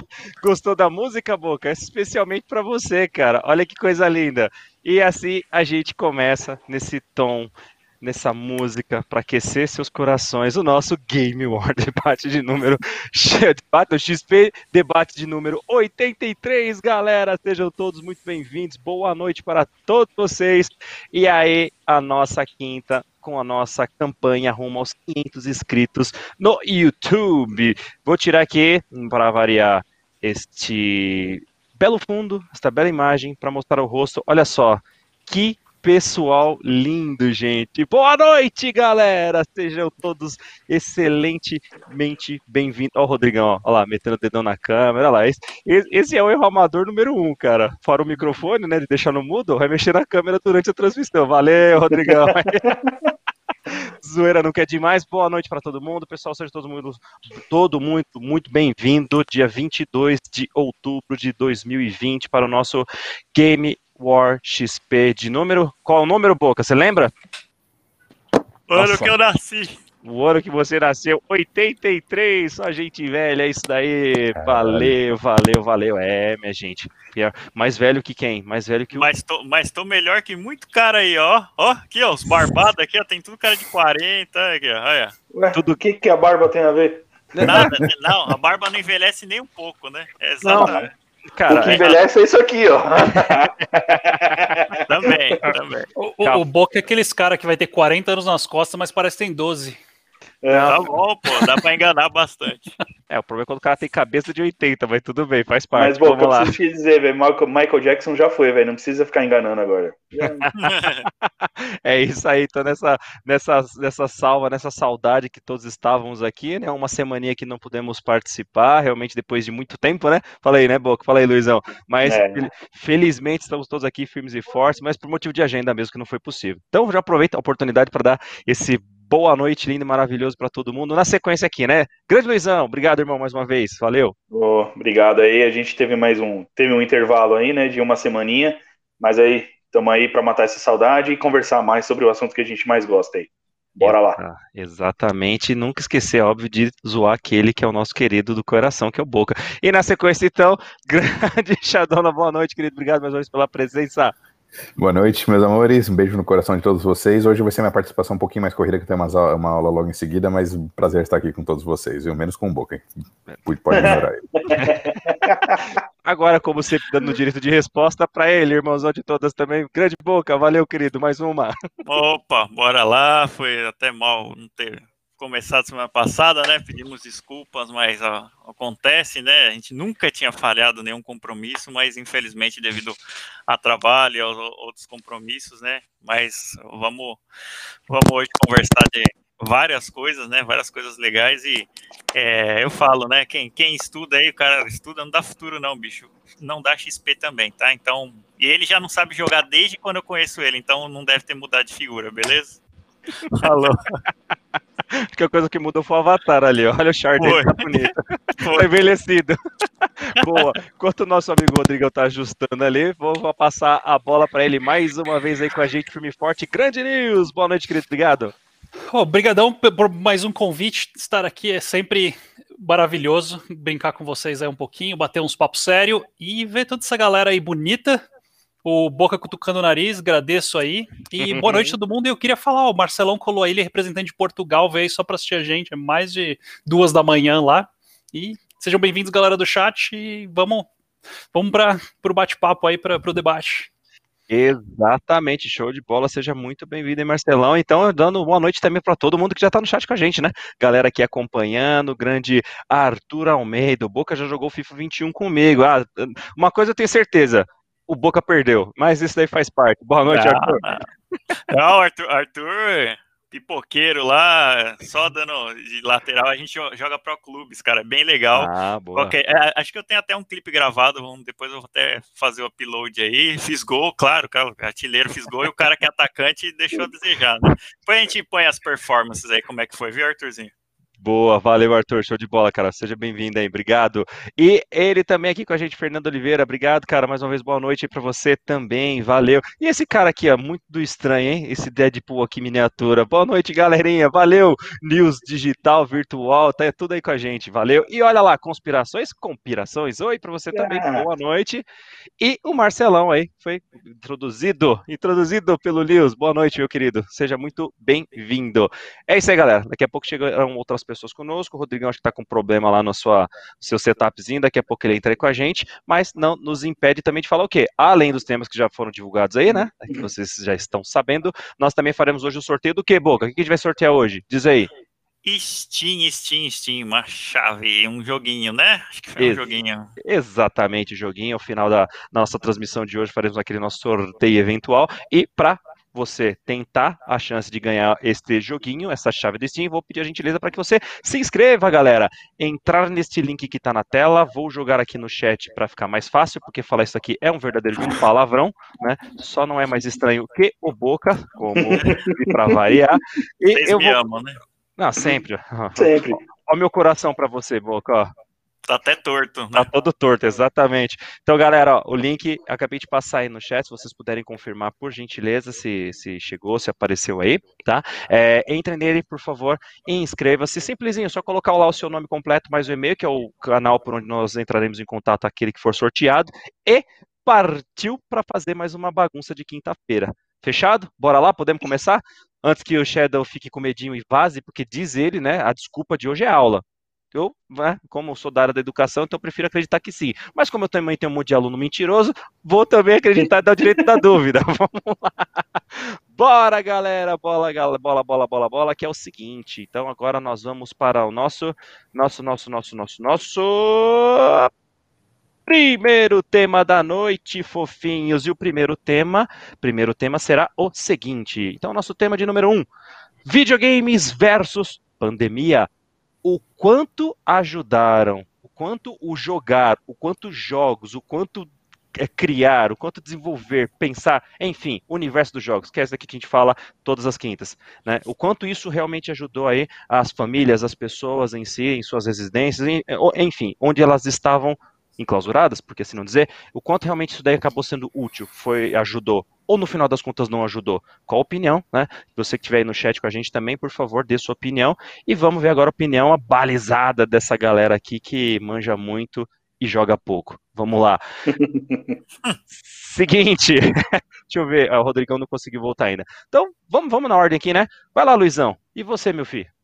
Gostou da música, Boca? Especialmente para você, cara. Olha que coisa linda. E assim a gente começa nesse tom nessa música para aquecer seus corações o nosso Game War debate de número XP debate de número 83, galera, sejam todos muito bem-vindos. Boa noite para todos vocês. E aí a nossa quinta com a nossa campanha rumo aos 500 inscritos no YouTube. Vou tirar aqui para variar este belo fundo, esta bela imagem para mostrar o rosto. Olha só, que pessoal lindo, gente. Boa noite, galera. Sejam todos excelentemente bem-vindos. Ó, o Rodrigão, ó, lá, metendo o dedão na câmera. Lá, esse, esse, é o erro amador número um, cara. Fora o microfone, né? De deixar no mudo, vai mexer na câmera durante a transmissão. Valeu, Rodrigão. Zoeira não quer demais. Boa noite para todo mundo. Pessoal, seja todo mundo todo muito, muito bem-vindo. Dia 22 de outubro de 2020 para o nosso Game War XP de número. Qual o número, Boca? Você lembra? O ano que eu nasci. O ano que você nasceu, 83, só gente velha, é isso daí. Valeu, valeu, valeu. É, minha gente. Mais velho que quem? Mais velho que o. Mas tô, mas tô melhor que muito cara aí, ó. Ó, aqui, ó, os barbados aqui, ó, tem tudo cara de 40, aqui, ó. Olha. Ué, tudo o que, que a barba tem a ver? Nada, não, a barba não envelhece nem um pouco, né? É exatamente. Cara, o que envelhece é, é isso aqui, ó. também, também. O, o, o Boca é aqueles cara que vai ter 40 anos nas costas, mas parece que tem 12. É. Tá bom, pô, dá pra enganar bastante. É, o problema é quando o cara tem cabeça de 80, mas tudo bem, faz parte. Mas, bom, eu lá. preciso te dizer, velho, Michael Jackson já foi, velho, não precisa ficar enganando agora. é isso aí, tô nessa, nessa, nessa salva, nessa saudade que todos estávamos aqui, né? Uma semaninha que não pudemos participar, realmente depois de muito tempo, né? Falei, né, Boca? Falei, Luizão. Mas é. felizmente estamos todos aqui firmes e fortes, mas por motivo de agenda mesmo que não foi possível. Então já aproveito a oportunidade para dar esse boa noite, lindo e maravilhoso para todo mundo. Na sequência aqui, né? Grande Luizão, obrigado, irmão, mais uma vez. Valeu. Oh, obrigado aí. A gente teve mais um, teve um intervalo aí, né, de uma semaninha, mas aí estamos aí para matar essa saudade e conversar mais sobre o assunto que a gente mais gosta aí. Bora lá. Ah, exatamente, nunca esquecer, óbvio, de zoar aquele que é o nosso querido do coração, que é o Boca. E na sequência, então, grande Xadona, boa noite, querido. Obrigado mais uma vez pela presença. Boa noite, meus amores. Um beijo no coração de todos vocês. Hoje vai ser minha participação um pouquinho mais corrida, que tem uma, uma aula logo em seguida, mas um prazer estar aqui com todos vocês, viu? Menos com o Boca, hein? Pode ignorar ele. Agora, como sempre, dando o direito de resposta para ele, irmãozão de todas também. Grande Boca, valeu, querido. Mais uma. Opa, bora lá. Foi até mal não ter começado semana passada, né? Pedimos desculpas, mas ó, acontece, né? A gente nunca tinha falhado nenhum compromisso, mas infelizmente devido a trabalho e aos outros compromissos, né? Mas vamos, vamos hoje conversar de várias coisas, né? Várias coisas legais e é, eu falo, né? Quem, quem estuda aí, o cara estuda, não dá futuro não, bicho. Não dá XP também, tá? Então, e ele já não sabe jogar desde quando eu conheço ele, então não deve ter mudado de figura, beleza? Falou. Acho que a coisa que mudou foi o avatar ali, olha o chart dele, tá bonito. Foi. Tá envelhecido. Boa. Enquanto o nosso amigo Rodrigão tá ajustando ali, vou, vou passar a bola para ele mais uma vez aí com a gente, firme forte. Grande News! Boa noite, querido. Obrigado. Obrigadão por mais um convite. Estar aqui é sempre maravilhoso. Brincar com vocês aí um pouquinho, bater uns papos sério e ver toda essa galera aí bonita o Boca cutucando o nariz, agradeço aí. E boa noite todo mundo. Eu queria falar, o Marcelão colou aí, ele é representante de Portugal, veio só para assistir a gente, é mais de duas da manhã lá. E sejam bem-vindos, galera do chat, e vamos, vamos para o bate-papo aí, para o debate. Exatamente, show de bola, seja muito bem-vindo, hein, Marcelão. Então, dando boa noite também para todo mundo que já está no chat com a gente, né? Galera aqui acompanhando, grande Arthur Almeida, o Boca já jogou FIFA 21 comigo. Ah, uma coisa eu tenho certeza, o Boca perdeu, mas isso daí faz parte. Boa noite, não, Arthur. Não, Arthur, Arthur, pipoqueiro lá, só dando de lateral, a gente joga pro clubes, cara, bem legal. Ah, boa. Okay, é, acho que eu tenho até um clipe gravado, vamos, depois eu vou até fazer o upload aí. Fiz gol, claro, cara, artilheiro fiz gol e o cara que é atacante deixou a desejar, né? Depois a gente põe as performances aí, como é que foi, viu, Arthurzinho? Boa, valeu, Arthur. Show de bola, cara. Seja bem-vindo aí, obrigado. E ele também aqui com a gente, Fernando Oliveira. Obrigado, cara. Mais uma vez, boa noite pra você também. Valeu. E esse cara aqui, ó, muito do estranho, hein? Esse Deadpool aqui miniatura. Boa noite, galerinha. Valeu. News digital, virtual, tá tudo aí com a gente. Valeu. E olha lá, conspirações, conspirações. Oi pra você também. Ah. Boa noite. E o Marcelão aí foi introduzido, introduzido pelo News. Boa noite, meu querido. Seja muito bem-vindo. É isso aí, galera. Daqui a pouco chegarão outras pessoas conosco. O Rodrigão acho que está com problema lá no sua, seu setupzinho. Daqui a pouco ele entra aí com a gente. Mas não nos impede também de falar o quê? Além dos temas que já foram divulgados aí, né? Que vocês já estão sabendo. Nós também faremos hoje o sorteio do quê, Boca? O que a gente vai sortear hoje? Diz aí. Steam, Steam, Steam, uma chave, um joguinho, né? Acho que foi um Ex- joguinho. Exatamente, joguinho. Ao final da nossa transmissão de hoje, faremos aquele nosso sorteio eventual. E para você tentar a chance de ganhar este joguinho, essa chave de Steam, vou pedir a gentileza para que você se inscreva, galera. Entrar neste link que está na tela, vou jogar aqui no chat para ficar mais fácil, porque falar isso aqui é um verdadeiro de palavrão, né? Só não é mais estranho que o Boca, como para variar. E Vocês eu me vou... amam, né? Não, sempre. Sempre. Ó meu coração para você, Boca, ó. Tá até torto, Tá né? todo torto, exatamente. Então, galera, ó, o link acabei de passar aí no chat, se vocês puderem confirmar, por gentileza, se, se chegou, se apareceu aí, tá? É, entre nele, por favor, e inscreva-se. Simplesinho, só colocar lá o seu nome completo, mais o e-mail, que é o canal por onde nós entraremos em contato, aquele que for sorteado, e partiu para fazer mais uma bagunça de quinta-feira. Fechado? Bora lá, podemos começar? Antes que o Shadow fique com medinho e vaze, porque diz ele, né, a desculpa de hoje é aula. Eu, né, como sou da área da educação, então eu prefiro acreditar que sim. Mas como eu também tenho um monte de aluno mentiroso, vou também acreditar dar o direito da dúvida. Vamos lá. Bora, galera. Bola, gal- bola, bola, bola, bola, que é o seguinte. Então agora nós vamos para o nosso, nosso, nosso, nosso, nosso, nosso primeiro tema da noite, fofinhos. E o primeiro tema, primeiro tema será o seguinte. Então nosso tema de número um, videogames versus pandemia o quanto ajudaram, o quanto o jogar, o quanto jogos, o quanto é, criar, o quanto desenvolver, pensar, enfim, o universo dos jogos, que é essa aqui que a gente fala todas as quintas, né? O quanto isso realmente ajudou aí as famílias, as pessoas em si, em suas residências, enfim, onde elas estavam enclausuradas, porque assim não dizer, o quanto realmente isso daí acabou sendo útil, foi ajudou, ou no final das contas não ajudou. Qual a opinião, né? Você que estiver aí no chat com a gente também, por favor, dê sua opinião. E vamos ver agora a opinião balizada dessa galera aqui que manja muito e joga pouco. Vamos lá. Seguinte, deixa eu ver, ah, o Rodrigão não conseguiu voltar ainda. Então, vamos, vamos na ordem aqui, né? Vai lá, Luizão. E você, meu filho?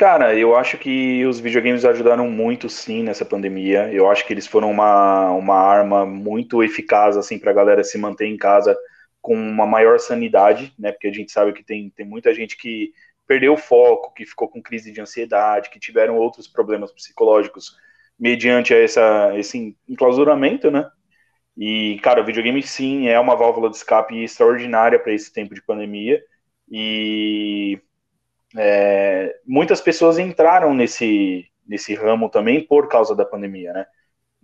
Cara, eu acho que os videogames ajudaram muito sim nessa pandemia. Eu acho que eles foram uma, uma arma muito eficaz assim para a galera se manter em casa com uma maior sanidade, né? Porque a gente sabe que tem, tem muita gente que perdeu o foco, que ficou com crise de ansiedade, que tiveram outros problemas psicológicos mediante essa, esse enclausuramento, né? E, cara, o videogame sim é uma válvula de escape extraordinária para esse tempo de pandemia. E é, muitas pessoas entraram nesse, nesse ramo também por causa da pandemia, né?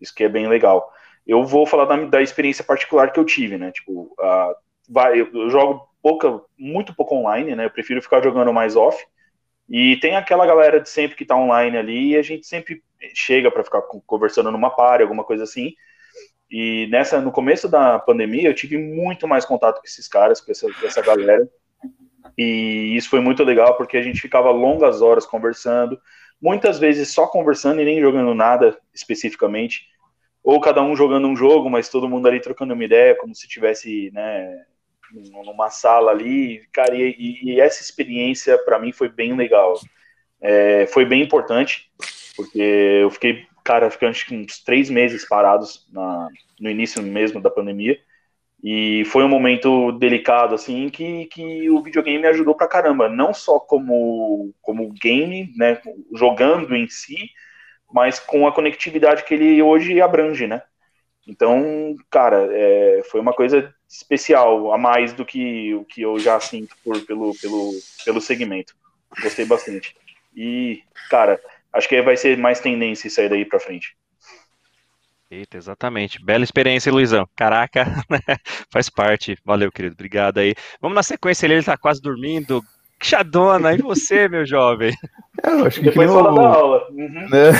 Isso que é bem legal. Eu vou falar da, da experiência particular que eu tive, né? Tipo, uh, vai, eu, jogo pouca, muito pouco online, né? Eu prefiro ficar jogando mais off. E tem aquela galera de sempre que tá online ali e a gente sempre chega para ficar conversando numa party, alguma coisa assim. E nessa, no começo da pandemia, eu tive muito mais contato com esses caras, com essa, com essa galera. E isso foi muito legal porque a gente ficava longas horas conversando, muitas vezes só conversando e nem jogando nada especificamente, ou cada um jogando um jogo, mas todo mundo ali trocando uma ideia, como se tivesse, né, numa sala ali, cara, e, e essa experiência para mim foi bem legal, é, foi bem importante, porque eu fiquei, cara, acho que uns três meses parados na, no início mesmo da pandemia, e foi um momento delicado, assim, que, que o videogame me ajudou pra caramba. Não só como, como game, né, jogando em si, mas com a conectividade que ele hoje abrange, né? Então, cara, é, foi uma coisa especial, a mais do que o que eu já sinto por, pelo, pelo, pelo segmento. Gostei bastante. E, cara, acho que vai ser mais tendência isso aí daí pra frente. Eita, exatamente. Bela experiência, Luizão. Caraca, faz parte. Valeu, querido. Obrigado aí. Vamos na sequência, ele, ele tá quase dormindo. Xadona, e você, meu jovem? É, eu acho que Depois que fala o- da aula. Uhum. né?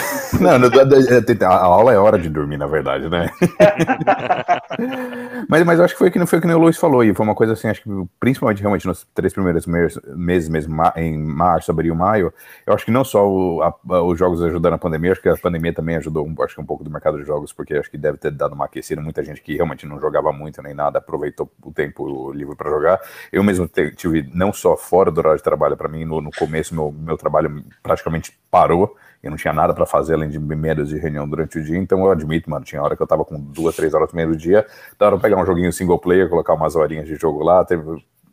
Não, não, a aula é hora de dormir, na verdade, né? mas, mas eu acho que foi que não foi que nem o Luiz falou, e foi uma coisa assim, acho que principalmente realmente nos três primeiros meses, meses mesmo, em março, abril, maio, eu acho que não só o- a- os jogos ajudaram a pandemia, acho que a pandemia também ajudou, um- acho que um pouco do mercado de jogos, porque acho que deve ter dado uma aquecida, muita gente que realmente não jogava muito nem nada, aproveitou o tempo livre para jogar. Eu mesmo tive, não só fora do horário de trabalho, para mim, no, no começo, meu, meu trabalho praticamente parou, eu não tinha nada para fazer além de medos de reunião durante o dia, então eu admito, mano, tinha hora que eu tava com duas, três horas no meio do dia, hora eu pegar um joguinho single player, colocar umas horinhas de jogo lá, teve,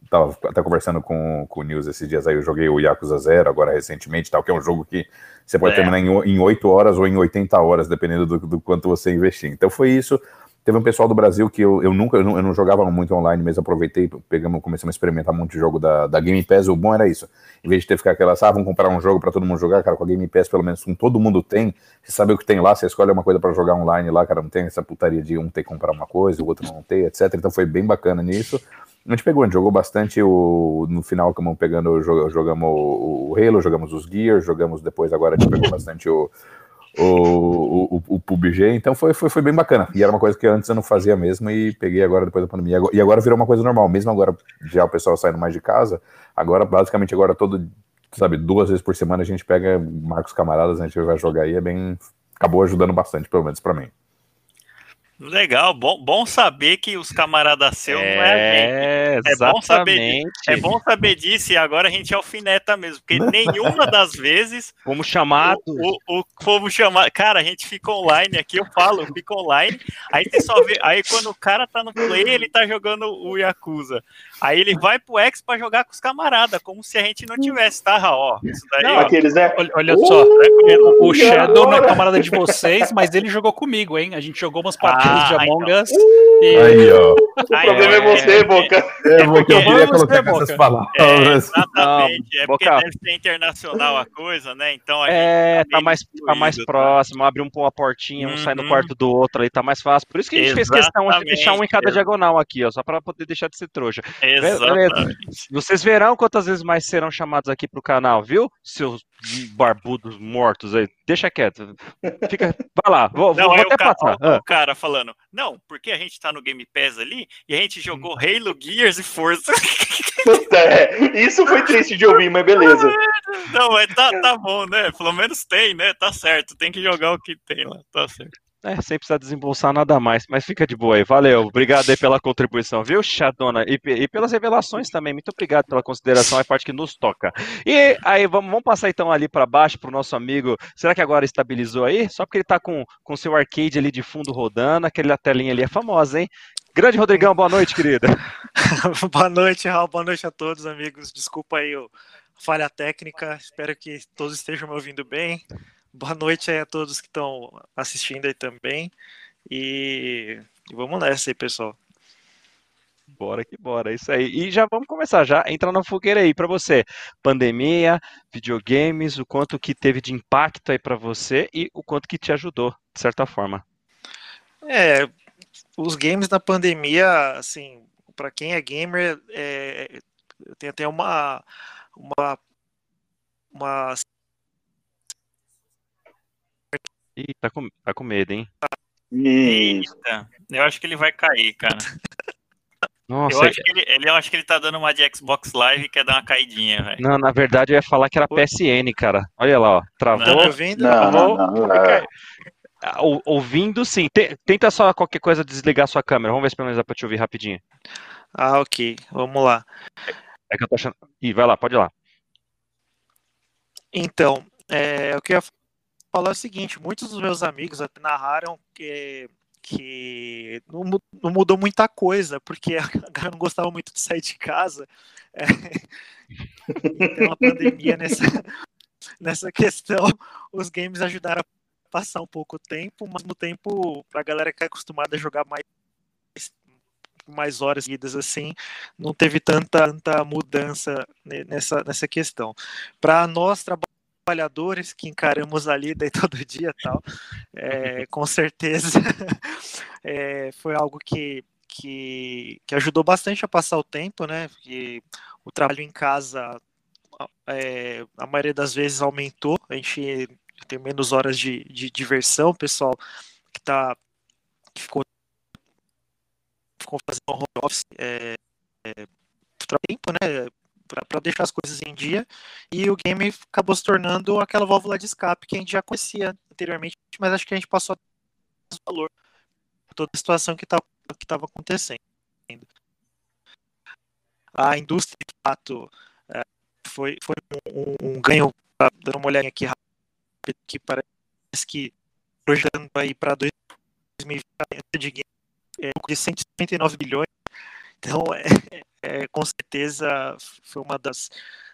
tava até conversando com, com o News esses dias aí, eu joguei o Yakuza Zero agora recentemente, tal, que é um jogo que você pode É. terminar em, o- em 8 horas ou em 80 horas, dependendo do, do quanto você investir. Então foi isso. Teve um pessoal do Brasil que eu, eu nunca, eu não, eu não jogava muito online, mesmo aproveitei, pegamos, começamos a experimentar um jogo da, da Game Pass. O bom era isso. Em vez de ter ficar aquelas, ah, vamos comprar um jogo para todo mundo jogar, cara, com a Game Pass, pelo menos com todo mundo tem, você sabe o que tem lá, você escolhe uma coisa para jogar online lá, cara, não tem essa putaria de um ter que comprar uma coisa, o outro não ter, etc. Então foi bem bacana nisso. A gente pegou, a gente jogou bastante o. No final, acabamos pegando, jo- jogamos o Halo, jogamos os Gears, jogamos depois, agora a gente pegou bastante o, o, o, o, PUBG, então foi, foi, foi bem bacana. E era uma coisa que antes eu não fazia mesmo e peguei agora depois da pandemia. E agora virou uma coisa normal, mesmo agora já o pessoal saindo mais de casa, agora basicamente agora todo, sabe, duas vezes por semana a gente pega, marca os camaradas, a gente vai jogar aí, é bem. Acabou ajudando bastante, pelo menos pra mim. Legal, bom, bom saber que os camaradas seus não é a gente. É, É bom saber. É bom saber disso e agora a gente alfineta mesmo, porque nenhuma das vezes Fomos chamados. o, o, o fomos chamar. Cara, a gente fica online aqui, eu falo, eu fico online. Aí você só vê. Aí quando o cara tá no play, ele tá jogando o Yakuza. Aí ele vai pro X pra jogar com os camaradas, como se a gente não tivesse, tá, Raó? Isso daí, Não, ó. aqueles, né? Olha, olha Uh, só, o, o e Shadow não é camarada de vocês, mas ele jogou comigo, hein? A gente jogou umas partidas Ah, de Among então. Us. e- Aí, ó. O Aí, problema é, é, você, é, Boca. É, porque eu queria colocar ver, essas Boca. É, palavras. exatamente. é porque Boca. deve ser internacional a coisa, né? Então a É, gente tá meio mais, tá mais tá? próximo, abre um, uma portinha, um sai no Uhum. quarto do outro ali, tá mais fácil. Por isso que a gente fez questão de deixar um em cada Exatamente. diagonal aqui, ó, só pra poder deixar de ser trouxa. Exatamente. Vocês verão quantas vezes mais serão chamados aqui pro canal, viu? Seus barbudos mortos aí. Deixa quieto. Fica, vai lá, vou, Não, vou aí até o, passar. o- o cara falando, não, porque a gente tá no Game Pass ali e a gente jogou Halo, Gears e Forza. Puta, é. Isso foi triste de ouvir, mas beleza. não, mas tá, tá bom, né? Pelo menos tem, né? Tá certo, tem que jogar o que tem lá, tá certo. É, sem precisar desembolsar nada mais, mas fica de boa aí. Valeu, obrigado aí pela contribuição, viu, Chadona? E, e pelas revelações também. Muito obrigado pela consideração, é parte que nos toca. E aí, vamos, vamos passar então ali para baixo pro nosso amigo. Será que agora estabilizou aí? Só porque ele tá com o seu arcade ali de fundo rodando, aquela telinha ali é famosa, hein? Grande Rodrigão, boa noite, querida. boa noite, Raul. Boa noite a todos, amigos. Desculpa aí o a falha técnica. Espero que todos estejam me ouvindo bem. Boa noite aí a todos que estão assistindo aí também. E, e vamos nessa aí, pessoal. Bora que bora, é isso aí. E já vamos começar, já entrar na fogueira aí para você. Pandemia, videogames, o quanto que teve de impacto aí para você e o quanto que te ajudou, de certa forma. É, os games na pandemia, assim, para quem é gamer, é, tem até uma uma uma Ih, tá com, tá com medo, hein? Eita, eu acho que ele vai cair, cara. Nossa, Eu acho, que ele, ele- eu acho que ele tá dando uma de Xbox Live e quer dar uma caidinha, velho. não, na verdade eu ia falar que era PSN, cara. Olha lá, ó. tá Travou. me ouvindo? Não, não, Travou. não. é. Ah, ou- Ouvindo, sim. Te- Tenta só qualquer coisa desligar sua câmera. Vamos ver se pelo menos dá pra te ouvir rapidinho. Ah, ok. Vamos lá. É que eu tô achando. Ih, vai lá, pode ir lá. Então, é, o que eu ia falar o seguinte: muitos dos meus amigos narraram que, que não, não mudou muita coisa, porque a galera não gostava muito de sair de casa. É, então, a pandemia, nessa, nessa questão, os games ajudaram a passar um pouco tempo, mas no tempo, para a galera que é acostumada a jogar mais mais horas seguidas assim, não teve tanta, tanta mudança ne- nessa, nessa questão. Para nós trabalhadores que encaramos a lida aí todo dia tal, é, com certeza é, foi algo que, que, que ajudou bastante a passar o tempo, né? O trabalho em casa é, a maioria das vezes aumentou, a gente tem menos horas de, de diversão, pessoal que tá que ficou, ficou fazendo home office é, é, tempo, né? Para deixar as coisas em dia, e o game acabou se tornando aquela válvula de escape que a gente já conhecia anteriormente, mas acho que a gente passou a valor por toda a situação que tá, estava acontecendo. A indústria, de fato, é, foi, foi um, um ganho, dando uma olhadinha aqui rápido, que parece que projetando aí para 2020 de game é, de 159 bilhões. Então, é, é, com certeza, foi uma das,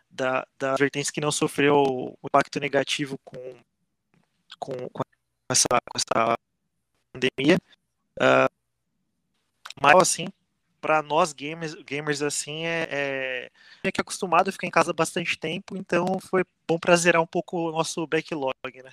da, das vertentes que não sofreu o impacto negativo com, com, com, essa, com essa pandemia. Uh, mas, assim, para nós gamers, gamers assim, é, é, é que acostumado a ficar em casa bastante tempo, então foi bom para zerar um pouco o nosso backlog, né?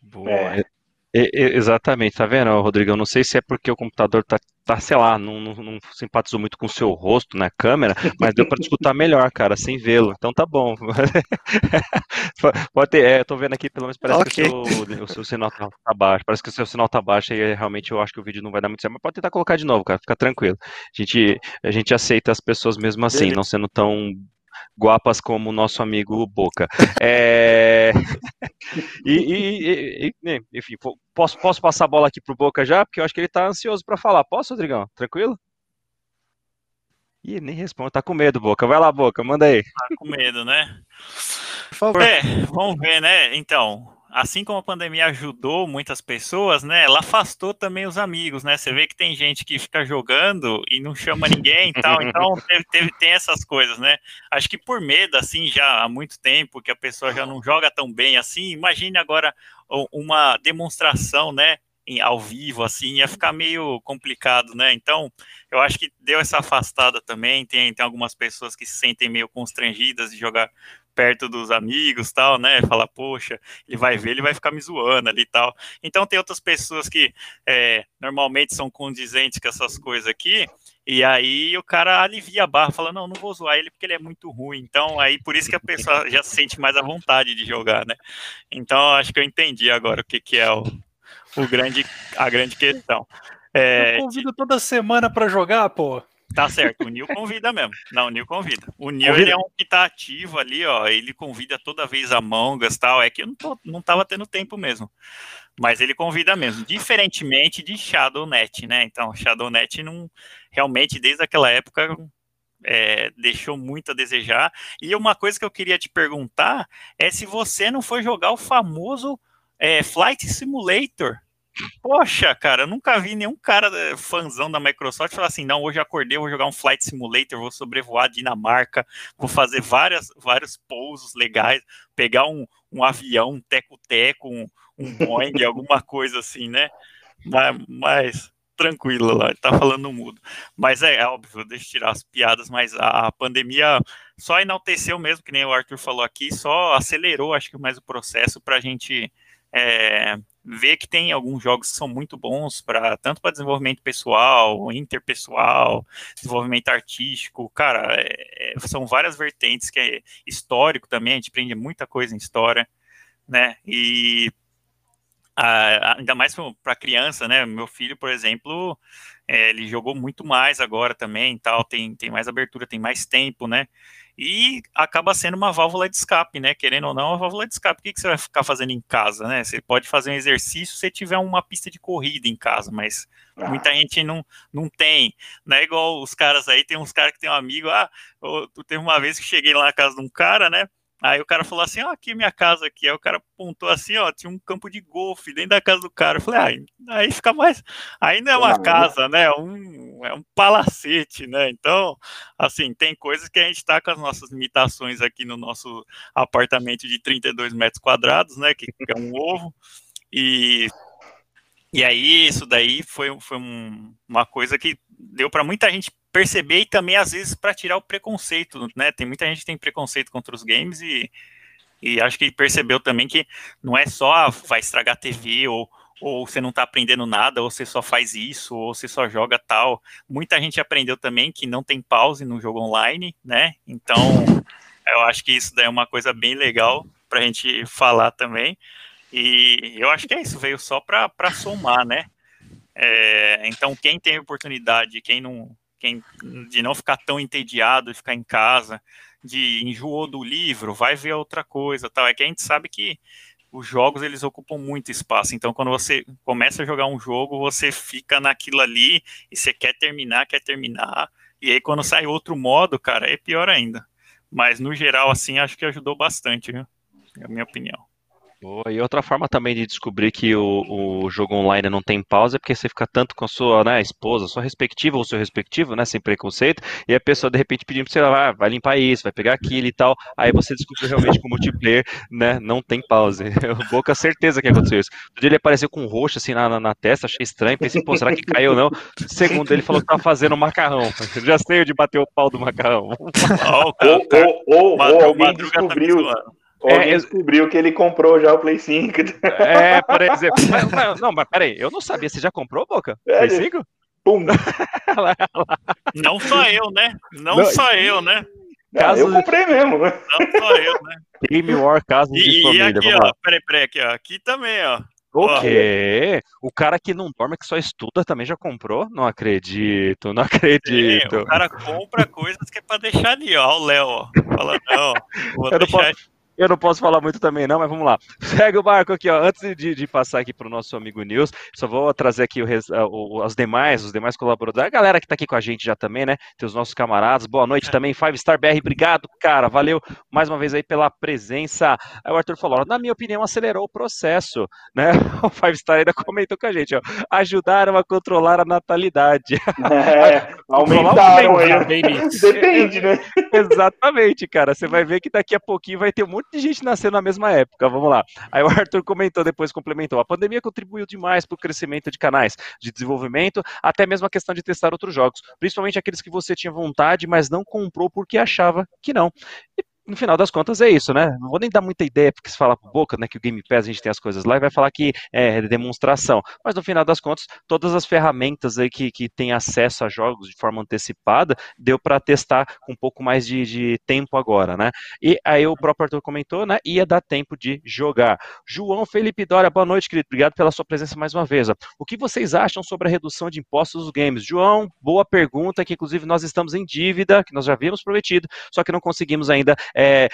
Boa. É. exatamente, tá vendo, Rodrigão? Não sei se é porque o computador tá, tá sei lá, não, não, não simpatizou muito com o seu rosto na câmera, mas deu para escutar melhor, cara, sem vê-lo. Então tá bom. Pode ter, é, eu tô vendo aqui, pelo menos parece okay. que o seu, o seu, sinal tá, tá, baixo. Parece que o seu sinal tá baixo e realmente eu acho que o vídeo não vai dar muito certo, mas pode tentar colocar de novo, cara, fica tranquilo. A gente, a gente aceita as pessoas mesmo assim, Beleza. não sendo tão guapas como o nosso amigo Boca. É... e, e, e, enfim, posso, posso passar a bola aqui pro Boca já? Porque eu acho que ele tá ansioso para falar. Posso, Rodrigão? Tranquilo? Ih, nem responde, tá com medo, Boca. Vai lá, Boca, manda aí. Tá com medo, né? Por favor. É, vamos ver, né? Então, assim como a pandemia ajudou muitas pessoas, né, ela afastou também os amigos, né? Você vê que tem gente que fica jogando e não chama ninguém e tal, então teve, teve, tem essas coisas, né? Acho que por medo, assim, já há muito tempo que a pessoa já não joga tão bem assim, imagine agora uma demonstração, né? Em, ao vivo, assim, ia ficar meio complicado, né? Então, eu acho que deu essa afastada também. Tem, tem algumas pessoas que se sentem meio constrangidas de jogar perto dos amigos tal, né? Fala, poxa, ele vai ver, ele vai ficar me zoando ali e tal. Então tem outras pessoas que é, normalmente são condizentes com essas coisas aqui, e aí o cara alivia a barra, fala, não, não vou zoar ele porque ele é muito ruim. Então, aí por isso que a pessoa já se sente mais à vontade de jogar, né? Então, acho que eu entendi agora o que, que é o, o grande, a grande questão. É, eu convido toda semana para jogar, pô. Tá certo, o Nil convida mesmo. Não, o Nil convida. O Nil ele é um que tá ativo ali, ó. Ele convida toda vez a Mangas tal. É que eu não, tô, não tava tendo tempo mesmo. Mas ele convida mesmo. Diferentemente de ShadowNet, né? Então, ShadowNet não. Realmente, desde aquela época, é, deixou muito a desejar. E uma coisa que eu queria te perguntar é se você não foi jogar o famoso é, Flight Simulator Poxa, cara, eu nunca vi nenhum cara eh, fãzão da Microsoft falar assim: não, hoje acordei, vou jogar um Flight Simulator, vou sobrevoar a Dinamarca, vou fazer várias, vários pousos legais, pegar um, um avião, um teco-teco, um, um Boeing, alguma coisa assim, né? Mas, mas tranquilo lá, tá falando mudo. Mas é, é óbvio, deixa eu tirar as piadas, mas a, a, pandemia só enalteceu mesmo, que nem o Arthur falou aqui, só acelerou, acho que mais o processo para a gente é, ver que tem alguns jogos que são muito bons para tanto para desenvolvimento pessoal, interpessoal, desenvolvimento artístico, cara, é, é, são várias vertentes que é histórico também, a gente aprende muita coisa em história, né? E a, ainda mais para criança, né? Meu filho, por exemplo, é, ele jogou muito mais agora também, tal, tem, tem mais abertura, tem mais tempo, né? E acaba sendo uma válvula de escape, né? Querendo ou não, uma válvula de escape. O que, que você vai ficar fazendo em casa, né? Você pode fazer um exercício se tiver uma pista de corrida em casa, mas ah. muita gente não, não tem. Não é igual os caras aí, tem uns caras que tem um amigo, ah, eu, teve uma vez que cheguei lá na casa de um cara, né? Aí o cara falou assim, ó, oh, aqui é minha casa aqui. Aí o cara apontou assim, ó, tinha um campo de golfe dentro da casa do cara. Eu falei, ah, aí fica mais. Aí não é uma casa, né? É um, é um palacete, né? Então, assim, tem coisas que a gente tá com as nossas limitações aqui no nosso apartamento de 32 metros quadrados, né? Que, que é um ovo. E e aí, isso daí foi, foi um, uma coisa que deu para muita gente perceber e também, às vezes, para tirar o preconceito, né? Tem muita gente que tem preconceito contra os games e, e acho que percebeu também que não é só ah, vai estragar a TV ou, ou você não está aprendendo nada, ou você só faz isso, ou você só joga tal. Muita gente aprendeu também que não tem pause no jogo online, né? Então, eu acho que isso daí é uma coisa bem legal para a gente falar também. E eu acho que é isso, veio só para somar, né? É, então, quem tem oportunidade, quem não, quem, de não ficar tão entediado, de ficar em casa, de enjoou do livro, vai ver outra coisa, tal. É que a gente sabe que os jogos eles ocupam muito espaço. Então, quando você começa a jogar um jogo, você fica naquilo ali e você quer terminar, quer terminar. E aí, quando sai outro modo, cara, é pior ainda. Mas no geral, assim, acho que ajudou bastante, viu? É a minha opinião. Boa. E outra forma também de descobrir que o, o jogo online não tem pausa é porque você fica tanto com a sua né, esposa, sua respectiva ou seu respectivo, né, sem preconceito, e a pessoa de repente pedindo pra você, ah, vai limpar isso, vai pegar aquilo e tal, aí você descobriu realmente que o multiplayer, né, não tem pausa. Eu vou com a certeza que aconteceu isso. Um dia ele apareceu com um roxo assim na, na, na, testa, achei estranho, pensei, pô, será que caiu ou não? Segundo, ele falou que tava fazendo macarrão. Eu já sei onde bateu o pau do macarrão. ou, ou, ou, ou alguém descobriu... Tá alguém é, descobriu que ele comprou já o Play 5. É, por exemplo. mas, não, mas peraí, eu não sabia. Você já comprou, Boca? É, Play 5? Pum! não só eu, né? Não, não só eu, né? Caso... Eu comprei mesmo. Não só eu, né? Game War, caso de família. E aqui, ó, peraí, peraí, aqui, ó. Aqui também, ó. O quê? O cara que não dorme, que só estuda, também já comprou? Não acredito, não acredito. o cara compra coisas que é pra deixar ali, ó. O Léo, ó. Fala, não, vou eu deixar... Não posso... Eu não posso falar muito também, não, mas vamos lá. Segue o barco aqui, ó. Antes de, de passar aqui para o nosso amigo News, só vou trazer aqui o, o, os demais, os demais colaboradores, a galera que está aqui com a gente já também, né? Tem os nossos camaradas. Boa noite também, Five Star BR, obrigado, cara. Valeu mais uma vez aí pela presença. Aí o Arthur falou: na minha opinião, acelerou o processo, né? O Five Star ainda comentou com a gente, ó. Ajudaram a controlar a natalidade. É, aumentaram aí. Depende, né? Exatamente, cara. Você vai ver que daqui a pouquinho vai ter um monte monte de gente nasceu na mesma época, vamos lá. Aí o Arthur comentou, depois complementou, a pandemia contribuiu demais para o crescimento de canais de desenvolvimento, até mesmo a questão de testar outros jogos, principalmente aqueles que você tinha vontade, mas não comprou porque achava que não. E no final das contas é isso, né? Não vou nem dar muita ideia porque se fala por boca, né, que o Game Pass a gente tem as coisas lá e vai falar que é demonstração. Mas no final das contas, todas as ferramentas aí que, que tem acesso a jogos de forma antecipada, deu para testar com um pouco mais de, de, tempo agora, né? E aí o próprio Arthur comentou, né? Ia dar tempo de jogar. João Felipe Dória, boa noite, querido. Obrigado pela sua presença mais uma vez. O que vocês acham sobre a redução de impostos dos games? João, boa pergunta, que inclusive nós estamos em dívida, que nós já havíamos prometido, só que não conseguimos ainda é,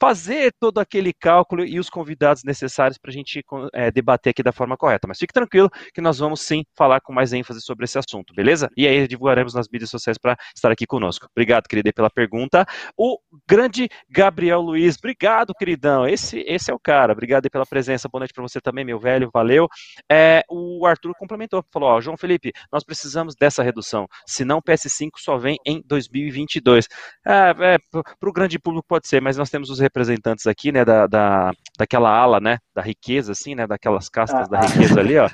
fazer todo aquele cálculo e os convidados necessários para a gente é, debater aqui da forma correta. Mas fique tranquilo que nós vamos sim falar com mais ênfase sobre esse assunto, beleza? E aí divulgaremos nas mídias sociais para estar aqui conosco. Obrigado, querida, pela pergunta. O grande Gabriel Luiz, obrigado, queridão. Esse, esse é o cara. Obrigado pela presença. Boa noite para você também, meu velho. Valeu. É, o Arthur complementou, falou: ó, João Felipe, nós precisamos dessa redução. Senão o PS5 só vem em 2022. É, é, para o grande público pode ser, mas nós temos os representantes aqui, né, da, da, daquela ala, né, da riqueza, assim, né, daquelas castas ah, da riqueza ali, ó,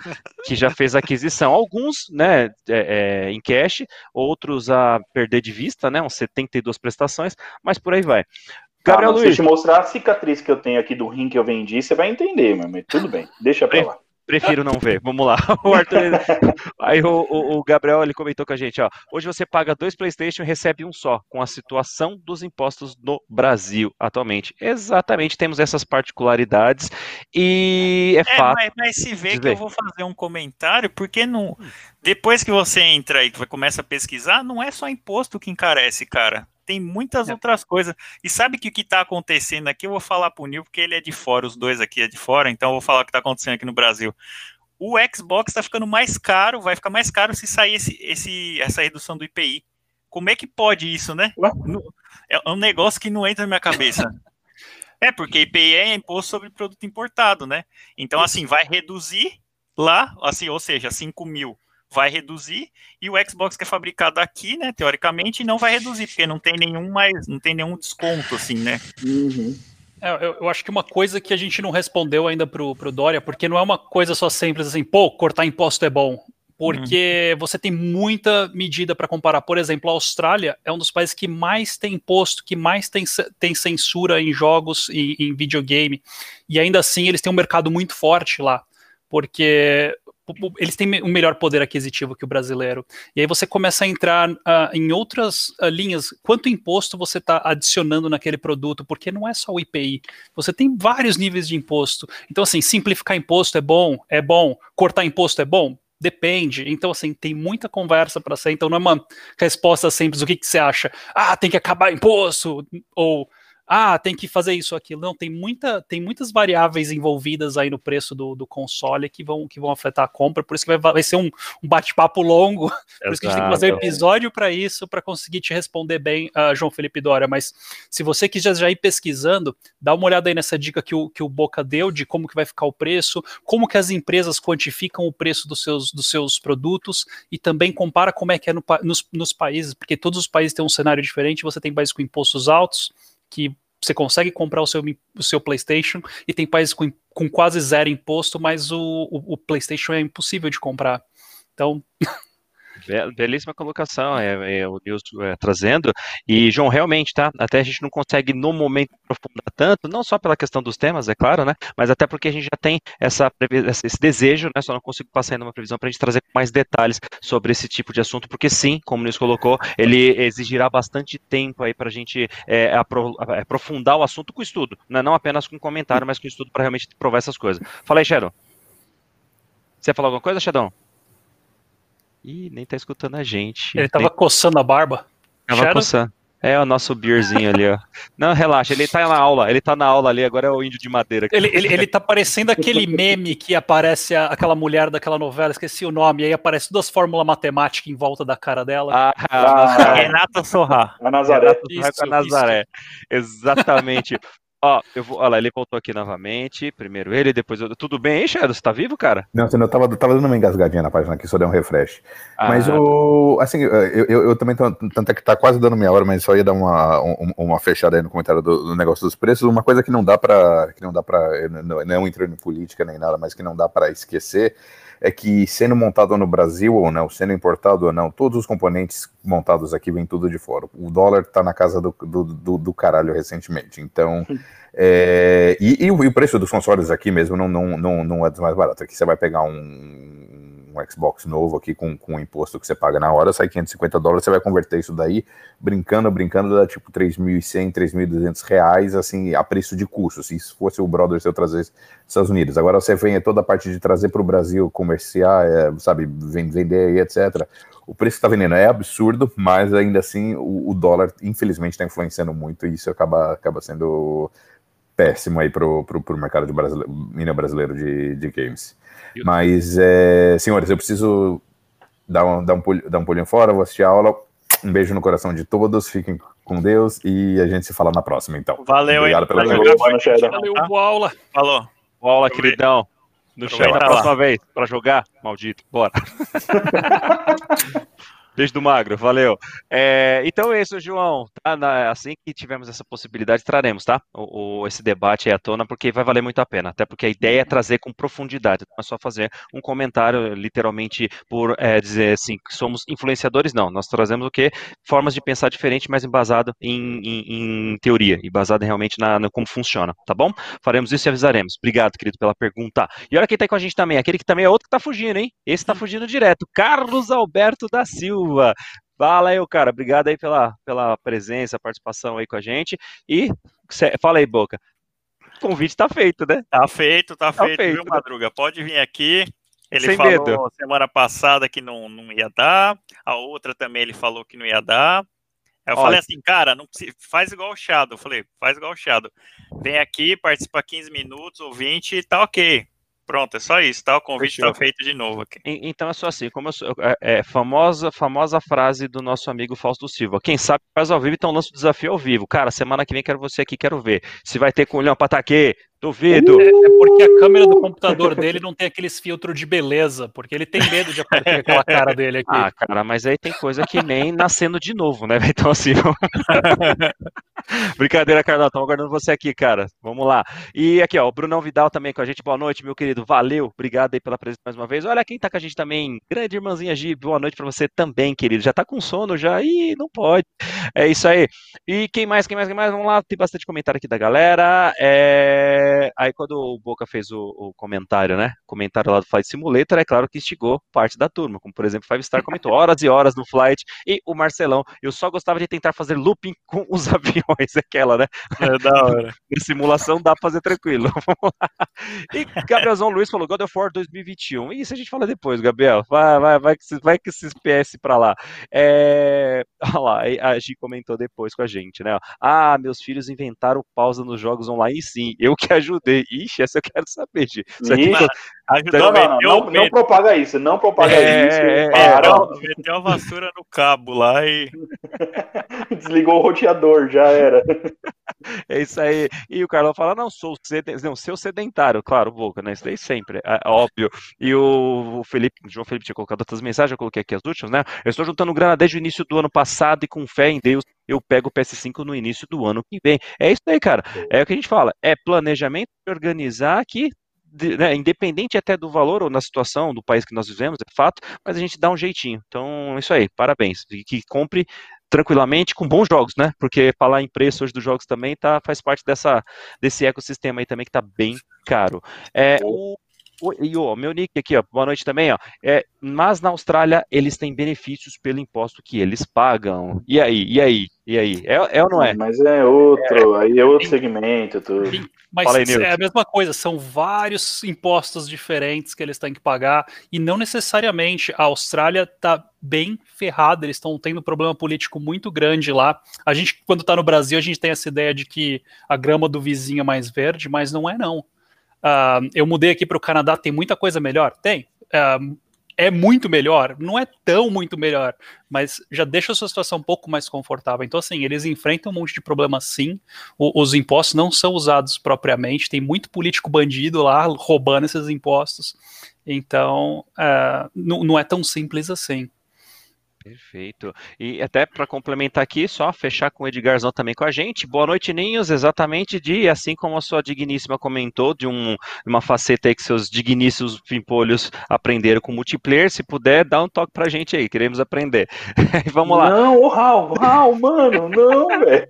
que já fez aquisição. Alguns, né, é, é, em cash, outros a perder de vista, né, uns 72 prestações, mas por aí vai. Gabriel ah, Luiz. Se eu te mostrar a cicatriz que eu tenho aqui do rim que eu vendi, você vai entender, mas tudo bem, deixa pra lá. Prefiro não ver. Vamos lá. O Arthur, aí o, o, o, Gabriel ele comentou com a gente, ó. Hoje você paga dois PlayStation e recebe um só, com a situação dos impostos no Brasil atualmente. Exatamente, temos essas particularidades e é, é fato. Mas, mas, se vê que eu vou fazer um comentário, porque não. Depois que você entra e começa a pesquisar, não é só imposto que encarece, cara tem muitas é. outras coisas. E sabe que o que está acontecendo aqui? Eu vou falar para o Nil, porque ele é de fora, os dois aqui é de fora, então eu vou falar o que está acontecendo aqui no Brasil. O Xbox está ficando mais caro, vai ficar mais caro se sair esse, esse, essa redução do IPI. Como é que pode isso, né? É um negócio que não entra na minha cabeça. É, porque IPI é imposto sobre produto importado, né? Então, assim, vai reduzir lá, assim, ou seja, 5 mil vai reduzir e o Xbox que é fabricado aqui, né, teoricamente, não vai reduzir, porque não tem nenhum mais, não tem nenhum desconto, assim, né? Uhum. É, eu, eu, acho que uma coisa que a gente não respondeu ainda pro, pro Dória, porque não é uma coisa só simples assim, pô, cortar imposto é bom. Porque uhum. você tem muita medida para comparar. Por exemplo, a Austrália é um dos países que mais tem imposto, que mais tem, tem censura em jogos e em videogame. E ainda assim eles têm um mercado muito forte lá porque eles têm um melhor poder aquisitivo que o brasileiro. E aí você começa a entrar uh, em outras uh, linhas. Quanto imposto você está adicionando naquele produto? Porque não é só o IPI. Você tem vários níveis de imposto. Então, assim, simplificar imposto é bom, é bom. Cortar imposto é bom, Depende. Então, assim, tem muita conversa para ser. Então, não é uma resposta simples. O que, que você acha? Ah, tem que acabar imposto. Ou ah, tem que fazer isso, aquilo. Não, tem, muita, tem muitas variáveis envolvidas aí no preço do, do console que vão, que vão afetar a compra, por isso que vai, vai ser um, um bate-papo longo, por isso que a gente tem que fazer um episódio para isso, para conseguir te responder bem, uh, João Felipe Dória, mas se você quiser já ir pesquisando, dá uma olhada aí nessa dica que o, que o Boca deu de como que vai ficar o preço, como que as empresas quantificam o preço dos seus, dos seus produtos e também compara como é que é no, nos, nos países, porque todos os países têm um cenário diferente, você tem países com impostos altos, que você consegue comprar o seu, o seu PlayStation e tem países com, com quase zero imposto, mas o, o, o PlayStation é impossível de comprar. Então, Belíssima colocação, é, é o Nilson é, trazendo. E, João, realmente, tá? Até a gente não consegue, no momento, aprofundar tanto, não só pela questão dos temas, é claro, né? Mas até porque a gente já tem essa, esse desejo, né? Só não consigo passar ainda uma previsão para a gente trazer mais detalhes sobre esse tipo de assunto, porque sim, como o Nilson colocou, ele exigirá bastante tempo aí para a gente é, aprofundar o assunto com estudo, né? não apenas com comentário, mas com estudo para realmente provar essas coisas. Fala aí, Shadow. Você ia falar alguma coisa, Shadow? Ih, nem tá escutando a gente. Ele tava nem... coçando a barba. Tava Shadow? coçando. É o nosso beerzinho ali, ó. Não, relaxa, ele tá na aula, ele tá na aula ali, agora é o índio de madeira. Ele, ele, ele tá parecendo aquele meme que aparece a, aquela mulher daquela novela, esqueci o nome, aí aparece duas fórmulas matemáticas em volta da cara dela. Ah, ah Renata Sorra. A Nazaré. Renata isso, a Nazaré. Isso. Exatamente. Ó, eu vou, olha lá, ele voltou aqui novamente. Primeiro ele, depois eu. Tudo bem aí, Shadow? Você tá vivo, cara? Não, eu tava, tava dando uma engasgadinha na página aqui, só deu um refresh. Ah, mas o. Assim, eu, eu, eu, também tô. Tanto é que tá quase dando meia hora, mas só ia dar uma, uma fechada aí no comentário do, do negócio dos preços. Uma coisa que não dá pra. Que não dá pra. Não, não entrando em política nem nada, mas que não dá pra esquecer é que sendo montado no Brasil ou não, sendo importado ou não, todos os componentes montados aqui vêm tudo de fora. O dólar está na casa do, do, do, do, caralho recentemente. Então, é, e, e, o, preço dos consoles aqui mesmo não, não, não, não é dos mais baratos. Aqui você vai pegar um um Xbox novo aqui com, com o imposto que você paga na hora, sai 550 dólares, você vai converter isso daí, brincando, brincando, dá tipo 3.100, 3.200 reais, assim, a preço de custo, se isso fosse o brother seu trazer dos Estados Unidos. Agora você vem toda a parte de trazer para o Brasil, comerciar, é, sabe, vender e etc., o preço que está vendendo é absurdo, mas ainda assim o, o dólar, infelizmente, está influenciando muito e isso acaba, acaba sendo péssimo aí pro, pro mercado de brasileiro, brasileiro de, de games. Mas, é, senhores, eu preciso dar um, dar, um pulinho, dar um pulinho fora, vou assistir a aula. Um beijo no coração de todos, fiquem com Deus e a gente se fala na próxima, então. Valeu, Obrigado hein? pela Valeu, Valeu, boa aula. Falou. Boa aula, queridão. No chão da próxima vez, pra jogar, maldito. Bora. Beijo do Magro, valeu. É, então é isso, João. Tá, na, assim que tivermos essa possibilidade, traremos, tá? O, o, esse debate aí à tona, porque vai valer muito a pena. Até porque a ideia é trazer com profundidade, não é só fazer um comentário, literalmente, por é, dizer assim, que somos influenciadores, não. Nós trazemos o quê? Formas de pensar diferente, mas embasado em, em, em teoria, e baseado realmente na, na, como funciona, tá bom? Faremos isso e avisaremos. Obrigado, querido, pela pergunta. E olha quem tá com a gente também, aquele que também é outro que tá fugindo, hein? Esse tá fugindo direto, Carlos Alberto da Silva. Silva. Fala aí, cara. Obrigado aí pela, pela presença, participação aí com a gente. E fala aí, Boca. O convite tá feito, né? Tá feito, tá, tá feito, feito, viu, Madruga? Pode vir aqui. Ele Sem falou medo. semana passada que não, não ia dar. A outra também ele falou que não ia dar. Eu Olha. falei assim, cara, não faz igual o Shadow. Eu falei, faz igual o Shadow. Vem aqui, participa 15 minutos ou 20 e tá ok. Pronto, é só isso, tá? O convite está feito de novo aqui. Então é só assim, como eu sou, é, é, famosa, famosa frase do nosso amigo Fausto Silva. Quem sabe faz ao vivo, então lança o desafio ao vivo. Cara, semana que vem quero você aqui, quero ver. Se vai ter colhão para ataque, duvido. É, é, porque a câmera do computador dele não tem aqueles filtros de beleza, porque ele tem medo de aparecer aquela cara dele aqui. Ah, cara, mas aí tem coisa que nem nascendo de novo, né? Então assim. Brincadeira, Carlão. Estamos aguardando você aqui, cara. Vamos lá. E aqui, ó, o Brunão Vidal também com a gente. Boa noite, meu querido. Valeu. Obrigado aí pela presença mais uma vez. Olha quem tá com a gente também. Grande irmãzinha Gi. Boa noite para você também, querido. Já tá com sono já? Ih, não pode. É isso aí. E quem mais, quem mais, quem mais? Vamos lá, tem bastante comentário aqui da galera. É... Aí quando o Boca fez o, o, comentário, né? Comentário lá do Flight Simulator, é claro que instigou parte da turma, como por exemplo, Five Star comentou horas e horas no Flight, e o Marcelão, eu só gostava de tentar fazer looping com os aviões, aquela, né? É da hora. Em simulação dá pra fazer tranquilo. Vamos lá. E Gabrielzão Luiz falou God of War 2021. Isso a gente fala depois, Gabriel. Vai, vai, vai, que, vai que esses PS pra lá. É... Olha lá, a Gi comentou depois com a gente, né? Ah, meus filhos inventaram pausa nos jogos online, sim. Eu que ajudei. Ixi, essa eu quero saber, Gi. Ajudou, não, não, não, não, propaga isso, não propaga é, isso. É, para. É, meteu a vassoura no cabo lá e. Desligou o roteador, já era. É isso aí. E o Carlão fala: não, sou sedentário, não, seu sedentário, claro, Boca, né? Isso daí sempre, é, óbvio. E o Felipe, o João Felipe tinha colocado outras mensagens, eu coloquei aqui as últimas, né? Eu estou juntando grana desde o início do ano passado e com fé em Deus, eu pego o PS5 no início do ano que vem. É isso aí, cara. É o que a gente fala. É planejamento, organizar que né, independente até do valor ou na situação do país que nós vivemos, é fato, mas a gente dá um jeitinho. Então, é isso aí, parabéns. E que compre tranquilamente com bons jogos, né? Porque falar em preço hoje dos jogos também tá, faz parte dessa, desse ecossistema aí também que tá bem caro. É, o, e o meu nick aqui, ó, boa noite também, ó. É, mas na Austrália eles têm benefícios pelo imposto que eles pagam. E aí, e aí, e aí? É, é ou não é? Mas é outro, é, aí é outro segmento, tudo. Mas aí, é a mesma coisa, são vários impostos diferentes que eles têm que pagar e não necessariamente a Austrália tá bem ferrada, eles estão tendo um problema político muito grande lá. A gente, quando está no Brasil, a gente tem essa ideia de que a grama do vizinho é mais verde, mas não é não. Uh, eu mudei aqui para o Canadá, tem muita coisa melhor? Tem. Uh, é muito melhor? Não é tão muito melhor, mas já deixa a sua situação um pouco mais confortável. Então, assim, eles enfrentam um monte de problemas sim. O, os impostos não são usados propriamente, tem muito político bandido lá roubando esses impostos. Então, uh, não é tão simples assim. Perfeito. E até para complementar aqui, só fechar com o Edgarzão também com a gente. Boa noite, Ninhos. Exatamente de, assim como a sua digníssima comentou, de um, uma faceta aí que seus digníssimos pimpolhos aprenderam com multiplayer. Se puder, dá um toque pra gente aí, queremos aprender. Vamos lá. Não, o Raul, Raul, mano, não, velho.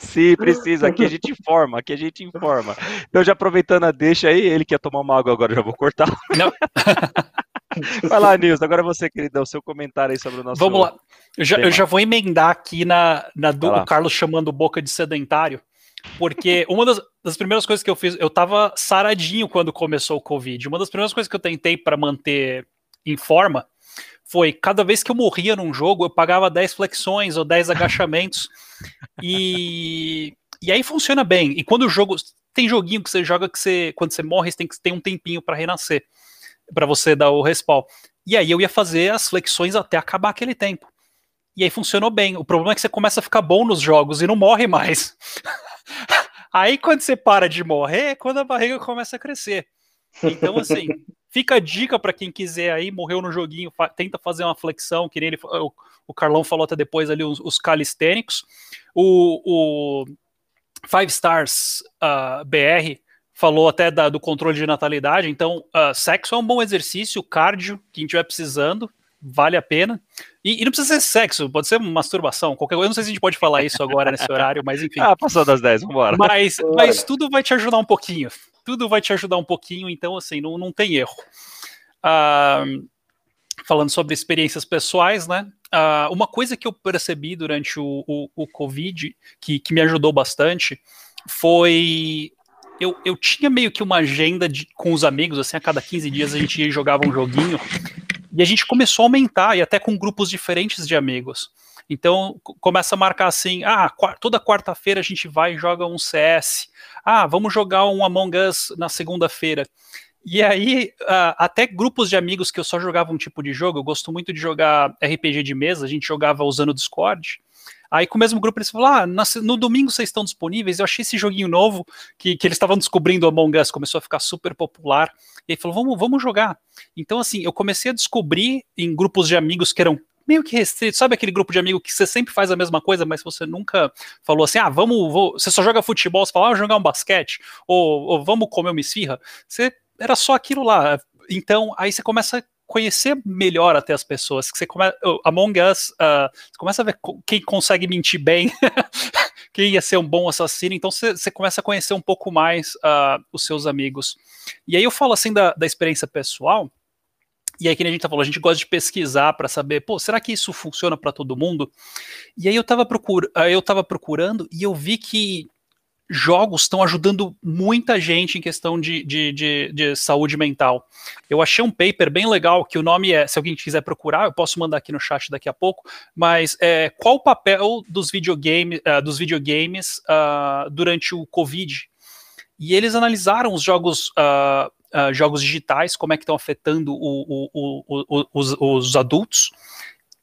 Sim, precisa. Aqui a gente informa, aqui a gente informa. Então, já aproveitando a deixa aí, ele quer tomar uma água agora, já vou cortar. Não. Vai lá, Nilson, agora você, queridão, seu comentário aí sobre o nosso. Vamos lá. Eu já, eu já vou emendar aqui na, na do o Carlos chamando boca de sedentário, porque uma das, das, primeiras coisas que eu fiz, eu tava saradinho quando começou o Covid. Uma das primeiras coisas que eu tentei para manter em forma foi cada vez que eu morria num jogo, eu pagava 10 flexões ou 10 agachamentos. e, e aí funciona bem. E quando o jogo. Tem joguinho que você joga que você, quando você morre, você tem que ter um tempinho para renascer para você dar o respawn. E aí eu ia fazer as flexões até acabar aquele tempo. E aí funcionou bem. O problema é que você começa a ficar bom nos jogos e não morre mais. aí quando você para de morrer, é quando a barriga começa a crescer. Então, assim, fica a dica para quem quiser aí, morreu no joguinho, fa tenta fazer uma flexão, que nem ele, o, o Carlão falou até depois ali, os, os calistênicos. O, o Five Stars uh, ah, BR falou até da, do controle de natalidade. Então, uh, sexo é um bom exercício, cardio, quem estiver precisando, vale a pena. E, e, não precisa ser sexo, pode ser masturbação, qualquer coisa. Eu não sei se a gente pode falar isso agora nesse horário, mas enfim. Ah, passou das 10, vambora. Mas, mas tudo vai te ajudar um pouquinho. Tudo vai te ajudar um pouquinho, então, assim, não, não tem erro. Uh, falando sobre experiências pessoais, né? Uh, uma coisa que eu percebi durante o, o, o Covid, que, que me ajudou bastante, foi eu, eu tinha meio que uma agenda de, com os amigos, assim, a cada 15 dias a gente jogava um joguinho, e a gente começou a aumentar, e até com grupos diferentes de amigos. Então, começa a marcar assim, ah, toda quarta-feira a gente vai e joga um CS, ah, vamos jogar um Among Us na segunda-feira. E aí, uh, até grupos de amigos que eu só jogava um tipo de jogo, eu gosto muito de jogar RPG de mesa, a gente jogava usando o Discord, Aí com o mesmo grupo eles falaram: ah, no domingo vocês estão disponíveis. Eu achei esse joguinho novo que, que eles estavam descobrindo Among Us, começou a ficar super popular. E ele falou: vamos, vamos jogar. Então, assim, eu comecei a descobrir em grupos de amigos que eram meio que restrito. Sabe aquele grupo de amigos que você sempre faz a mesma coisa, mas você nunca falou assim: ah, vamos, vou... você só joga futebol, você fala, ah, jogar um basquete, ou, ou vamos comer uma esfirra. Você era só aquilo lá. Então, aí você começa conhecer melhor até as pessoas. Que você come, Among Us, uh, você começa a ver quem consegue mentir bem, quem ia ser um bom assassino. Então você, você começa a conhecer um pouco mais uh, os seus amigos. E aí eu falo assim da, da experiência pessoal. E aí, que a gente tá falando, a gente gosta de pesquisar para saber, pô, será que isso funciona para todo mundo? E aí eu estava procura, eu tava procurando e eu vi que jogos estão ajudando muita gente em questão de, de, de, de, saúde mental. Eu achei um paper bem legal, que o nome é, se alguém quiser procurar, eu posso mandar aqui no chat daqui a pouco, mas é, qual o papel dos, videogame, uh, dos videogames uh, durante o Covid? E eles analisaram os jogos, uh, jogos digitais, como é que estão afetando o, o, o, os, os adultos,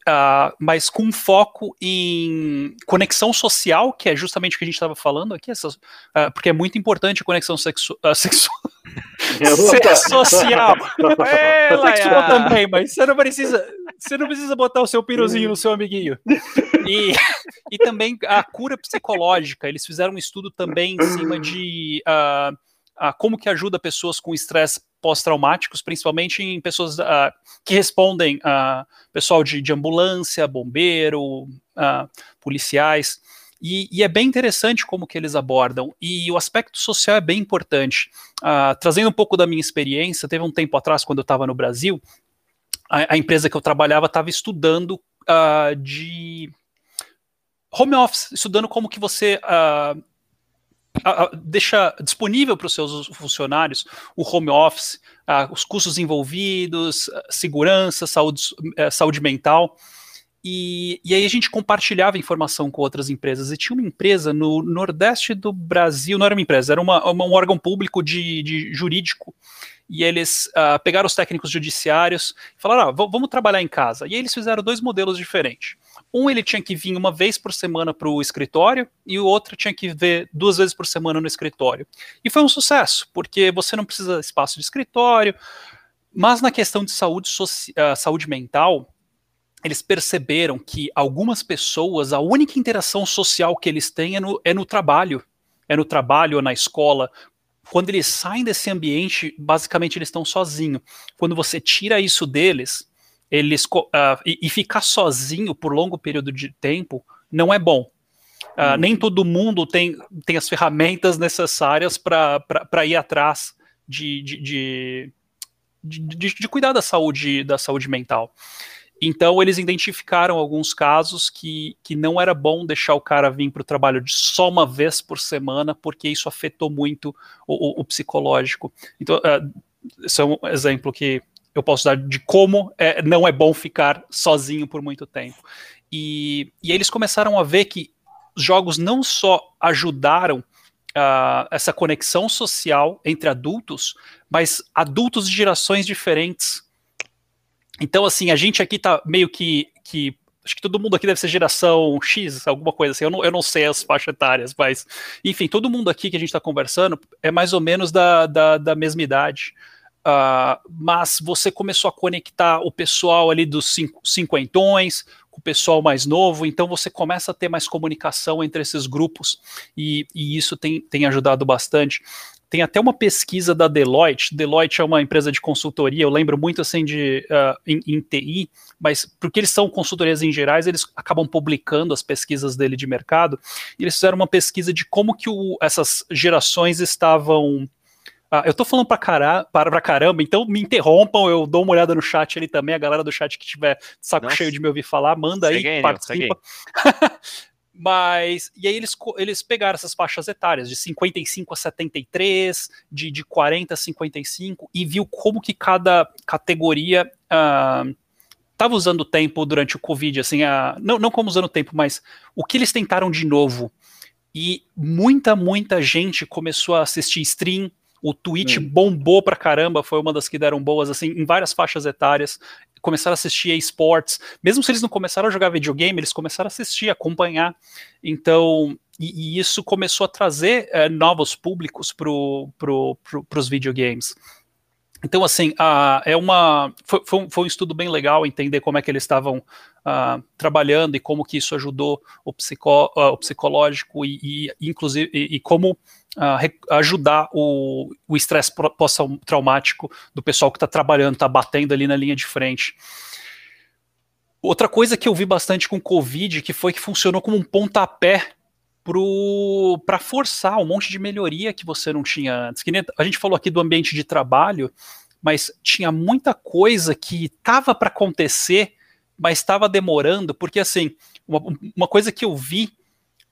Uh, mas com foco em conexão social, que é justamente o que a gente estava falando aqui, uh, porque é muito importante a conexão sexu uh, sexual. social. É, sexual também, mas você não precisa. Você não precisa botar o seu piruzinho no seu amiguinho. E, e também a cura psicológica. Eles fizeram um estudo também em cima de como que ajuda pessoas com estresse pós-traumáticos, principalmente em pessoas uh, que respondem a uh, pessoal de, de, ambulância, bombeiro, uh, policiais. E, e, é bem interessante como que eles abordam. E o aspecto social é bem importante. trazendo um pouco da minha experiência, teve um tempo atrás, quando eu estava no Brasil, a, a, empresa que eu trabalhava estava estudando de home office, estudando como que você deixa disponível para os seus funcionários o home office, os custos envolvidos, segurança, saúde, é, saúde mental. E, e, aí a gente compartilhava informação com outras empresas. E tinha uma empresa no nordeste do Brasil, não era uma empresa, era uma, uma, um órgão público de, de jurídico. E eles uh, pegaram os técnicos judiciários e falaram: ah, vamos trabalhar em casa. E aí eles fizeram dois modelos diferentes. Um ele tinha que vir uma vez por semana para o escritório e o outro tinha que ver duas vezes por semana no escritório. E foi um sucesso, porque você não precisa de espaço de escritório, mas na questão de saúde, uh, saúde mental, eles perceberam que algumas pessoas, a única interação social que eles têm é no, é no trabalho. É no trabalho ou na escola. Quando eles saem desse ambiente, basicamente eles estão sozinhos. Quando você tira isso deles, eles uh, e, e, ficar sozinho por longo período de tempo não é bom. Uh, nem todo mundo tem, tem as ferramentas necessárias para ir atrás de, de, de, de, de cuidar da saúde, da saúde mental. Então, eles identificaram alguns casos que, que não era bom deixar o cara vir para o trabalho de só uma vez por semana, porque isso afetou muito o, o, o psicológico. Então, uh, esse é um exemplo que eu posso dar de como é, não é bom ficar sozinho por muito tempo. E, e eles começaram a ver que os jogos não só ajudaram uh, essa conexão social entre adultos, mas adultos de gerações diferentes. Então, assim, a gente aqui tá meio que, que acho que todo mundo aqui deve ser geração X, alguma coisa assim. Eu não, eu não sei as faixas etárias, mas, enfim, todo mundo aqui que a gente está conversando é mais ou menos da, da, da mesma idade. Uh, mas você começou a conectar o pessoal ali dos cinco, cinquentões com o pessoal mais novo, então você começa a ter mais comunicação entre esses grupos e, e isso tem, tem ajudado bastante. Tem até uma pesquisa da Deloitte. Deloitte é uma empresa de consultoria, eu lembro muito assim de uh, em, em, TI, mas porque eles são consultorias em gerais, eles acabam publicando as pesquisas dele de mercado. E eles fizeram uma pesquisa de como que o, essas gerações estavam ah, eu tô falando pra, cara, para, pra caramba, então me interrompam, eu dou uma olhada no chat ali também, a galera do chat que tiver saco Nossa. cheio de me ouvir falar, manda aí, segue participa. Mas, e aí eles, eles pegaram essas faixas etárias, de 55 a 73, de, de 40 a 55, e viu como que cada categoria estava uh, usando o tempo durante o Covid, assim, não, não como usando o tempo, mas o que eles tentaram de novo. E muita, muita gente começou a assistir stream, o Twitch hum. bombou pra caramba, foi uma das que deram boas, assim, em várias faixas etárias. Começaram a assistir esportes, mesmo se eles não começaram a jogar videogame, eles começaram a assistir, acompanhar. Então, e, e isso começou a trazer é, novos públicos para pro, pro, pros videogames. Então, assim, uh, é uma foi, foi, um, foi, um, estudo bem legal entender como é que eles estavam uh, trabalhando e como que isso ajudou o, psico, uh, o psicológico e, e inclusive e, e como ajudar o estresse pós-traumático do pessoal que está trabalhando, está batendo ali na linha de frente. Outra coisa que eu vi bastante com o Covid, que foi que funcionou como um pontapé para forçar um monte de melhoria que você não tinha antes. A gente falou aqui do ambiente de trabalho, mas tinha muita coisa que estava para acontecer, mas estava demorando, porque assim, uma, uma coisa que eu vi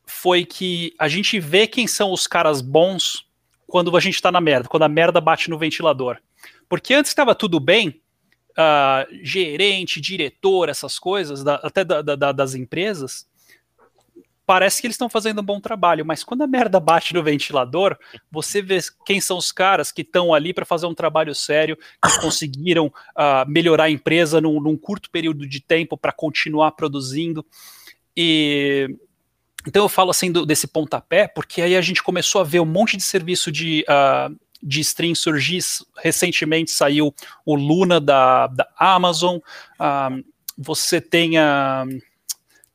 foi que a gente vê quem são os caras bons quando a gente está na merda, quando a merda bate no ventilador. Porque antes estava tudo bem, uh, gerente, diretor, essas coisas, da, até da, da, das empresas, parece que eles estão fazendo um bom trabalho, mas quando a merda bate no ventilador, você vê quem são os caras que estão ali para fazer um trabalho sério, que conseguiram uh, melhorar a empresa num, num curto período de tempo para continuar produzindo. E então eu falo assim do, desse pontapé, porque aí a gente começou a ver um monte de serviço de. Uh, de stream surgir. Recentemente saiu o Luna da, da Amazon. Uh, você tem a.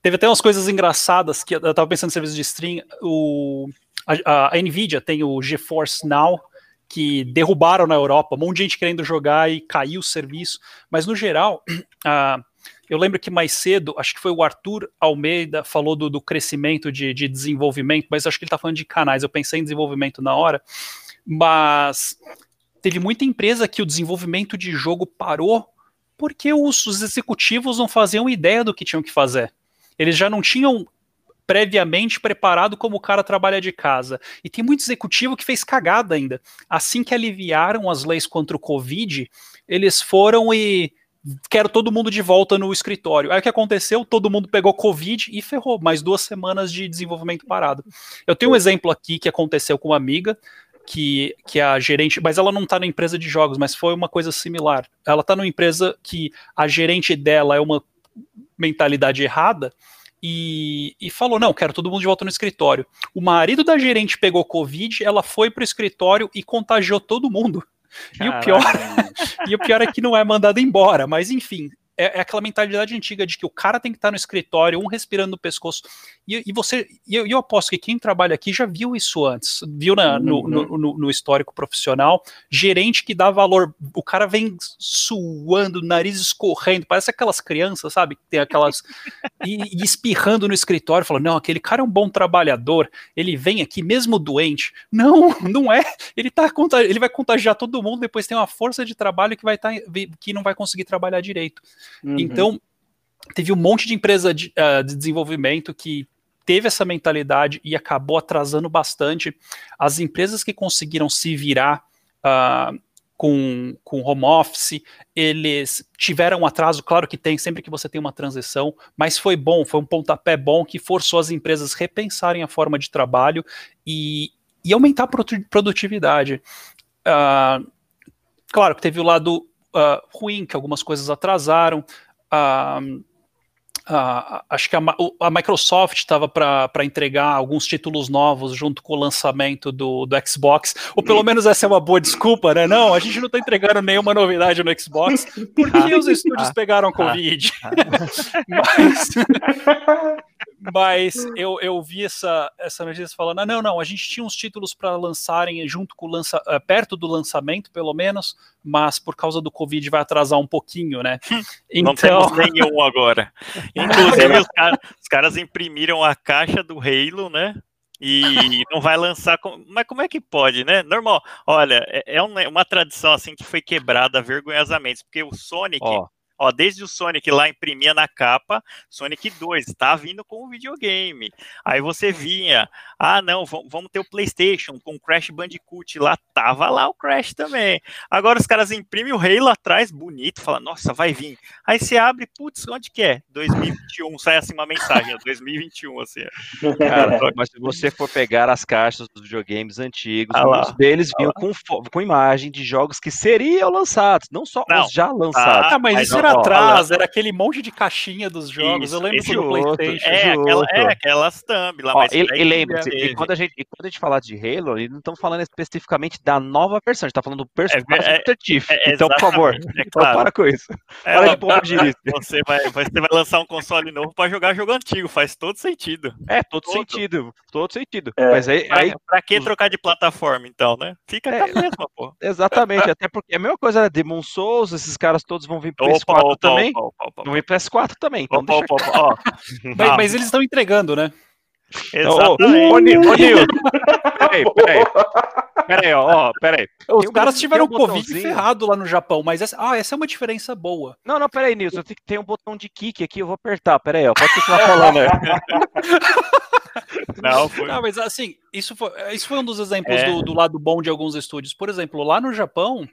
Teve até umas coisas engraçadas que eu estava pensando em serviço de stream. O, a, a, Nvidia tem o GeForce Now, que derrubaram na Europa, um monte de gente querendo jogar e caiu o serviço. Mas no geral, uh, eu lembro que mais cedo, acho que foi o Arthur Almeida, falou do, do crescimento de, de, desenvolvimento, mas acho que ele está falando de canais. Eu pensei em desenvolvimento na hora, mas teve muita empresa que o desenvolvimento de jogo parou porque os, os executivos não faziam ideia do que tinham que fazer. Eles já não tinham previamente preparado como o cara trabalha de casa. E tem muito executivo que fez cagada ainda. Assim que aliviaram as leis contra o Covid, eles foram e quero todo mundo de volta no escritório. Aí o que aconteceu? Todo mundo pegou Covid e ferrou, mais duas semanas de desenvolvimento parado. Eu tenho um exemplo aqui que aconteceu com uma amiga, que, que a gerente, mas ela não está na empresa de jogos, mas foi uma coisa similar. Ela está numa empresa que a gerente dela é uma mentalidade errada e, e, falou: não, quero todo mundo de volta no escritório. O marido da gerente pegou Covid, ela foi para o escritório e contagiou todo mundo. E o, pior, e o pior é que não é mandado embora, mas enfim, é, é, aquela mentalidade antiga de que o cara tem que estar no escritório, um respirando no pescoço. E, e você, e eu, eu, aposto que quem trabalha aqui já viu isso antes, viu na, no, uhum. no, no, no, histórico profissional, gerente que dá valor, o cara vem suando, nariz escorrendo, parece aquelas crianças, sabe? Tem aquelas. e, e espirrando no escritório, falando: não, aquele cara é um bom trabalhador, ele vem aqui mesmo doente. Não, não é. Ele, tá, ele vai contagiar todo mundo, depois tem uma força de trabalho que vai estar tá, que não vai conseguir trabalhar direito. Uhum. Então, teve um monte de empresa de, uh, de desenvolvimento que teve essa mentalidade e acabou atrasando bastante. As empresas que conseguiram se virar uh, com, com home office, eles tiveram um atraso, claro que tem, sempre que você tem uma transição, mas foi bom, foi um pontapé bom que forçou as empresas repensarem a forma de trabalho e, e aumentar a produtividade. Uh, claro que teve o lado uh, ruim, que algumas coisas atrasaram. Uh, Uh, acho que a, a Microsoft estava para entregar alguns títulos novos junto com o lançamento do, do Xbox, ou pelo menos essa é uma boa desculpa, né? Não, a gente não está entregando nenhuma novidade no Xbox, porque os estúdios pegaram Covid. Mas, mas eu, eu vi essa, essa notícia falando: ah, não, não, a gente tinha uns títulos para lançarem junto com o lança, uh, perto do lançamento, pelo menos, mas por causa do Covid vai atrasar um pouquinho, né? Então... Não temos nenhum agora. Inclusive, os, caras, os caras imprimiram a caixa do Halo, né? e não vai lançar. Com... Mas como é que pode, né? Normal. Olha, é, é uma tradição assim que foi quebrada vergonhosamente, porque o Sonic. Oh. Ó, desde o Sonic lá imprimia na capa, Sonic 2, tá vindo com o videogame. Aí você vinha, ah, não, vamos ter o PlayStation com o Crash Bandicoot lá, tava lá o Crash também. Agora os caras imprimem o Halo atrás, bonito, fala, nossa, vai vir. Aí você abre, putz, onde que é? 2021, sai assim uma mensagem, 2021, assim. Cara, mas se você for pegar as caixas dos videogames antigos, ah muitos deles vinham ah com, com imagem de jogos que seriam lançados, não só não. os já lançados. Ah, mas isso era era ó, atrás, era aquele monte de caixinha dos jogos. Isso, eu lembro do outro. PlayStation. É, de aquela, outro. é aquelas thumb lá, Ó, mas e, e lembre-se, teve. e quando, a gente, e quando a gente fala de Halo, e não estamos falando especificamente da nova versão, a gente tá falando do personagem é- Master Chief. é, então, por favor, é então claro. para com isso. É, Para de bombardir isso. Você vai, você vai lançar um console novo pra jogar jogo antigo, faz todo sentido. É, todo, Todo. sentido, todo sentido. É. Mas aí, Pra, aí pra que trocar de plataforma, então, né? Fica É. mesma, pô. exatamente, até porque é a mesma coisa, né? Demon Souls, esses caras todos vão vir pro Opa, PS4 opa, também. vir pro PS4 também, então deixa. Mas, mas eles estão entregando, né? Ô, Exatamente. ô, Nil- ô, Nilton, peraí, peraí, peraí, ó, ó, peraí. Os Tem caras tiveram um Covid ferrado lá no Japão, mas essa, ah, essa é uma diferença boa. Não, não, peraí, Nilson, tem, tem um botão de kick aqui, eu vou apertar, peraí, ó, pode continuar falando aí. Não, foi. Não, mas assim, isso foi, isso foi um dos exemplos É. do, do lado bom de alguns estúdios. Por exemplo, lá no Japão,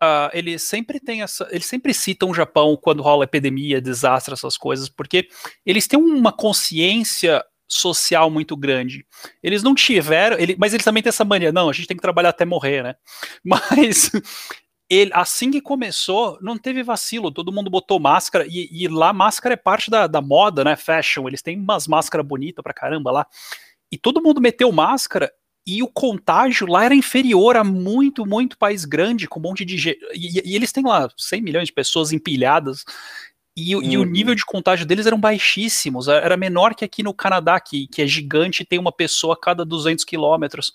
ah, eles sempre têm essa. Eles sempre citam o Japão quando rola epidemia, desastre, essas coisas, porque eles têm uma consciência social muito grande. Eles não tiveram, ele, mas eles também têm essa mania, não, a gente tem que trabalhar até morrer, né? Mas ele, assim que começou, não teve vacilo, todo mundo botou máscara, e, e lá máscara é parte da, da moda, né? Fashion, eles têm umas máscaras bonitas pra caramba lá. E todo mundo meteu máscara e o contágio lá era inferior a muito, muito país grande, com um monte de gente. E, e eles têm lá 100 milhões de pessoas empilhadas. E, o- e o Uhum. nível de contágio deles eram baixíssimos, era menor que aqui no Canadá, que, que é gigante e tem uma pessoa a cada 200 quilômetros.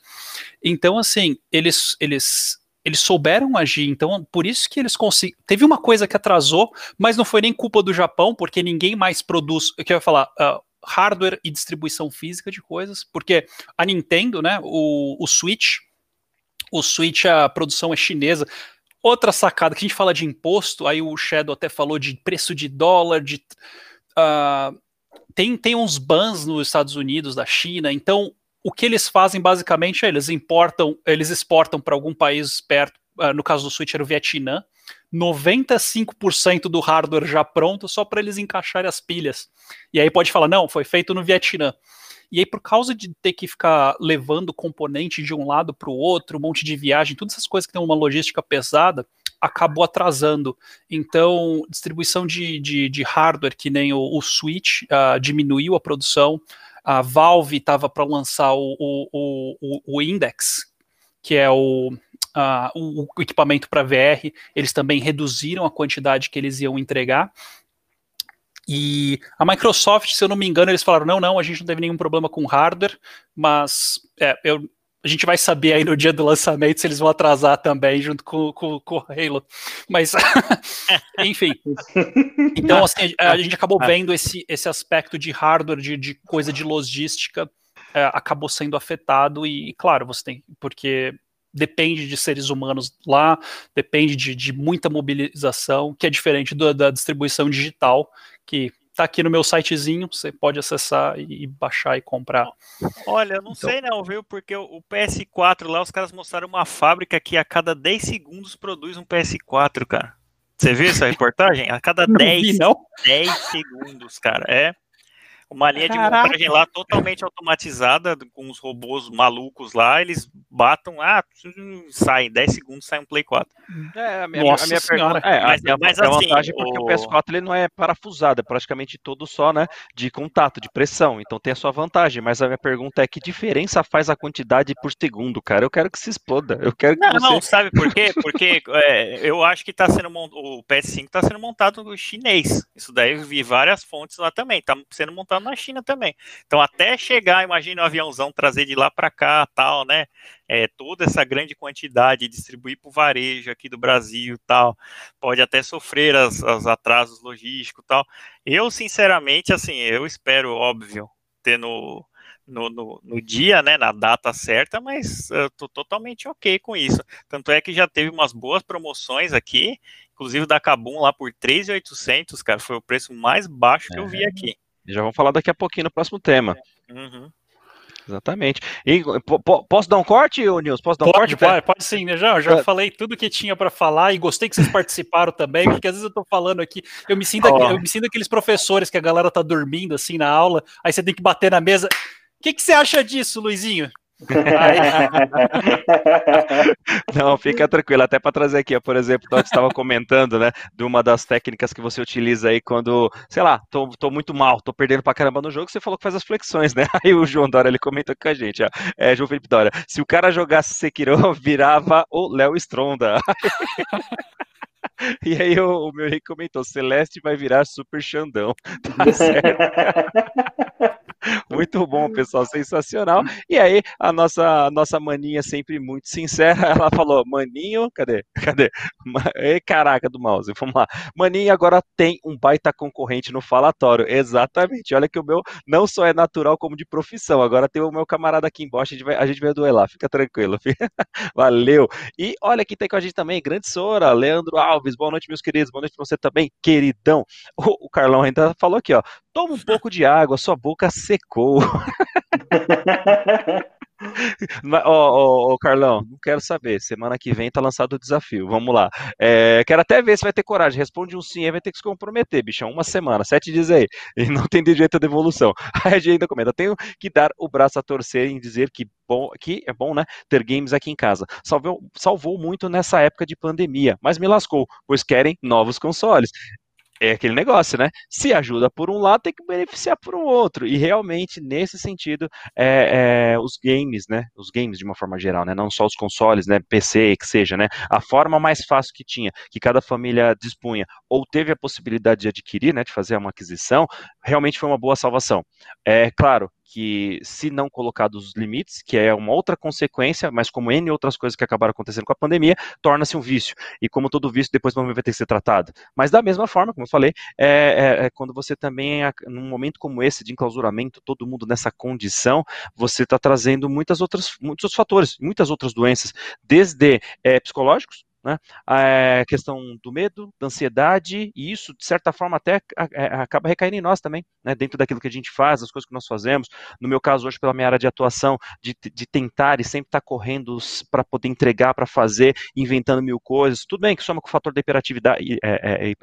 Então, assim, eles, eles, eles souberam agir, então por isso que eles conseguiram. Teve uma coisa que atrasou, mas não foi nem culpa do Japão, porque ninguém mais produz. O que eu ia falar? ah, hardware e distribuição física de coisas, porque a Nintendo, né, o, o Switch, o Switch, a produção é chinesa. Outra sacada, que a gente fala de imposto, aí o Shadow até falou de preço de dólar, de. ah, tem, tem uns bans nos Estados Unidos, da China, então o que eles fazem basicamente é eles importam, eles exportam para algum país perto, ah, no caso do Switch era o Vietnã, 95% do hardware já pronto só para eles encaixarem as pilhas. E aí pode falar, não, foi feito no Vietnã. E aí, por causa de ter que ficar levando componente de um lado para o outro, um monte de viagem, todas essas coisas que tem uma logística pesada, acabou atrasando. Então, distribuição de, de, de hardware, que nem o, o Switch, ah, diminuiu a produção. A Valve estava para lançar o, o, o, o Index, que é o, ah, o, o equipamento para VR. Eles também reduziram a quantidade que eles iam entregar. E a Microsoft, se eu não me engano, eles falaram: não, não, a gente não teve nenhum problema com hardware, mas é, eu, a gente vai saber aí no dia do lançamento se eles vão atrasar também, junto com, com, com o Halo. Mas, enfim. Então, assim, a, a gente acabou vendo esse, esse aspecto de hardware, de, de coisa de logística, é, acabou sendo afetado, e, claro, você tem, porque depende de seres humanos lá, depende de, de muita mobilização, que é diferente do, da distribuição digital, que tá aqui no meu sitezinho, você pode acessar e, e baixar e comprar. Olha, eu não Então- sei não, viu? Porque o o PS4 lá, os caras mostraram uma fábrica que a cada 10 segundos produz um PS4, cara. Você viu essa reportagem? A cada Não 10, vi, não. 10 segundos, cara. É uma linha de Caraca. montagem lá totalmente automatizada, com os robôs malucos lá, eles batam, ah, sai, 10 segundos sai um Play 4. É, a minha, Nossa a minha senhora. pergunta é, Mas- a, mas a assim, vantagem porque o... o- PS4 ele não é parafusado, é praticamente todo só, né, de contato, de pressão, então tem a sua vantagem, mas a minha pergunta é que diferença faz a quantidade por segundo, cara? Eu quero que se exploda, eu quero que Não, você... não, sabe por quê? Porque é, eu acho que tá sendo mont... o PS5 está sendo montado no chinês. Isso daí eu vi várias fontes lá também. Tá sendo montado na China também. Então, até chegar, imagina o aviãozão trazer de lá para cá, tal, né? É, toda essa grande quantidade, distribuir para o varejo aqui do Brasil, tal, pode até sofrer as, os atrasos logísticos, tal. Eu, sinceramente, assim, eu espero, óbvio, ter no, no, no, no dia, né, na data certa, mas eu tô totalmente ok com isso. Tanto é que já teve umas boas promoções aqui, inclusive da Kabum lá por 3.800, cara, foi o preço mais baixo que eu vi aqui. Já vamos falar daqui a pouquinho no próximo tema. Uhum. Exatamente. E, po- po- posso dar um corte, ô Nils? Posso dar um Pode, corte? pode, pode sim, né? Já, já É. falei tudo que tinha para falar e gostei que vocês participaram também, porque às vezes eu tô falando aqui, eu me sinto, eu me sinto aqueles professores que a galera tá dormindo assim na aula, aí você tem que bater na mesa. O que, que você acha disso, Luizinho? Não, fica tranquilo, até para trazer aqui, ó, por exemplo, nós estava comentando, né, de uma das técnicas que você utiliza aí quando, sei lá, tô, tô muito mal, tô perdendo pra caramba no jogo, você falou que faz as flexões, né? Aí o João Dória, ele comentou com a gente, ó, é, João Felipe Dória, se o cara jogasse Sekiro, virava o Léo Stronda. E aí o, o meu rei comentou, Celeste vai virar Super Xandão. Tá certo, Muito bom, pessoal, sensacional. E aí, a nossa, a nossa maninha sempre muito sincera, ela falou, maninho, cadê? Cadê? Ei, caraca do mouse, vamos lá. Maninho agora tem um baita concorrente no falatório. Exatamente, olha que o meu não só é natural como de profissão. Agora tem o meu camarada aqui embaixo, a gente vai, a gente vai duelar, fica tranquilo. Valeu. E olha quem tem com a gente também, grande Sora, Leandro Alves, boa noite, meus queridos, boa noite pra você também, queridão. O, o Carlão ainda falou aqui, ó, toma um pouco de água, sua boca secou. Ô, oh, oh, Carlão, não quero saber. Semana que vem tá lançado o desafio. Vamos lá. É, quero até ver se vai ter coragem. Responde um sim, aí vai ter que se comprometer, bichão. Uma semana, sete dias aí. E não tem de jeito a devolução. A gente ainda comenta. Tenho que dar o braço a torcer em dizer que, bom, que é bom, né? Ter games aqui em casa. Salvou, salvou muito nessa época de pandemia, mas me lascou, pois querem novos consoles é aquele negócio, né? Se ajuda por um lado, tem que beneficiar por um outro. E realmente, nesse sentido, é, é, os games, né? Os games de uma forma geral, né? Não só os consoles, né? PC, que seja, né? A forma mais fácil que tinha, que cada família dispunha, ou teve a possibilidade de adquirir, né? De fazer uma aquisição, realmente foi uma boa salvação. É claro, que, se não colocados os limites, que é uma outra consequência, mas como N outras coisas que acabaram acontecendo com a pandemia, torna-se um vício. E como todo vício, depois vai ter que ser tratado. Mas da mesma forma, como eu falei, é, é, é quando você também, num momento como esse de enclausuramento, todo mundo nessa condição, você está trazendo muitas outras, muitos outros fatores, muitas outras doenças, desde é, psicológicos, né? A é, questão do medo, da ansiedade, e isso, de certa forma, até é, acaba recaindo em nós também, né? dentro daquilo que a gente faz, as coisas que nós fazemos. No meu caso, hoje, pela minha área de atuação, de, de tentar e sempre estar tá correndo para poder entregar, para fazer, inventando mil coisas. Tudo bem que soma com o fator da hiperatividade, é, é,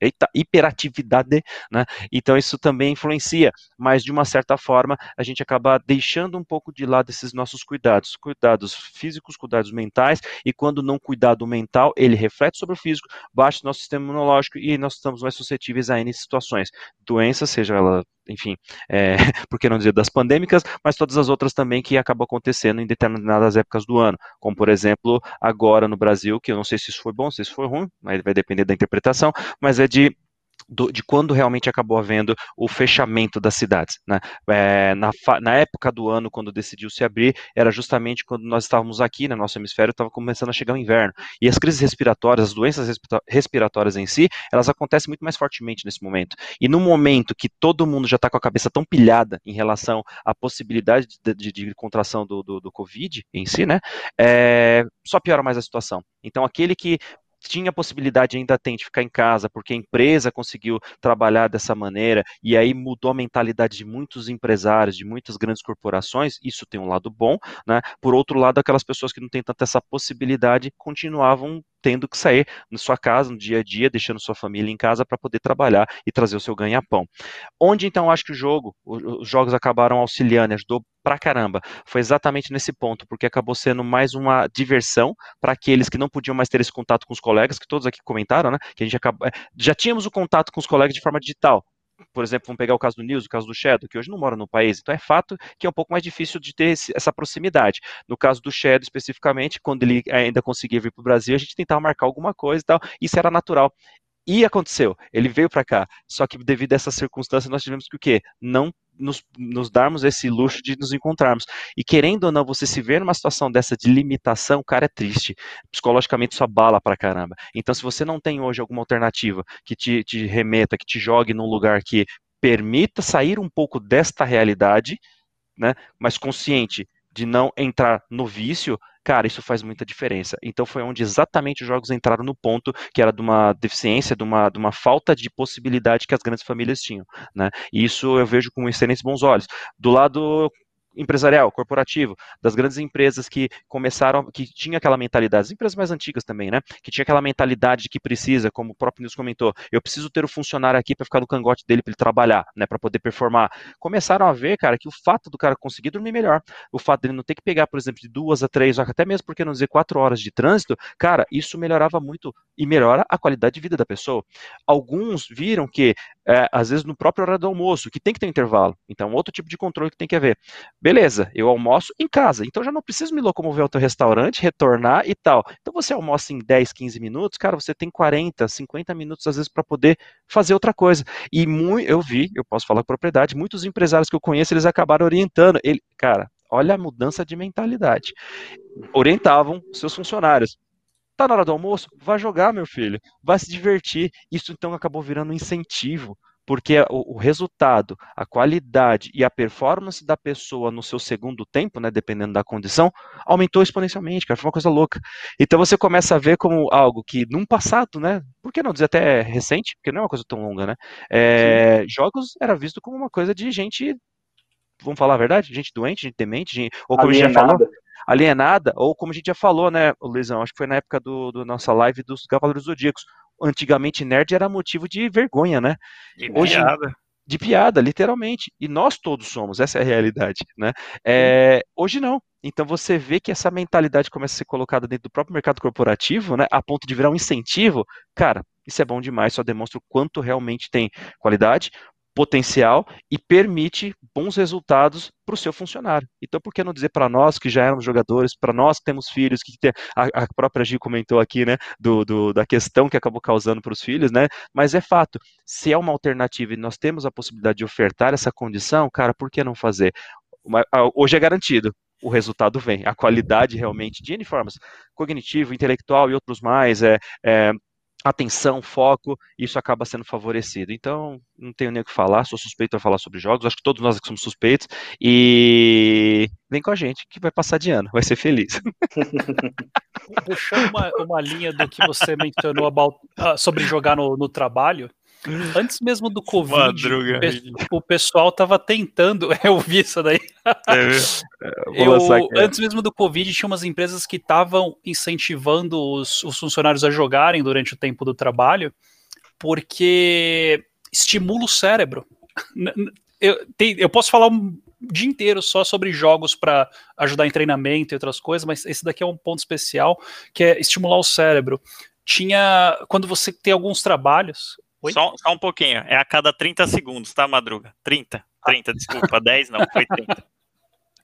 eita, hiperatividade, né? então isso também influencia, mas de uma certa forma, a gente acaba deixando um pouco de lado esses nossos cuidados, cuidados físicos, cuidados mentais, e quando não cuidado mental, ele reflete sobre o físico, baixa o nosso sistema imunológico e nós estamos mais suscetíveis a N situações. Doenças, seja ela, enfim, é, por que não dizer das pandêmicas, mas todas as outras também que acabam acontecendo em determinadas épocas do ano, como por exemplo, agora no Brasil, que eu não sei se isso foi bom, se isso foi ruim, mas vai depender da interpretação, mas é de do, de quando realmente acabou havendo o fechamento das cidades. Né? É, na, na, época do ano, quando decidiu se abrir, era justamente quando nós estávamos aqui, no né, nosso hemisfério, estava começando a chegar o inverno. E as crises respiratórias, as doenças respiratórias em si, elas acontecem muito mais fortemente nesse momento. E no momento que todo mundo já está com a cabeça tão pilhada em relação à possibilidade de, de, de contração do, do, do, Covid em si, né, é, só piora mais a situação. Então, aquele que tinha a possibilidade, ainda tem, de ficar em casa, porque a empresa conseguiu trabalhar dessa maneira, e aí mudou a mentalidade de muitos empresários, de muitas grandes corporações, isso tem um lado bom, né? Por outro lado, aquelas pessoas que não têm tanta essa possibilidade continuavam tendo que sair na sua casa, no dia a dia, deixando sua família em casa para poder trabalhar e trazer o seu ganha-pão. Onde então acho que o jogo, os jogos acabaram auxiliando, ajudou pra caramba. Foi exatamente nesse ponto, porque acabou sendo mais uma diversão para aqueles que não podiam mais ter esse contato com os colegas, que todos aqui comentaram, né? Que a gente acaba, já tínhamos o contato com os colegas de forma digital, por exemplo, vamos pegar o caso do News, o caso do Shadow, que hoje não mora no país, então é fato que é um pouco mais difícil de ter esse, essa proximidade. No caso do Shadow, especificamente, quando ele ainda conseguia vir para o Brasil, a gente tentava marcar alguma coisa e tal, isso era natural. E aconteceu, ele veio para cá, só que devido a essa circunstância nós tivemos que o quê? Não nos, nos, darmos esse luxo de nos encontrarmos. E querendo ou não, você se ver numa situação dessa de limitação, cara, é triste. Psicologicamente isso abala pra caramba. Então, se você não tem hoje alguma alternativa que te, te remeta, que te jogue num lugar que permita sair um pouco desta realidade, né, mas consciente de não entrar no vício, cara, isso faz muita diferença. Então foi onde exatamente os jogos entraram no ponto que era de uma deficiência, de uma, de uma falta de possibilidade que as grandes famílias tinham, né? E isso eu vejo com excelentes bons olhos. Do lado empresarial, corporativo, das grandes empresas que começaram, que tinha aquela mentalidade, as empresas mais antigas também, né? Que tinha aquela mentalidade de que precisa, como o próprio Nils comentou, eu preciso ter o funcionário aqui para ficar no cangote dele para ele trabalhar, né? Para poder performar. Começaram a ver, cara, que o fato do cara conseguir dormir melhor, o fato dele não ter que pegar, por exemplo, de duas a três, até mesmo porque não dizer quatro horas de trânsito, cara, isso melhorava muito e melhora a qualidade de vida da pessoa. Alguns viram que, é, às vezes, no próprio horário do almoço, que tem que ter intervalo. Então, outro tipo de controle que tem que haver. Beleza, eu almoço em casa, então já não preciso me locomover ao teu restaurante, retornar e tal. Então, você almoça em 10, 15 minutos, cara, você tem 40, 50 minutos, às vezes, para poder fazer outra coisa. E eu vi, eu posso falar com propriedade, muitos empresários que eu conheço, eles acabaram orientando. Ele, cara, olha a mudança de mentalidade. Orientavam seus funcionários. Tá na hora do almoço? Vai jogar, meu filho. Vai se divertir. Isso então acabou virando um incentivo, porque o, o, resultado, a qualidade e a performance da pessoa no seu segundo tempo, né, dependendo da condição, aumentou exponencialmente, cara. Foi uma coisa louca. Então você começa a ver como algo que num passado, né, por que não dizer até recente, porque não é uma coisa tão longa, né, é, jogos era visto como uma coisa de gente vamos falar a verdade? Gente doente, gente demente, gente, ou como alienada. a gente já falou, alienada, ou como a gente já falou, né, Luizão, acho que foi na época do, do nossa live dos Cavaleiros Zodíacos. Antigamente nerd era motivo de vergonha, né? De Hoje, piada. De piada, literalmente. E nós todos somos, essa é a realidade, né? É, hoje não. Então você vê que essa mentalidade começa a ser colocada dentro do próprio mercado corporativo, né, a ponto de virar um incentivo. Cara, isso é bom demais, só demonstra o quanto realmente tem qualidade, potencial e permite bons resultados para o seu funcionário. Então, por que não dizer para nós que já éramos jogadores, para nós que temos filhos, que tem, a, a, própria Gi comentou aqui, né, do, do da questão que acabou causando para os filhos, né, mas é fato, se é uma alternativa e nós temos a possibilidade de ofertar essa condição, cara, por que não fazer? Hoje é garantido, o resultado vem. A qualidade realmente de uniformes, cognitivo, intelectual e outros mais, é, é, atenção, foco, isso acaba sendo favorecido. Então, não tenho nem o que falar, sou suspeito a falar sobre jogos, acho que todos nós aqui somos suspeitos, e vem com a gente, que vai passar de ano, vai ser feliz. Puxando uma, uma linha do que você mencionou about, uh, sobre jogar no, no trabalho, Antes mesmo do Covid, Madruga. o pessoal tava tentando. Eu vi isso daí. É, eu, antes mesmo do Covid, tinha umas empresas que estavam incentivando os, os funcionários a jogarem durante o tempo do trabalho, porque estimula o cérebro. Eu, tem, eu posso falar um dia inteiro só sobre jogos para ajudar em treinamento e outras coisas, mas esse daqui é um ponto especial que é estimular o cérebro. Tinha quando você tem alguns trabalhos, só, só, um pouquinho. É a cada 30 segundos, tá, Madruga? 30. 30, desculpa. 10 não, foi 30.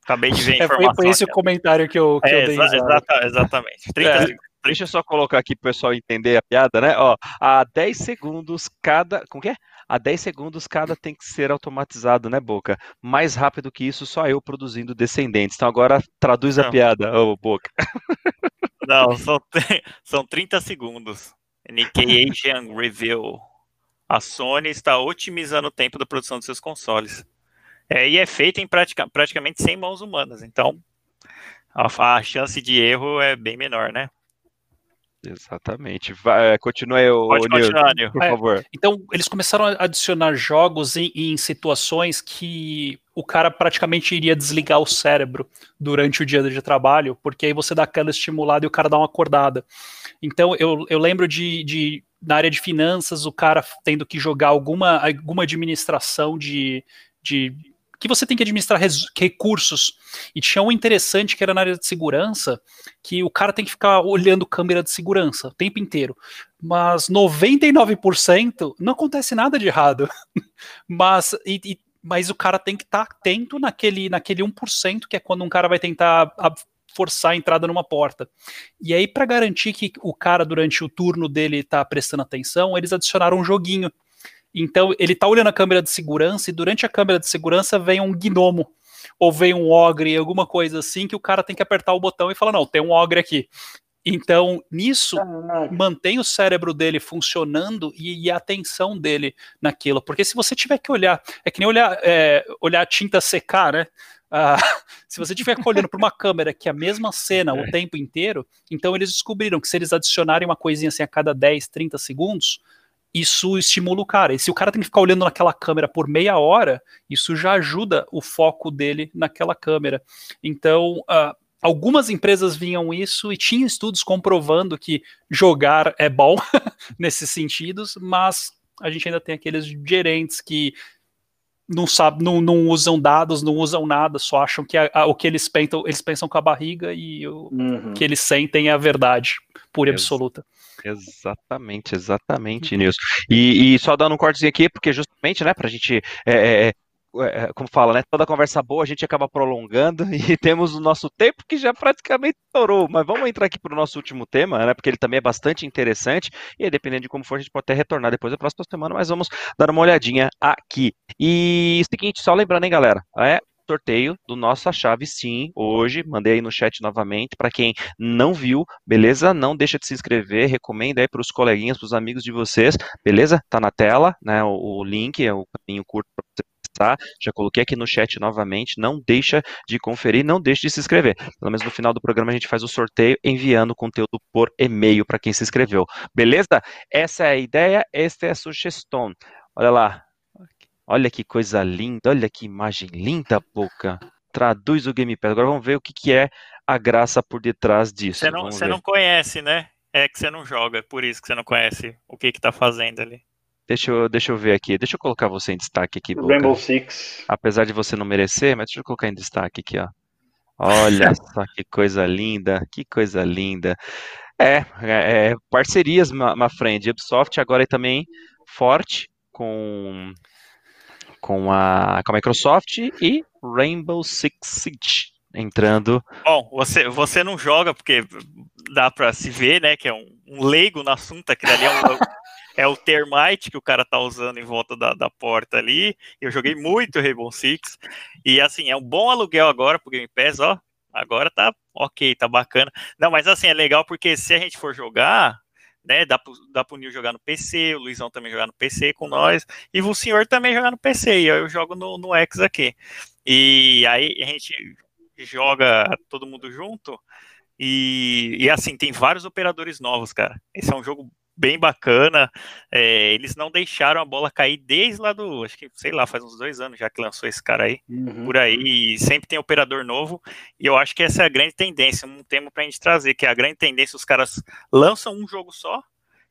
Acabei de ver a informação. É, foi, foi esse o comentário que eu, que é, eu dei. Exa exata, exatamente. 30 é, segundos. Deixa eu só colocar aqui para o pessoal entender a piada, né? Ó, a 10 segundos cada. Como que é? A 10 segundos cada tem que ser automatizado, né, Boca? Mais rápido que isso, só eu produzindo descendentes. Então agora traduz não. a piada, ô Boca. Não, são, são 30 segundos. Nikkei Asian Review a Sony está otimizando o tempo da produção de seus consoles. É, e é feito em pratica, praticamente sem mãos humanas, então a, a, chance de erro é bem menor, né? Exatamente. Vai, continue aí, Pode continuar, Nil, por é, favor. Então, eles começaram a adicionar jogos em, em, situações que o cara praticamente iria desligar o cérebro durante o dia de trabalho, porque aí você dá aquela estimulada e o cara dá uma acordada. Então, eu, eu lembro de, de na área de finanças, o cara tendo que jogar alguma, alguma administração de, de que você tem que administrar recursos. E tinha um interessante que era na área de segurança, que o cara tem que ficar olhando câmera de segurança o tempo inteiro. Mas 99% não acontece nada de errado. mas, e, e, mas o cara tem que estar tá atento naquele, naquele 1%, que é quando um cara vai tentar forçar a entrada numa porta. E aí, para garantir que o cara, durante o turno dele, está prestando atenção, eles adicionaram um joguinho. Então, ele está olhando a câmera de segurança e durante a câmera de segurança vem um gnomo. Ou vem um ogre, alguma coisa assim, que o cara tem que apertar o botão e falar: não, tem um ogre aqui. Então, nisso, mantém o cérebro dele funcionando e, e, a atenção dele naquilo. Porque se você tiver que olhar, é que nem olhar, é, olhar a tinta secar, né? Ah, se você estiver olhando para uma câmera que é a mesma cena o é. tempo inteiro, então eles descobriram que se eles adicionarem uma coisinha assim a cada 10, 30 segundos, isso estimula o cara. E se o cara tem que ficar olhando naquela câmera por meia hora, isso já ajuda o foco dele naquela câmera. Então, uh, algumas empresas vinham isso e tinham estudos comprovando que jogar é bom nesses sentidos, mas a gente ainda tem aqueles gerentes que não sabe, não, não usam dados, não usam nada, só acham que a, a, o que eles pensam, eles pensam com a barriga e o uhum. que eles sentem é a verdade pura e absoluta. Exatamente, exatamente, Nilson. E, e, só dando um cortezinho aqui, porque justamente, né, pra gente é, é, é é, é, como fala, né? Toda conversa boa a gente acaba prolongando e temos o nosso tempo que já praticamente estourou. Mas vamos entrar aqui para o nosso último tema, né? Porque ele também é bastante interessante e dependendo de como for, a gente pode até retornar depois da próxima semana, mas vamos dar uma olhadinha aqui. E seguinte, só lembrando, hein, galera? É sorteio do nossa chave sim hoje. Mandei aí no chat novamente para quem não viu, beleza? Não deixa de se inscrever, recomenda aí para os coleguinhas, para os amigos de vocês, beleza? Tá na tela, né? O, o link é o caminho curto para você tá? Já coloquei aqui no chat novamente, não deixa de conferir, não deixe de se inscrever. Pelo menos no final do programa a gente faz o sorteio enviando o conteúdo por e-mail para quem se inscreveu. Beleza? Essa é a ideia, esta é a sugestão. Olha lá. Olha que coisa linda, olha que imagem linda, Boca. Traduz o Game Pass. Agora vamos ver o que, que é a graça por detrás disso. Você não, você não conhece, né? É que você não joga, é por isso que você não conhece o que que tá fazendo ali. Deixa eu, deixa eu ver aqui. Deixa eu colocar você em destaque aqui. Boca. Rainbow Six. Apesar de você não merecer, mas deixa eu colocar em destaque aqui, ó. Olha só que coisa linda, que coisa linda. É, é, é parcerias, uma friend. Ubisoft agora é também forte com, com, a, com a Microsoft e Rainbow Six Siege entrando. Bom, você, você não joga porque dá para se ver, né, que é um, um leigo no assunto, aquele ali é um, é o termite que o cara tá usando em volta da, da porta ali. Eu joguei muito Rainbow Six. E assim, é um bom aluguel agora pro Game Pass, ó. Agora tá ok, tá bacana. Não, mas assim, é legal porque se a gente for jogar, né, dá pro, dá pro Nil jogar no PC, o Luizão também jogar no PC com nós, e o senhor também jogar no PC, e eu jogo no, no X aqui. E aí a gente joga todo mundo junto, e, e assim, tem vários operadores novos, cara. Esse é um jogo bem bacana. É, eles não deixaram a bola cair desde lá do, acho que, sei lá, faz uns dois anos já que lançou esse cara aí, uhum. por aí, e sempre tem operador novo, e eu acho que essa é a grande tendência, um tema pra gente trazer, que é a grande tendência, os caras lançam um jogo só,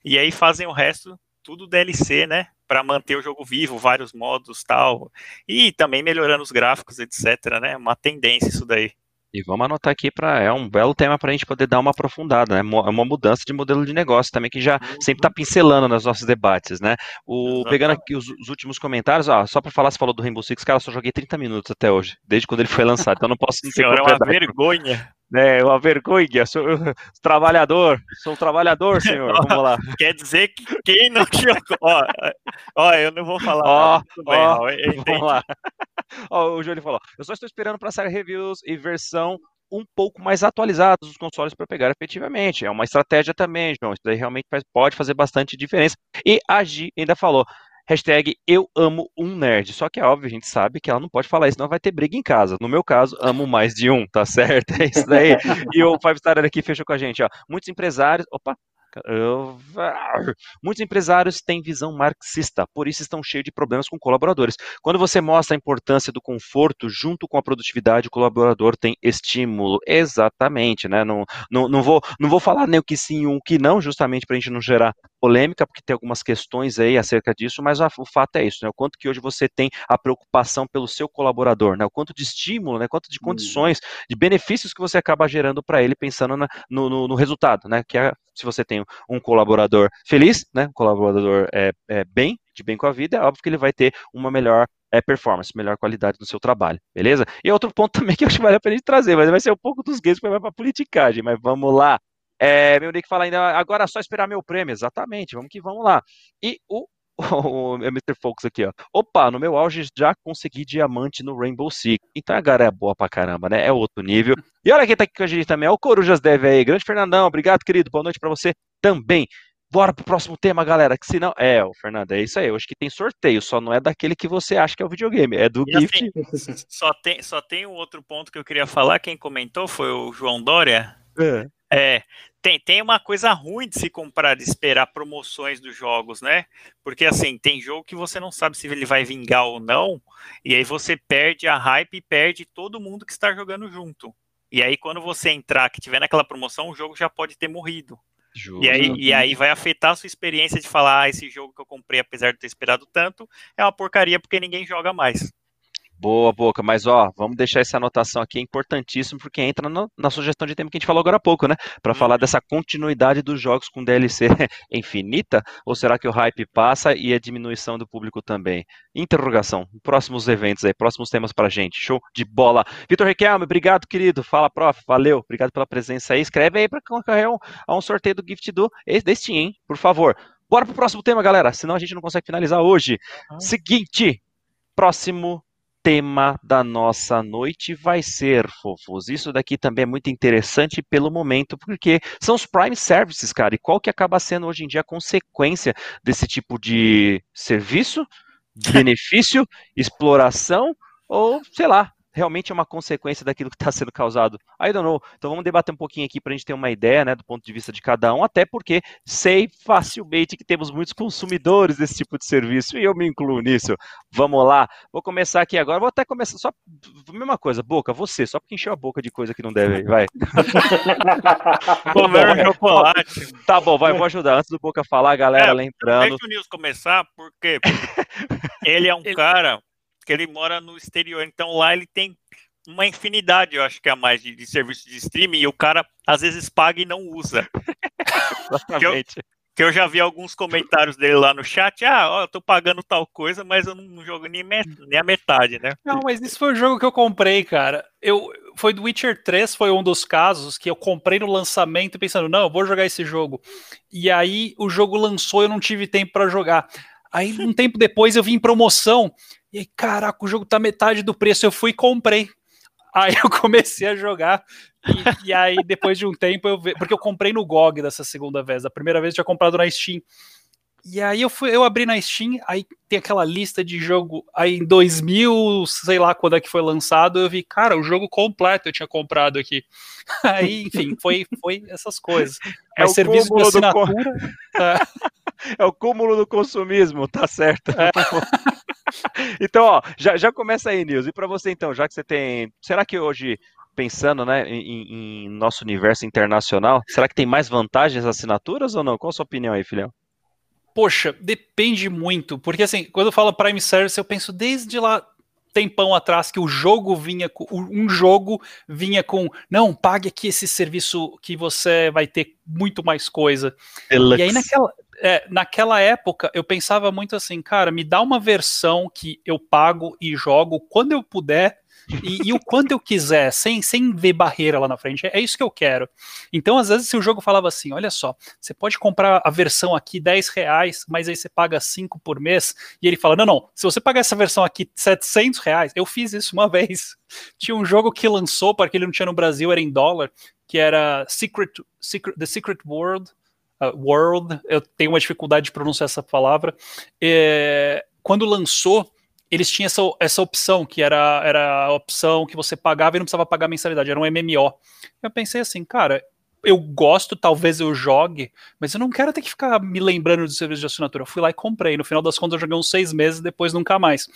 e aí fazem o resto, tudo DLC, né, para manter o jogo vivo, vários modos tal, e também melhorando os gráficos, etc, né, uma tendência isso daí. E vamos anotar aqui para é um belo tema para a gente poder dar uma aprofundada, né? É uma mudança de modelo de negócio também que já sempre está pincelando nos nossos debates, né? O, pegando aqui os, os últimos comentários, ó, só para falar, você falou do Rainbow Six, cara, eu só joguei 30 minutos até hoje, desde quando ele foi lançado, então não posso ter é uma vergonha. É, uma vergonha, sou trabalhador, sou um trabalhador, senhor, vamos lá. Quer dizer que quem não jogou, ó, ó, eu não vou falar, ó, ó, vamos lá. Ó, o Júlio falou: eu só estou esperando para sair reviews e versão um pouco mais atualizados dos consoles para pegar efetivamente. É uma estratégia também, João. Isso daí realmente faz, pode fazer bastante diferença. E a Gi ainda falou. Hashtag eu amo um nerd. Só que é óbvio, a gente sabe que ela não pode falar isso, não vai ter briga em casa. No meu caso, amo mais de um, tá certo? É isso daí. e o Five Star aqui fechou com a gente, ó. Muitos empresários. Opa, Muitos empresários têm visão marxista, por isso estão cheios de problemas com colaboradores. Quando você mostra a importância do conforto junto com a produtividade, o colaborador tem estímulo. Exatamente, né? Não, não, não, vou, não vou falar nem o que sim e o que não, justamente para a gente não gerar polêmica, porque tem algumas questões aí acerca disso, mas o fato é isso, né? O quanto que hoje você tem a preocupação pelo seu colaborador, né? O quanto de estímulo, né? Quanto de uhum. condições, de benefícios que você acaba gerando para ele pensando na, no, no, no, resultado, né? Que é, se você tem um colaborador feliz, né? Um colaborador é, é bem, de bem com a vida, é óbvio que ele vai ter uma melhor é, performance, melhor qualidade no seu trabalho, beleza? E outro ponto também que eu acho que vale a pena gente trazer, mas vai ser um pouco dos gays que vai para politicagem, mas vamos lá. É, meu Nick fala ainda, agora é só esperar meu prêmio. Exatamente, vamos que vamos lá. E o, o, o Mr. Fox aqui, ó. Opa, no meu auge já consegui diamante no Rainbow Six. Então a galera é boa pra caramba, né? É outro nível. E olha quem tá aqui com a gente também, é o Corujas Deve aí. Grande Fernandão, obrigado, querido. Boa noite pra você também. Bora pro próximo tema, galera. Que senão. É, o Fernando, é isso aí. Hoje que tem sorteio, só não é daquele que você acha que é o videogame, é do e gift. Assim, só, tem, só tem um outro ponto que eu queria falar. Quem comentou foi o João Dória. É. É, tem, tem uma coisa ruim de se comprar, de esperar promoções dos jogos, né? Porque assim, tem jogo que você não sabe se ele vai vingar ou não, e aí você perde a hype e perde todo mundo que está jogando junto. E aí, quando você entrar, que tiver naquela promoção, o jogo já pode ter morrido. E aí, e aí vai afetar a sua experiência de falar, ah, esse jogo que eu comprei, apesar de ter esperado tanto, é uma porcaria porque ninguém joga mais. Boa, Boca, mas ó, vamos deixar essa anotação aqui, é importantíssimo, porque entra no, na sugestão de tema que a gente falou agora há pouco, né? Para falar uhum. dessa continuidade dos jogos com DLC infinita, ou será que o hype passa e a diminuição do público também? Interrogação, próximos eventos aí, próximos temas pra gente, show de bola. Vitor Requelme, obrigado, querido, fala, prof, valeu, obrigado pela presença aí, escreve aí para concorrer a um sorteio do Gift do, deste, hein, por favor. Bora pro próximo tema, galera, senão a gente não consegue finalizar hoje. Seguinte, próximo tema da nossa noite vai ser, fofos. Isso daqui também é muito interessante pelo momento, porque são os Prime Services, cara. E qual que acaba sendo hoje em dia a consequência desse tipo de serviço, benefício, exploração ou, sei lá, realmente é uma consequência daquilo que está sendo causado? I don't know. Então vamos debater um pouquinho aqui para a gente ter uma ideia, né, do ponto de vista de cada um, até porque sei facilmente que temos muitos consumidores desse tipo de serviço e eu me incluo nisso. Vamos lá. Vou começar aqui agora. Vou até começar só mesma coisa, boca, você, só porque encheu a boca de coisa que não deve, vai. Comer chocolate. Tá bom, vai, vou ajudar. Antes do Boca falar, galera, é, lembrando. Deixa o Nils começar, porque ele é um ele... cara que ele mora no exterior. Então lá ele tem uma infinidade, eu acho que é a mais de, de serviço de streaming, e o cara às vezes paga e não usa. Exatamente. Que eu, que eu já vi alguns comentários dele lá no chat, ah, ó, eu tô pagando tal coisa, mas eu não, não jogo nem, met, nem a metade, né? Não, mas isso foi o jogo que eu comprei, cara. Eu, foi do Witcher 3, foi um dos casos que eu comprei no lançamento pensando, não, eu vou jogar esse jogo. E aí o jogo lançou, eu não tive tempo para jogar. Aí um tempo depois eu vi em promoção e aí, caraca, o jogo tá metade do preço. Eu fui e comprei. Aí eu comecei a jogar. E, e aí, depois de um tempo, eu ve... porque eu comprei no GOG dessa segunda vez. Da primeira vez eu tinha comprado na Steam. E aí eu fui, eu abri na Steam, aí tem aquela lista de jogo. Aí em 2000, sei lá quando é que foi lançado, eu vi, cara, o jogo completo eu tinha comprado aqui. Aí, enfim, foi, foi essas coisas. É Mas serviço de assinatura. Do... É. é o cúmulo do consumismo, tá certo. É. então, ó, já, já começa aí, Nils. E para você, então, já que você tem. Será que hoje, pensando né, em, em, nosso universo internacional, será que tem mais vantagens as assinaturas ou não? Qual a sua opinião aí, filhão? Poxa, depende muito. Porque, assim, quando eu falo Prime Service, eu penso desde lá tempão atrás que o jogo vinha com um jogo vinha com não pague aqui esse serviço que você vai ter muito mais coisa Deluxe. e aí naquela é, naquela época eu pensava muito assim, cara, me dá uma versão que eu pago e jogo quando eu puder e, e, o quanto eu quiser, sem, sem ver barreira lá na frente. É, é isso que eu quero. Então, às vezes, se o jogo falava assim: olha só, você pode comprar a versão aqui 10 reais, mas aí você paga 5 por mês, e ele fala: não, não, se você pagar essa versão aqui 700 reais, eu fiz isso uma vez. Tinha um jogo que lançou, porque ele não tinha no Brasil, era em dólar, que era Secret, Secret The Secret World uh, World, eu tenho uma dificuldade de pronunciar essa palavra. É, quando lançou, eles tinham essa, essa opção, que era, era a opção que você pagava e não precisava pagar mensalidade, era um MMO. Eu pensei assim, cara, eu gosto, talvez eu jogue, mas eu não quero ter que ficar me lembrando do serviço de assinatura. Eu fui lá e comprei. No final das contas, eu joguei uns seis meses, depois nunca mais.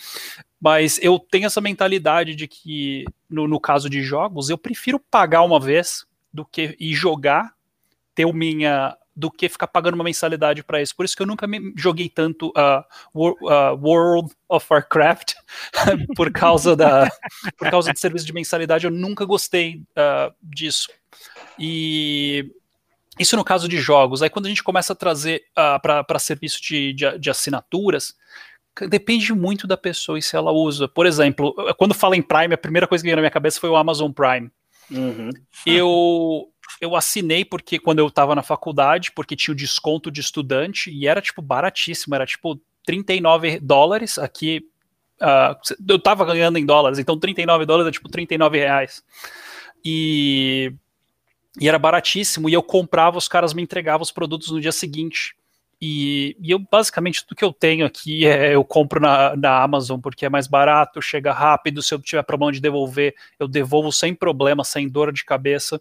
Mas eu tenho essa mentalidade de que, no, no caso de jogos, eu prefiro pagar uma vez do que ir jogar, ter minha do que ficar pagando uma mensalidade para isso. Por isso que eu nunca me joguei tanto uh, uh, World of Warcraft por causa da por causa do serviço de mensalidade. Eu nunca gostei uh, disso. E isso no caso de jogos. Aí quando a gente começa a trazer uh, para serviço de, de, de assinaturas, depende muito da pessoa e se ela usa. Por exemplo, quando fala em Prime, a primeira coisa que veio na minha cabeça foi o Amazon Prime. Uhum. Eu eu assinei porque quando eu estava na faculdade, porque tinha o desconto de estudante e era tipo baratíssimo, era tipo 39 dólares aqui. Uh, eu estava ganhando em dólares, então 39 dólares é tipo 39 reais. E, e era baratíssimo, e eu comprava, os caras me entregavam os produtos no dia seguinte. E, e, eu basicamente tudo que eu tenho aqui é eu compro na, na Amazon porque é mais barato, chega rápido. Se eu tiver problema de devolver, eu devolvo sem problema, sem dor de cabeça.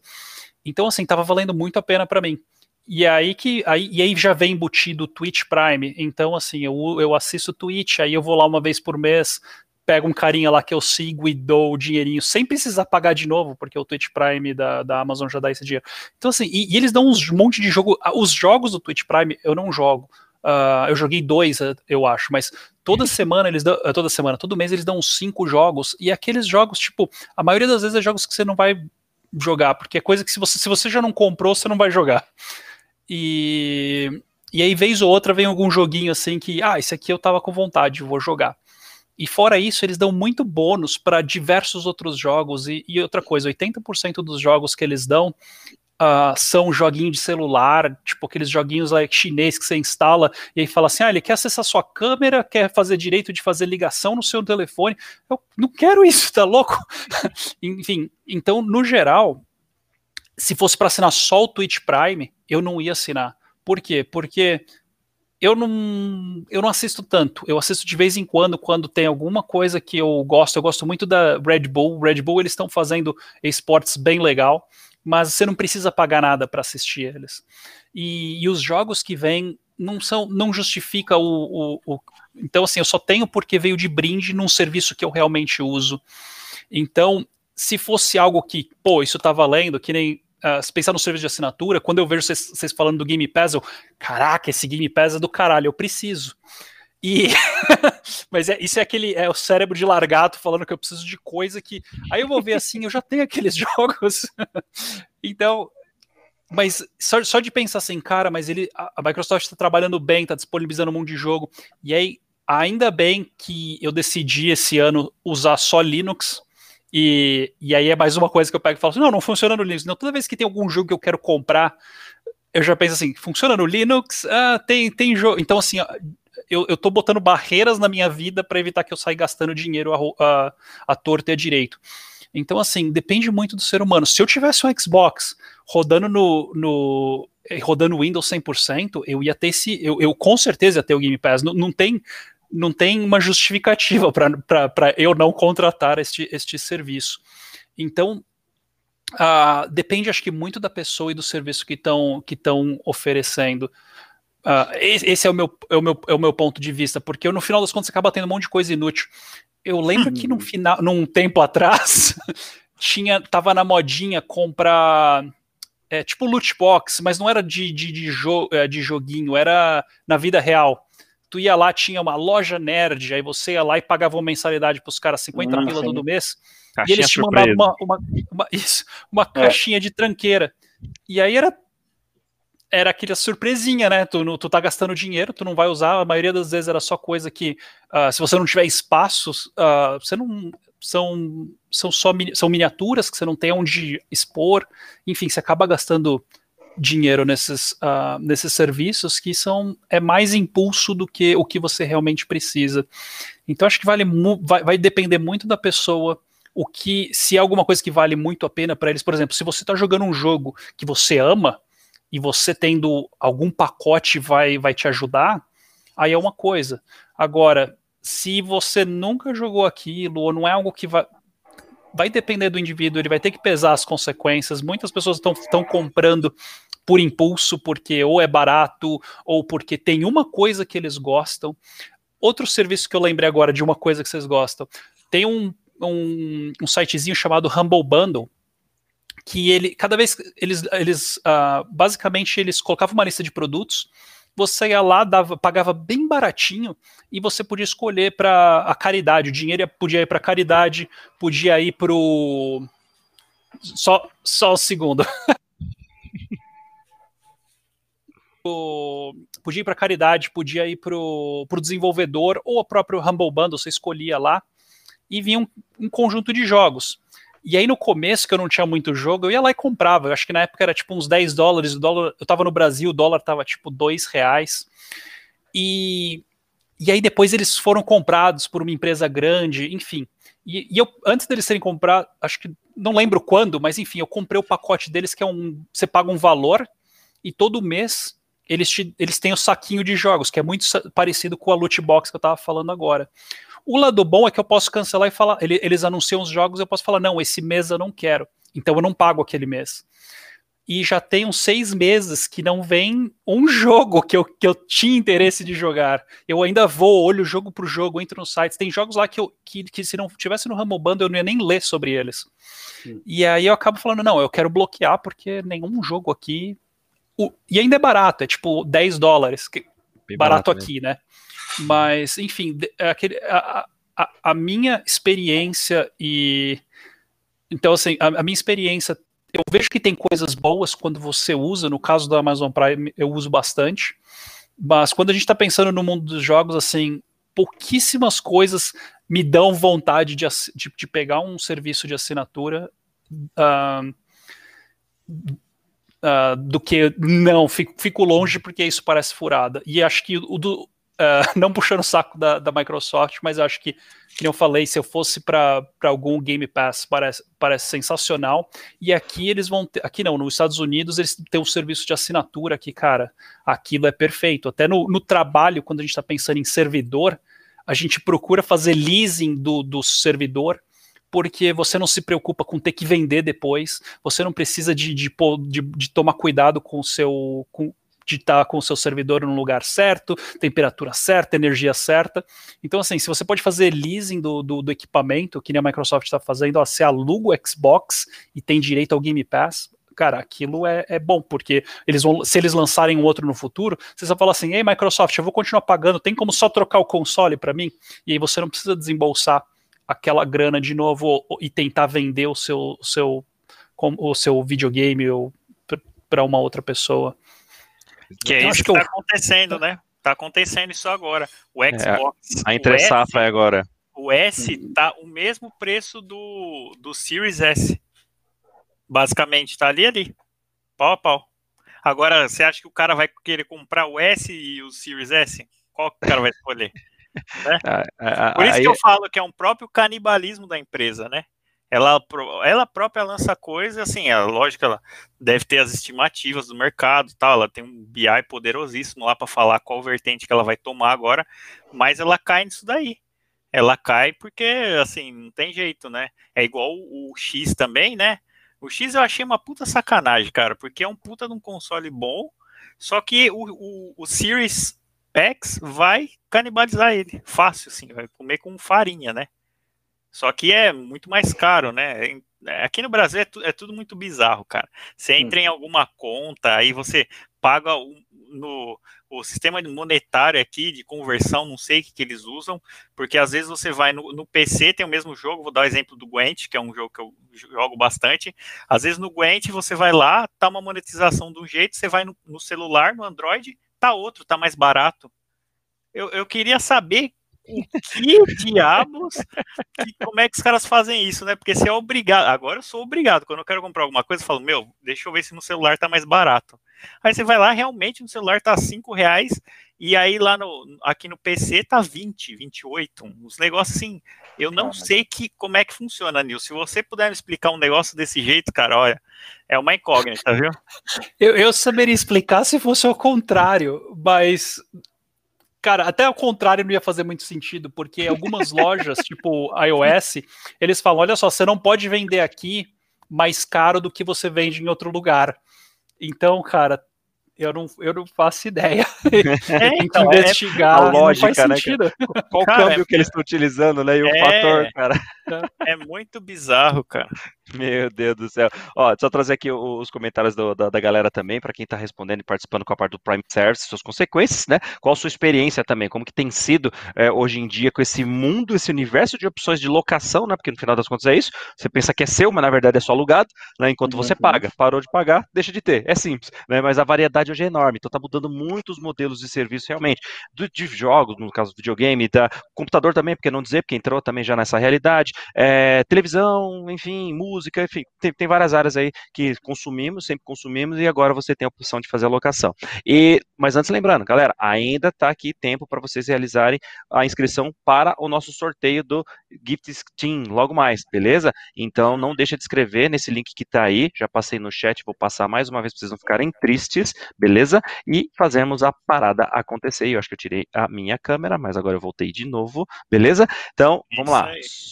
Então, assim, tava valendo muito a pena para mim. E aí que aí, e aí já vem embutido o Twitch Prime. Então, assim, eu, eu assisto Twitch, aí eu vou lá uma vez por mês, pego um carinha lá que eu sigo e dou o dinheirinho sem precisar pagar de novo, porque o Twitch Prime da, da Amazon já dá esse dinheiro. Então, assim, e, e eles dão uns monte de jogo. Os jogos do Twitch Prime eu não jogo. Uh, eu joguei dois, eu acho, mas toda semana eles dão. Toda semana, todo mês eles dão uns cinco jogos. E aqueles jogos, tipo, a maioria das vezes é jogos que você não vai jogar, porque é coisa que se você, se você já não comprou, você não vai jogar. E, e aí, vez ou outra, vem algum joguinho assim que, ah, esse aqui eu tava com vontade, vou jogar. E fora isso, eles dão muito bônus para diversos outros jogos. E, e outra coisa, 80% dos jogos que eles dão uh, são joguinho de celular, tipo aqueles joguinhos lá chinês que você instala e aí fala assim: ah, ele quer acessar sua câmera, quer fazer direito de fazer ligação no seu telefone. Eu não quero isso, tá louco? Enfim, então, no geral, se fosse para assinar só o Twitch Prime, eu não ia assinar. Por quê? Porque eu não, eu não assisto tanto. Eu assisto de vez em quando, quando tem alguma coisa que eu gosto. Eu gosto muito da Red Bull. Red Bull, eles estão fazendo esportes bem legal, mas você não precisa pagar nada para assistir eles. E, e, os jogos que vêm não são, não justifica o, o, o, Então, assim, eu só tenho porque veio de brinde num serviço que eu realmente uso. Então, se fosse algo que, pô, isso tá valendo, que nem uh, se pensar no serviço de assinatura, quando eu vejo vocês, falando do Game Pass, eu, caraca, esse Game Pass é do caralho, eu preciso. E mas é, isso é aquele é o cérebro de largato falando que eu preciso de coisa que aí eu vou ver assim, eu já tenho aqueles jogos. então, mas só, só de pensar assim, cara, mas ele a, Microsoft está trabalhando bem, está disponibilizando um monte de jogo. E aí ainda bem que eu decidi esse ano usar só Linux, e, e aí é mais uma coisa que eu pego e falo assim, não, não funciona no Linux. Não, toda vez que tem algum jogo que eu quero comprar, eu já penso assim, funciona no Linux? Ah, tem, tem jogo. Então, assim, eu, eu tô botando barreiras na minha vida para evitar que eu saia gastando dinheiro a, a, a torta e a direito. Então, assim, depende muito do ser humano. Se eu tivesse um Xbox rodando no, no rodando Windows 100%, eu ia ter esse, eu, eu com certeza ia ter o Game Pass. Não, não tem não tem uma justificativa para eu não contratar este, este serviço. Então, uh, depende, acho que, muito da pessoa e do serviço que estão que oferecendo. Uh, esse é o, meu, é, o meu, é o meu ponto de vista, porque eu, no final das contas acaba tendo um monte de coisa inútil. Eu lembro que no final, num tempo atrás, tinha tava na modinha comprar é, tipo loot box, mas não era de, de, de, jo, é, de joguinho, era na vida real tu ia lá, tinha uma loja nerd, aí você ia lá e pagava uma mensalidade para os caras 50 hum, pila todo mês, caixinha e eles te mandavam uma, uma, uma, isso, uma é. caixinha de tranqueira. E aí era era aquela surpresinha, né? Tu, tu tá gastando dinheiro, tu não vai usar, a maioria das vezes era só coisa que, uh, se você não tiver espaços, uh, você não. São, são só são miniaturas que você não tem onde expor, enfim, você acaba gastando dinheiro nesses, uh, nesses serviços que são é mais impulso do que o que você realmente precisa. Então acho que vale vai, vai depender muito da pessoa o que se é alguma coisa que vale muito a pena para eles. Por exemplo, se você está jogando um jogo que você ama e você tendo algum pacote vai vai te ajudar, aí é uma coisa. Agora, se você nunca jogou aquilo ou não é algo que vai vai depender do indivíduo, ele vai ter que pesar as consequências. Muitas pessoas estão comprando por impulso, porque ou é barato, ou porque tem uma coisa que eles gostam. Outro serviço que eu lembrei agora de uma coisa que vocês gostam, tem um, um, um sitezinho chamado Humble Bundle, que ele, cada vez, eles, eles uh, basicamente, eles colocavam uma lista de produtos, você ia lá, dava, pagava bem baratinho e você podia escolher para a caridade. O dinheiro podia ir para caridade, podia ir para o. Só, só um segundo. podia ir para caridade, podia ir para o desenvolvedor ou o próprio Humble Bundle, você escolhia lá e vinha um, um, conjunto de jogos. E aí no começo, que eu não tinha muito jogo, eu ia lá e comprava. Eu acho que na época era tipo uns 10 dólares. O dólar, eu tava no Brasil, o dólar tava tipo 2 reais. E, e aí depois eles foram comprados por uma empresa grande, enfim. E, e eu, antes deles serem comprados, acho que não lembro quando, mas enfim, eu comprei o pacote deles que é um. Você paga um valor e todo mês eles, te, eles têm o saquinho de jogos, que é muito parecido com a loot box que eu estava falando agora. O lado bom é que eu posso cancelar e falar, ele, eles anunciam os jogos, eu posso falar, não, esse mês eu não quero, então eu não pago aquele mês. e já tem uns seis meses que não vem um jogo que eu, que eu tinha interesse de jogar. Eu ainda vou, olho jogo por jogo, entro nos sites. Tem jogos lá que, eu, que, que se não tivesse no Rumble Bundle eu não ia nem ler sobre eles. Sim. E aí eu acabo falando, não, eu quero bloquear porque nenhum jogo aqui. O, e ainda é barato, é tipo 10 dólares. Que, barato, barato aqui, né? Mas, enfim, é aquele, a, a, a minha experiência e. Então, assim, a, a minha experiência eu vejo que tem coisas boas quando você usa, no caso da Amazon Prime eu uso bastante, mas quando a gente está pensando no mundo dos jogos, assim, pouquíssimas coisas me dão vontade de, de, de pegar um serviço de assinatura uh, uh, do que não, fico, fico, longe porque isso parece furada. E acho que o do, Uh, não puxando o saco da, da Microsoft, mas acho que, como eu falei, se eu fosse para algum Game Pass, parece, parece sensacional. E aqui eles vão ter, aqui não, nos Estados Unidos eles têm um serviço de assinatura que, cara, aquilo é perfeito. Até no, no trabalho, quando a gente está pensando em servidor, a gente procura fazer leasing do, do servidor, porque você não se preocupa com ter que vender depois, você não precisa de, de, de, de tomar cuidado com o seu. Com, de estar com o seu servidor no lugar certo, temperatura certa, energia certa. Então, assim, se você pode fazer leasing do, do, do equipamento, que nem a Microsoft está fazendo, ó, você aluga o Xbox e tem direito ao Game Pass, cara, aquilo é, é, bom, porque eles vão, se eles lançarem um outro no futuro, você só fala assim, ei Microsoft, eu vou continuar pagando, tem como só trocar o console para mim? E aí você não precisa desembolsar aquela grana de novo e tentar vender o seu, o seu, o seu videogame para uma outra pessoa. Que é isso que, está acontecendo, né? Está acontecendo isso agora. O é, Xbox. É, a entre safra é agora. O S tá o mesmo preço do, do Series S. Basicamente, tá ali ali. Pau a pau. Agora, você acha que o cara vai querer comprar o S e o Series S? Qual que o cara vai escolher? né? Por isso que eu falo que é um próprio canibalismo da empresa, né? Ela, ela própria lança coisa, assim, é lógico ela deve ter as estimativas do mercado tal, ela tem um BI poderosíssimo lá para falar qual vertente que ela vai tomar agora, mas ela cai nisso daí. Ela cai porque, assim, não tem jeito, né? É igual o, o X também, né? O X eu achei uma puta sacanagem, cara, porque é um puta de um console bom, só que o, o, o Series X vai canibalizar ele, fácil, assim, vai comer com farinha, né? Só que é muito mais caro, né? Aqui no Brasil é, tu, é tudo muito bizarro, cara. Você entra em alguma conta, aí você paga o, no o sistema monetário aqui de conversão, não sei o que, que eles usam, porque às vezes você vai no, no, PC, tem o mesmo jogo, vou dar o exemplo do Gwent, que é um jogo que eu jogo bastante. Às vezes no Gwent você vai lá, tá uma monetização de um jeito, você vai no, no celular, no Android, tá outro, tá mais barato. Eu, eu queria saber que diabos? Que, como é que os caras fazem isso, né? Porque se é obrigado. Agora eu sou obrigado. Quando eu quero comprar alguma coisa, eu falo, meu, deixa eu ver se no celular tá mais barato. Aí você vai lá, realmente no celular tá 5 reais. E aí lá no, aqui no PC tá 20, 28. Uns negócios assim. Eu não sei que, como é que funciona, Nil. Se você puder me explicar um negócio desse jeito, cara, olha, é uma incógnita, viu? Eu, eu saberia explicar se fosse o contrário, mas Cara, até ao contrário não ia fazer muito sentido, porque algumas lojas, tipo iOS, eles falam: olha só, você não pode vender aqui mais caro do que você vende em outro lugar. Então, cara, eu não, eu não faço ideia. É, então, é investigar. É a lógica, né? Qual o câmbio é, que eles estão utilizando, né? E o é, fator, cara. É muito bizarro, cara. Meu Deus do céu. Ó, só trazer aqui os comentários do, da, da, galera também, para quem está respondendo e participando com a parte do Prime Service, suas consequências, né? Qual a sua experiência também? Como que tem sido é, hoje em dia com esse mundo, esse universo de opções de locação, né? Porque no final das contas é isso. Você pensa que é seu, mas na verdade é só alugado, né? Enquanto uhum. você paga. Parou de pagar, deixa de ter. É simples, né? Mas a variedade hoje é enorme. Então tá mudando muitos modelos de serviço realmente. Do, de jogos, no caso do videogame, da computador também, porque não dizer, porque entrou também já nessa realidade. É, televisão, enfim, música enfim, tem, tem várias áreas aí que consumimos, sempre consumimos, e agora você tem a opção de fazer a locação. E, mas antes lembrando, galera, ainda está aqui tempo para vocês realizarem a inscrição para o nosso sorteio do Gift Steam, logo mais, beleza? Então não deixa de escrever nesse link que está aí, já passei no chat, vou passar mais uma vez para vocês não ficarem tristes, beleza? E fazemos a parada acontecer. Eu acho que eu tirei a minha câmera, mas agora eu voltei de novo, beleza? Então, vamos lá.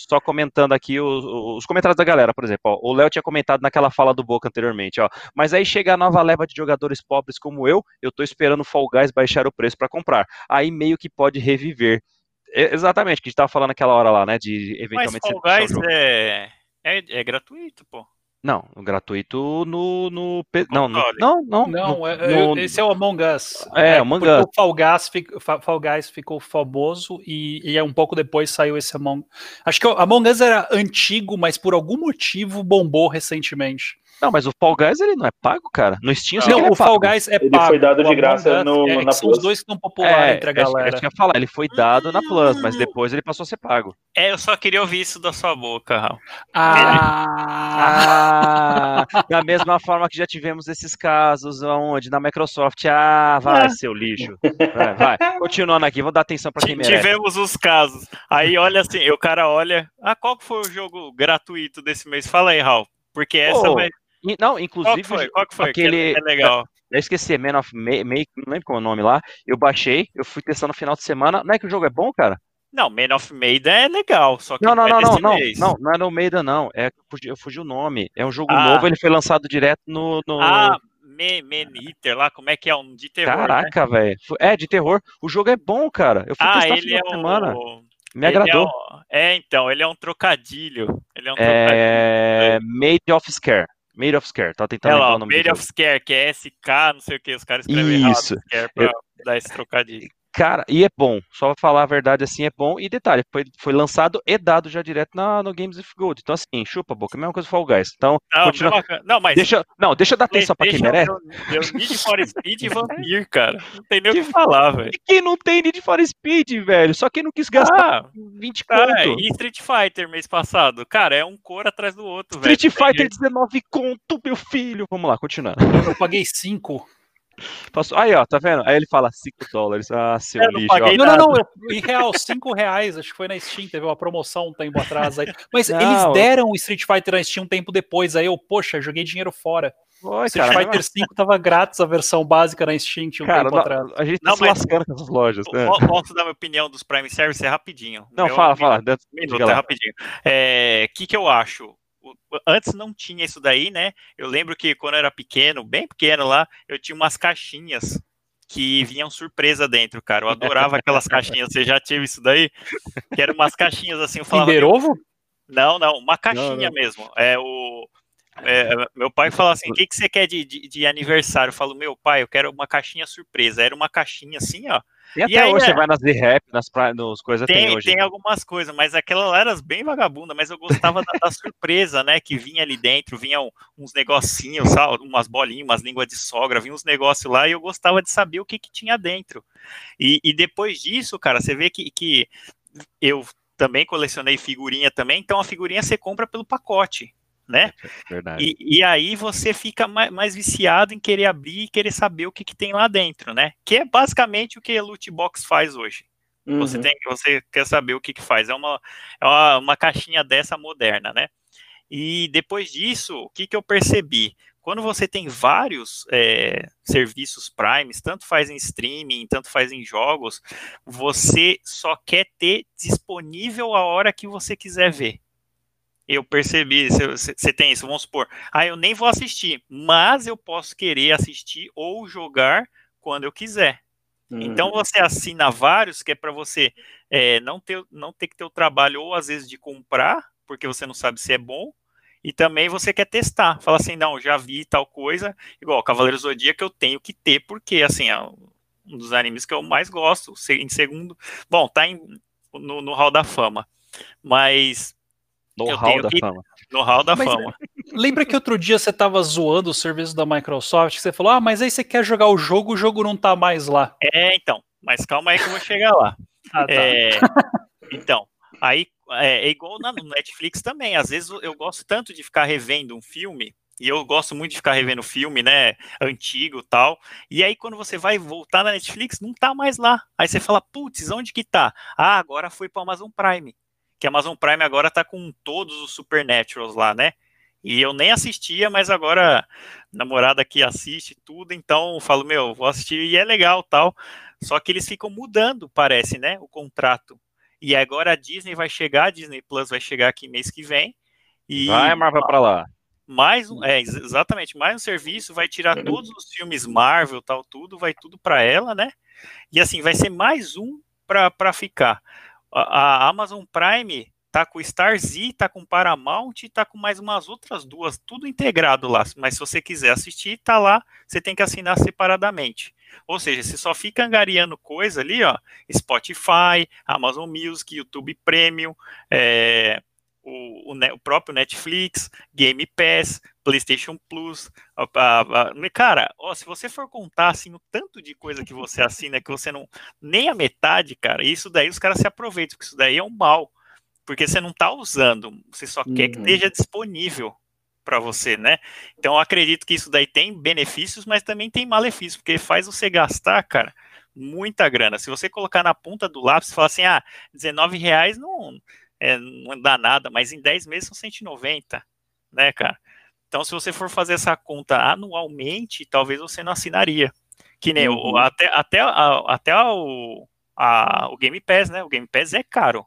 Só comentando aqui os, os comentários da galera, por exemplo. Ó, o Léo tinha comentado naquela fala do Boca anteriormente, ó. Mas aí chega a nova leva de jogadores pobres como eu, eu tô esperando o Fall Guys baixar o preço para comprar. Aí meio que pode reviver. É, exatamente, que a gente tava falando naquela hora lá, né? De eventualmente. Mas Fall Guys é, é, é gratuito, pô. Não, gratuito no. no não, no, não, não. Não, no, é, no, esse é o Among Us. É, Among Us. O Fall Guys, Fall Guys ficou famoso e, e um pouco depois saiu esse Among Acho que o Among Us era antigo, mas por algum motivo bombou recentemente. Não, mas o Fall Guys ele não é pago, cara. No Steam não, não é o Fall Guys é ele pago. foi dado de graça no, é, na São Plus. os dois que estão populares É, entre a galera. Eu tinha falar, ele foi dado na Plus, mas depois ele passou a ser pago. É, eu só queria ouvir isso da sua boca, Raul. Ah, Ah, da mesma forma que já tivemos esses casos onde na Microsoft, ah, vai, seu lixo. Vai, vai. Continuando aqui, vou dar atenção para quem merece. Tivemos os casos. Aí olha assim, o cara olha. Ah, qual que foi o jogo gratuito desse mês? Fala aí, Raul. Porque essa Pô, vai. Não, Qual inclusive, que foi? Qual que foi? aquele- Que é, é legal. eu esqueci, Man of May, May- não lembro qual é o nome lá. Eu baixei, eu fui testando no final de semana. Não é que o jogo é bom, cara? Não, Man of Maiden é legal, só que Não, não, é não, não, não, não, não é no Maiden, não. É eu fugi, o nome. É um jogo Ah. novo, ele foi lançado direto no. no- Ah, Eater lá, como é que é? Um de terror. né? Caraca, velho. É, de terror. O jogo é bom, cara. Eu fui Ah, testar no ele final é de semana. o. Me agradou. É, o- é, então, ele é um trocadilho. Ele é um trocadilho. É. Made of Scare. Made of Scare. Tava tentando É lá, o nome Made of. Scare, que é SK, não sei o que, os caras escrevem errado. Isso. Scare pra dar esse trocadilho. Cara, e é bom. Só pra falar a verdade assim, é bom. E detalhe, foi, foi lançado e dado já direto na, no Games of Gold. Então, assim, chupa a boca. Mesma coisa do Fall Guys. Então, Não, continua- não, mas deixa, não, deixa eu dar atenção pra quem merece. eu- eu- Need for Speed e Vampir, cara. Não tem nem o que falar, velho. E quem não tem Need for Speed, velho? Só quem não quis gastar Ah, 20 tá, conto. e Street Fighter mês passado? Cara, é um cor atrás do outro, velho. Street Não tem Fighter jeito. 19 conto, meu filho. Vamos lá, continuando. eu paguei 5. Passou- Aí, ó, tá vendo? Aí ele fala 5 dólares. Ah, seu Eu não lixo. Não, não, não. Eu, em real, 5 reais. Acho que foi na Steam. Teve uma promoção um tempo atrás aí. Mas Não. eles deram o Street Fighter na Steam um tempo depois. Aí eu, poxa, joguei dinheiro fora. Oi, Street cara, Fighter 5 tava grátis a versão básica na Steam tinha um Cara, tempo não, atrás. a gente tá Não, se mas- lascando com essas lojas. né? Po- Posso dar minha opinião dos Prime Service? É rapidinho. Não, Meu- fala, meu- fala. dentro- minuto, é rapidinho. O que, que eu acho? Antes não tinha isso daí, né? Eu lembro que quando eu era pequeno, bem pequeno lá, eu tinha umas caixinhas que vinham surpresa dentro, cara. Eu adorava aquelas caixinhas. Você já tive isso daí? Que eram umas caixinhas assim, eu falava. Kinder Ovo? Não, não, uma caixinha Não, não. mesmo. É o. é, meu pai fala assim: o que, que você quer de, de, de aniversário? Eu falo, meu pai, eu quero uma caixinha surpresa. Era uma caixinha assim, ó. E E até aí, hoje é- você vai nas rap, nas pra... nos coisas tem, Tem, hoje. tem algumas coisas, mas aquela lá era bem vagabunda, mas eu gostava da, da surpresa, né? Que vinha ali dentro, vinham uns negocinhos, sabe, umas bolinhas, umas línguas de sogra, vinha uns negócios lá e eu gostava de saber o que, que tinha dentro. E, e depois disso, cara, você vê que, que eu também colecionei figurinha também, então a figurinha você compra pelo pacote. Né? Verdade. E, e aí você fica mais, mais viciado em querer abrir e querer saber o que, que tem lá dentro, né? Que é basicamente o que a Loot Box faz hoje. Você, Uhum. tem, você quer saber o que, que faz. É uma, é uma, uma caixinha dessa moderna, né? E depois disso, o que, que eu percebi? Quando você tem vários é, serviços Primes, tanto faz em streaming, tanto faz em jogos, você só quer ter disponível a hora que você quiser ver. Eu percebi, você tem isso, vamos supor, ah, eu nem vou assistir, mas eu posso querer assistir ou jogar quando eu quiser. Uhum. Então você assina vários que é para você é, não, ter, não ter que ter o trabalho ou às vezes de comprar, porque você não sabe se é bom, e também você quer testar. Fala assim, não, já vi tal coisa, igual Cavaleiro Zodíaco eu tenho que ter, porque assim, é um dos animes que eu mais gosto. Em segundo, bom, tá em, no, no Hall da Fama, mas No eu hall tenho da que- fama. no Hall da Mas, Fama. Lembra que outro dia você tava zoando o serviço da Microsoft? Que você falou, ah, mas aí você quer jogar o jogo, o jogo não tá mais lá. É, então, mas calma aí que eu vou chegar lá. Ah, tá. É, então, aí é, é igual na no Netflix também. Às vezes eu- gosto tanto de ficar revendo um filme, e eu gosto muito de ficar revendo filme, né, antigo e tal. E aí quando você vai voltar na Netflix, não tá mais lá. Aí você fala, putz, onde que tá? Ah, agora foi pro Amazon Prime. Que a Amazon Prime agora tá com todos os Supernaturals lá, né? E eu nem assistia, mas agora namorada aqui assiste tudo, então eu falo, meu, vou assistir e é legal tal. Só que eles ficam mudando, parece, né? O contrato. E agora a Disney vai chegar, a Disney Plus vai chegar aqui mês que vem. E vai, Marvel, para lá. Mais um, é, exatamente, mais um serviço, vai tirar todos os filmes Marvel, tal, tudo, vai tudo para ela, né? E assim, vai ser mais um para ficar. A, Amazon Prime tá com o Starz, tá com Paramount e tá com mais umas outras duas, tudo integrado lá. Mas se você quiser assistir, tá lá, você tem que assinar separadamente. Ou seja, você só fica angariando coisa ali, ó, Spotify, Amazon Music, YouTube Premium, é, o, o, o, próprio Netflix, Game Pass, PlayStation Plus. A, a, a, cara, ó, se você for contar assim o tanto de coisa que você assina que você não nem a metade, cara, isso daí os caras se aproveitam, porque isso daí é um mal porque você não está usando, você só uhum. quer que uhum. esteja disponível para você, né? Então eu acredito que isso daí tem benefícios, mas também tem malefícios, porque faz você gastar, cara, muita grana. Se você colocar na ponta do lápis e falar assim, ah, 19 reais não, é, não dá nada, mas em 10 meses são 190, né, cara? Então, se você for fazer essa conta anualmente, talvez você não assinaria. Que nem uhum. o, até, até, a, até o, a, o Game Pass, né? O Game Pass é caro.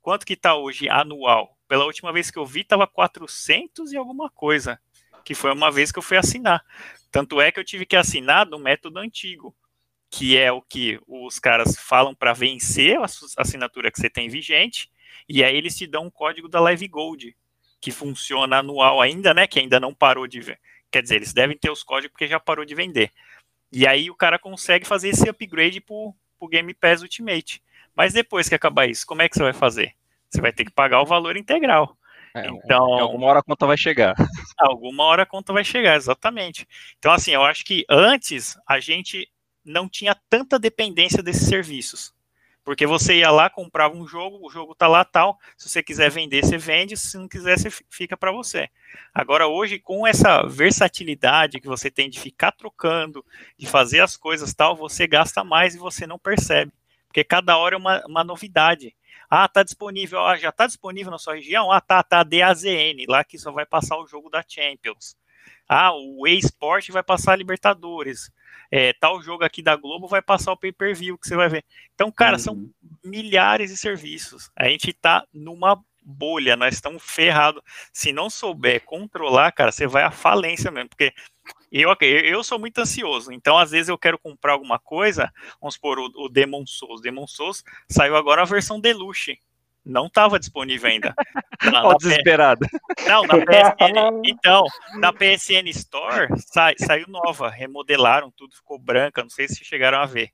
Quanto que tá hoje anual? Pela última vez que eu vi, tava 400 e alguma coisa, que foi uma vez que eu fui assinar. Tanto é que eu tive que assinar do método antigo, que é o que os caras falam para vencer a assinatura que você tem vigente, e aí eles te dão um código da Live Gold, que funciona anual ainda, né? Que ainda não parou de ver. Quer dizer, eles devem ter os códigos porque já parou de vender. E aí o cara consegue fazer esse upgrade pro, pro Game Pass Ultimate. Mas depois que acabar isso, como é que você vai fazer? Você vai ter que pagar o valor integral. É, então, alguma hora a conta vai chegar. Alguma hora a conta vai chegar, exatamente. Então, assim, eu acho que antes a gente não tinha tanta dependência desses serviços. Porque você ia lá, comprava um jogo, o jogo tá lá tal. Se você quiser vender, você vende. Se não quiser, você fica para você. Agora, hoje, com essa versatilidade que você tem de ficar trocando, de fazer as coisas tal, você gasta mais e você não percebe. Porque cada hora é uma, uma novidade. Ah, tá disponível, ah, já tá disponível na sua região? Ah, tá, tá, DAZN, lá que só vai passar o jogo da Champions. Ah, o eSport vai passar a Libertadores. É, tal jogo aqui da Globo vai passar o pay-per-view que você vai ver. Então, cara, uhum. são milhares de serviços. A gente tá numa bolha, nós estamos ferrados. Se não souber controlar, cara, você vai à falência mesmo, porque eu, eu sou muito ansioso, então às vezes eu quero comprar alguma coisa, vamos supor, o, o Demon Souls. Demon Souls saiu agora a versão Deluxe. Não estava disponível ainda. Na, na desesperado. Não, na PSN. Então, na PSN Store sa, saiu nova, remodelaram tudo, ficou branca. Não sei se chegaram a ver.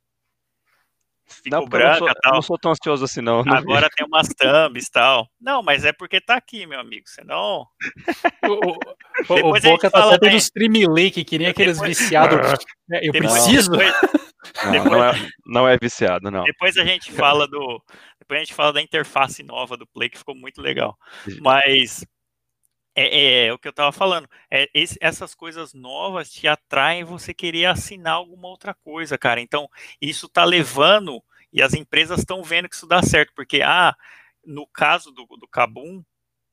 Ficou não, branca não sou, tal. Não sou tão ansioso assim, não. não Agora vi. tem umas thumbs tal. Não, mas é porque tá aqui, meu amigo. Senão. o, o, o Boca tá até do Stream Lake, que nem aqueles depois... viciados. É, eu depois, preciso. Depois... Não, não, é, não é viciado, não. Depois a gente fala do. Depois a gente fala da interface nova do Play, que ficou muito legal. Mas é, é, é, o que eu estava falando. É, esse, essas coisas novas te atraem você querer assinar alguma outra coisa, cara. Então, isso está levando, e as empresas estão vendo que isso dá certo, porque, ah, no caso do, do Kabum,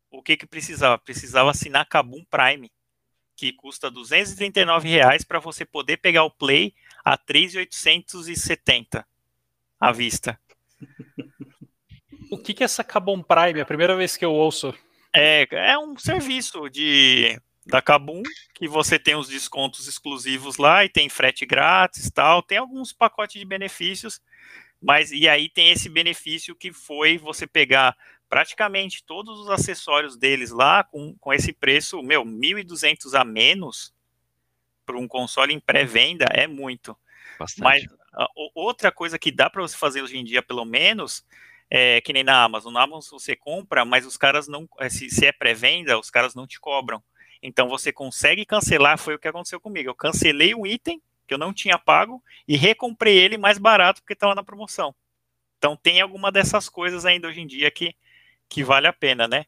o que que precisava? Precisava assinar Kabum Prime, que custa 239 reais para você poder pegar o Play a 3.870 à vista. O que que é essa Kabum Prime? É a primeira vez que eu ouço. É, é um serviço de da Kabum que você tem os descontos exclusivos lá e tem frete grátis tal, tem alguns pacotes de benefícios, mas e aí tem esse benefício que foi você pegar praticamente todos os acessórios deles lá com, com esse preço, meu, 1.200 a menos para um console em pré-venda é muito. Bastante. Mas a, outra coisa que dá para você fazer hoje em dia, pelo menos, é, que nem na Amazon. Na Amazon você compra, mas os caras não. É, se, se é pré-venda, os caras não te cobram. Então você consegue cancelar, foi o que aconteceu comigo. Eu cancelei um item que eu não tinha pago e recomprei ele mais barato porque estava na promoção. Então tem alguma dessas coisas ainda hoje em dia que, que vale a pena, né?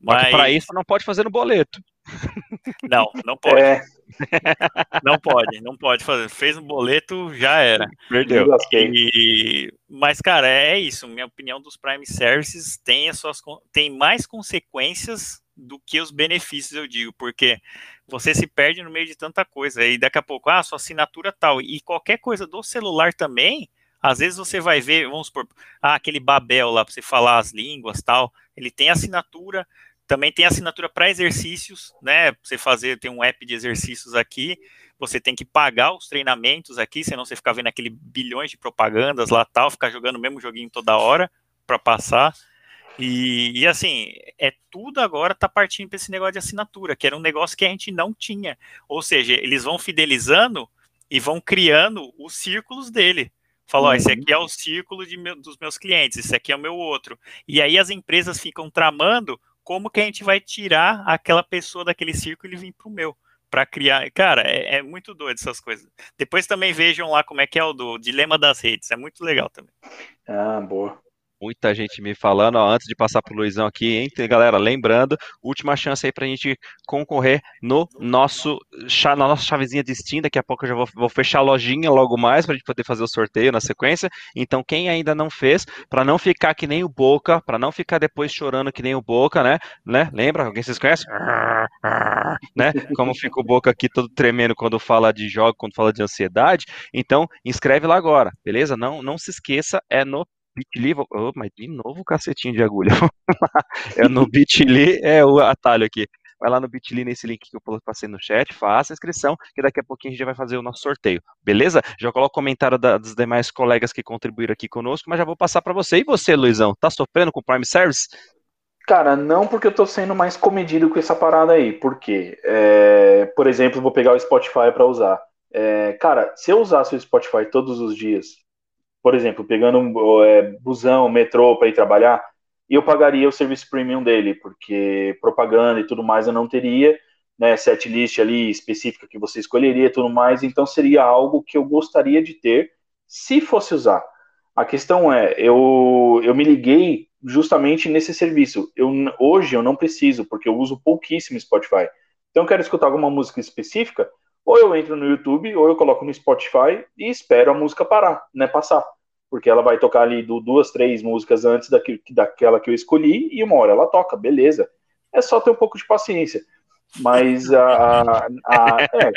Mas para isso não pode fazer no boleto. Não, não pode. É. Não pode, não pode fazer. Fez um boleto, já era. Perdeu. E, mas, cara, é isso. Minha opinião dos Prime Services tem, as suas, tem mais consequências do que os benefícios, eu digo, porque você se perde no meio de tanta coisa. E daqui a pouco, ah, sua assinatura tal. E qualquer coisa do celular também, Às vezes você vai ver, vamos supor, ah, aquele Babel lá para você falar as línguas tal, ele tem assinatura, também tem assinatura para exercícios, né? Você fazer, tem um app de exercícios aqui, você tem que pagar os treinamentos aqui, senão você ficar vendo aquele bilhões de propagandas lá tal, ficar jogando o mesmo joguinho toda hora para passar. E, e, assim, é tudo agora tá partindo para esse negócio de assinatura, que era um negócio que a gente não tinha. Ou seja, eles vão fidelizando e vão criando os círculos dele. Falou, uhum. esse aqui é o círculo meu, dos meus clientes, esse aqui é o meu outro. E aí as empresas ficam tramando como que a gente vai tirar aquela pessoa daquele círculo e vir para o meu para criar. Cara, é, é, muito doido essas coisas. Depois também vejam lá como é que é o do Dilema das Redes. É muito legal também. Ah, boa muita gente me falando, ó, antes de passar pro Luizão aqui, hein, galera, lembrando, última chance aí pra gente concorrer no nosso, na nossa chavezinha de Steam, daqui a pouco eu já vou, vou fechar a lojinha logo mais pra gente poder fazer o sorteio na sequência, então quem ainda não fez, para não ficar que nem o Boca, para não ficar depois chorando que nem o Boca, né, né, lembra? Alguém vocês conhecem? né, como fica o Boca aqui todo tremendo quando fala de jogo, quando fala de ansiedade, então inscreve lá agora, beleza? Não, não se esqueça, é no Bitly, oh, mas de novo cacetinho de agulha. é no Bitly, é o atalho aqui. Vai lá no Bitly nesse link que eu passei no chat, faça a inscrição, que daqui a pouquinho a gente já vai fazer o nosso sorteio, beleza? Já coloco o comentário da, dos demais colegas que contribuíram aqui conosco, mas já vou passar para você. E você, Luizão, tá sofrendo com o Prime Service? Cara, não porque eu tô sendo mais comedido com essa parada aí. Por quê? É, por exemplo, vou pegar o Spotify para usar. É, cara, se eu usasse o Spotify todos os dias, por exemplo, pegando um é, busão, metrô para ir trabalhar, eu pagaria o serviço premium dele, porque propaganda e tudo mais eu não teria, né, set list ali específica que você escolheria e tudo mais, então seria algo que eu gostaria de ter se fosse usar. A questão é, eu, eu me liguei justamente nesse serviço. Eu, hoje eu não preciso, porque eu uso pouquíssimo Spotify. Então eu quero escutar alguma música específica, ou eu entro no YouTube, ou eu coloco no Spotify e espero a música parar, né, passar. Porque ela vai tocar ali duas, três músicas antes daqui, daquela que eu escolhi, e uma hora ela toca, beleza. É só ter um pouco de paciência. Mas a. a, a é.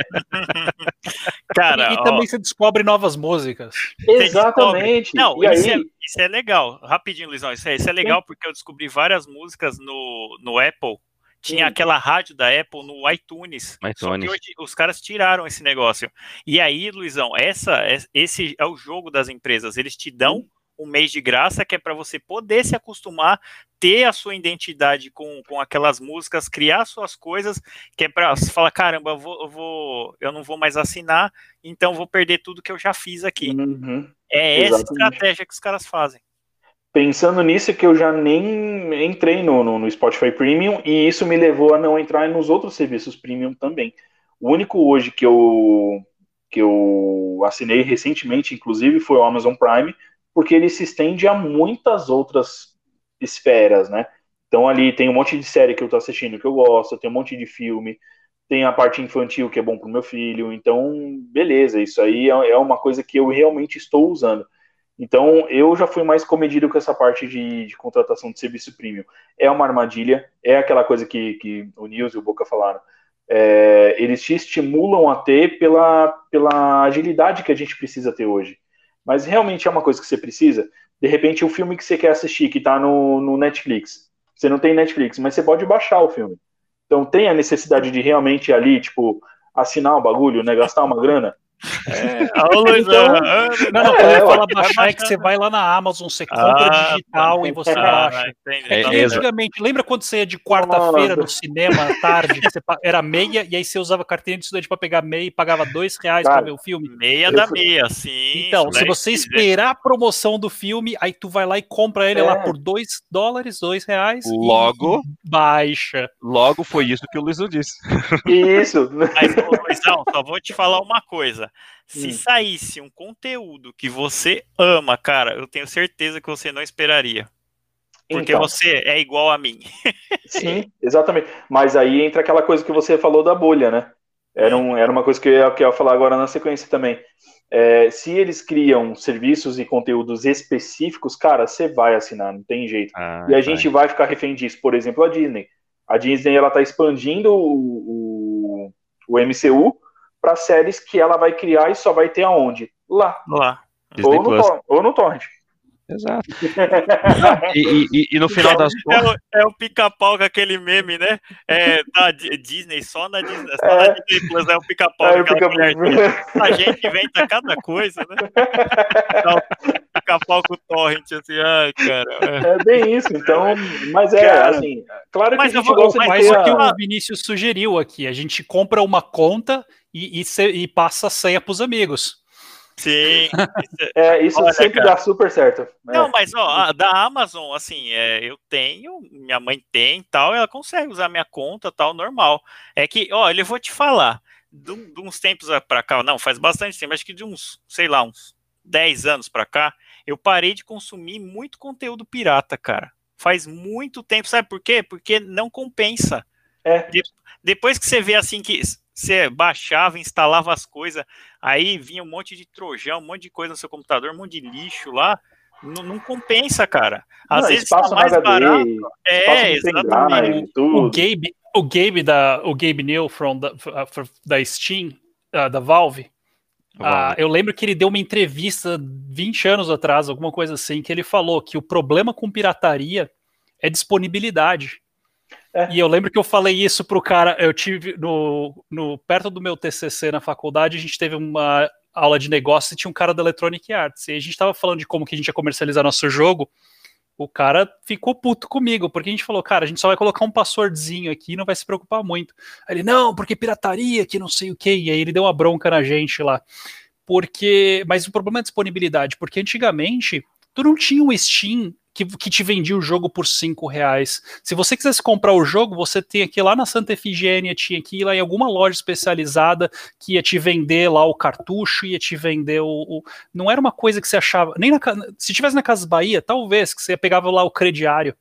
Cara, e, e também você descobre novas músicas. Exatamente. Não, e isso, aí... é, isso é legal. Rapidinho, Luizão, isso é, isso é legal porque eu descobri várias músicas no, no Apple tinha aquela rádio da Apple no iTunes. iTunes. Só que hoje os caras tiraram esse negócio. E aí, Luizão, essa, esse é o jogo das empresas. Eles te dão um mês de graça que é para você poder se acostumar, ter a sua identidade com, com aquelas músicas, criar suas coisas, que é para você falar, caramba, eu, vou, eu, vou, eu não vou mais assinar, então vou perder tudo que eu já fiz aqui. Uhum. É essa estratégia que os caras fazem pensando nisso que eu já nem entrei no, no, no, Spotify Premium e isso me levou a não entrar nos outros serviços Premium também. O único hoje que eu que eu assinei recentemente, inclusive, foi o Amazon Prime, porque ele se estende a muitas outras esferas, né? Então ali tem um monte de série que eu tô assistindo que eu gosto, tem um monte de filme, tem a parte infantil que é bom pro meu filho, então beleza, isso aí é, é uma coisa que eu realmente estou usando. Então, eu já fui mais comedido com essa parte de, de, contratação de serviço premium. É uma armadilha, é aquela coisa que, que o Nils e o Boca falaram. É, eles te estimulam a ter pela, pela agilidade que a gente precisa ter hoje. Mas realmente é uma coisa que você precisa. De repente, o filme que você quer assistir, que está no, no Netflix, você não tem Netflix, mas você pode baixar o filme. Então, tem a necessidade de realmente ali, tipo, assinar o bagulho, né, gastar uma grana. É, então, não, não, quando é, ele fala baixar é que você vai lá na Amazon, você compra ah, digital e você ah, baixa. É, é, antigamente, lembra quando você ia de quarta-feira no cinema à tarde, você, era meia, e aí você usava carteirinha de estudante para pegar meia e pagava dois reais para ver o filme? Meia da meia, sim. Então, se você esperar a promoção do filme, aí tu vai lá e compra ele lá é. por dois dólares, dois reais. Logo. baixa. Logo foi isso que o Luiz disse. Isso. Mas, Luizão, só vou te falar uma coisa. Se hum. saísse um conteúdo que você ama, cara, eu tenho certeza que você não esperaria. Porque então, você é igual a mim. Sim, exatamente. Mas aí entra aquela coisa que você falou da bolha, né? Era, um, era uma coisa que eu, ia, que eu ia falar agora na sequência também. É, se eles criam serviços e conteúdos específicos, cara, você vai assinar, não tem jeito. Ah, e a gente vai ficar refém disso. Por exemplo, a Disney. A Disney ela tá expandindo o, o, o MCU para séries que ela vai criar e só vai ter aonde? Lá. Lá. Disney ou, no, ou no Torrent. Exato. e, e, e, no final das contas. É, é o, pica-pau com aquele meme, né? É, da Disney, só na Disney, só é. na Disney Plus é o pica-pau. É, pica a gente inventa cada coisa, né? Pica-pau com o torrent, assim, ai, cara. É bem isso, então. Mas é, cara, assim, claro que a gente gosta de mais o que o Vinícius sugeriu aqui. A gente compra uma conta e, e, e passa a senha pros amigos. Sim. É, isso Olha, sempre cara. dá super certo. É. Não, mas ó, da Amazon, assim, é, eu tenho, minha mãe tem tal, ela consegue usar minha conta tal, normal. É que, ó, eu vou te falar, de, de uns tempos pra cá, não, faz bastante tempo, acho que de uns, sei lá, uns 10 anos pra cá, eu parei de consumir muito conteúdo pirata, cara. Faz muito tempo, sabe por quê? Porque não compensa. É. De, depois que você vê assim que você baixava, instalava as coisas, aí vinha um monte de trojão, um monte de coisa no seu computador, um monte de lixo lá. Não, não compensa, cara. Às não, vezes tá mais HD, barato. É, exatamente. o, Gabe, o Gabe da o Gabe New from the, uh, da Steam, uh, da Valve, uh, eu lembro que ele deu uma entrevista 20 anos atrás, alguma coisa assim, que ele falou que o problema com pirataria é disponibilidade. É. E eu lembro que eu falei isso pro cara, eu tive no, no perto do meu TCC na faculdade, a gente teve uma aula de negócio e tinha um cara da Electronic Arts, e a gente estava falando de como que a gente ia comercializar nosso jogo, o cara ficou puto comigo, porque a gente falou, cara, a gente só vai colocar um passwordzinho aqui não vai se preocupar muito. Aí ele, não, porque pirataria, que não sei o que, e aí ele deu uma bronca na gente lá. Porque, mas o problema é a disponibilidade, porque antigamente tu não tinha um Steam que, que te vendia o jogo por cinco reais. Se você quisesse comprar o jogo, você tinha que ir lá na Santa Efigênia, tinha que ir lá em alguma loja especializada que ia te vender lá o cartucho, ia te vender o. o... Não era uma coisa que você achava. Nem na, se tivesse na Casa Bahia, talvez, que você pegava lá o crediário.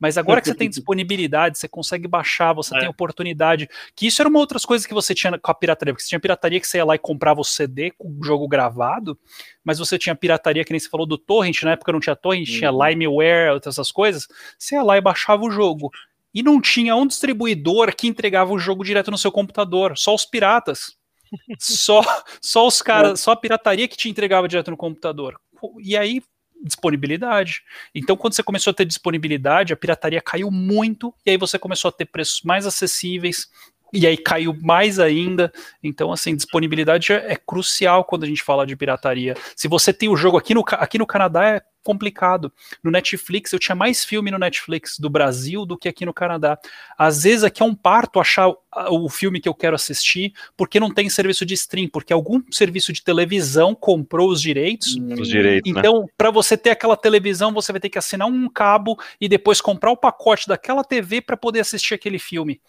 Mas agora que você tem disponibilidade, você consegue baixar, você é. tem oportunidade. Que isso era uma outras coisas que você tinha com a pirataria, porque você tinha pirataria que você ia lá e comprava o CD com o jogo gravado, mas você tinha pirataria que nem você falou do torrent, na época não tinha torrent, uhum. tinha limeware, outras essas coisas. Você ia lá e baixava o jogo. E não tinha um distribuidor que entregava o jogo direto no seu computador, só os piratas. só, só os caras, é. só a pirataria que te entregava direto no computador. E aí disponibilidade. Então, quando você começou a ter disponibilidade, a pirataria caiu muito, e aí você começou a ter preços mais acessíveis, e aí caiu mais ainda. Então, assim, disponibilidade é, é, crucial quando a gente fala de pirataria. Se você tem o jogo aqui no, aqui no Canadá, é complicado. No Netflix, eu tinha mais filme no Netflix do Brasil do que aqui no Canadá. Às vezes aqui é um parto achar o filme que eu quero assistir, porque não tem serviço de stream, porque algum serviço de televisão comprou os direitos. Os direitos né? então, né? para você ter aquela televisão, você vai ter que assinar um cabo e depois comprar o pacote daquela TV para poder assistir aquele filme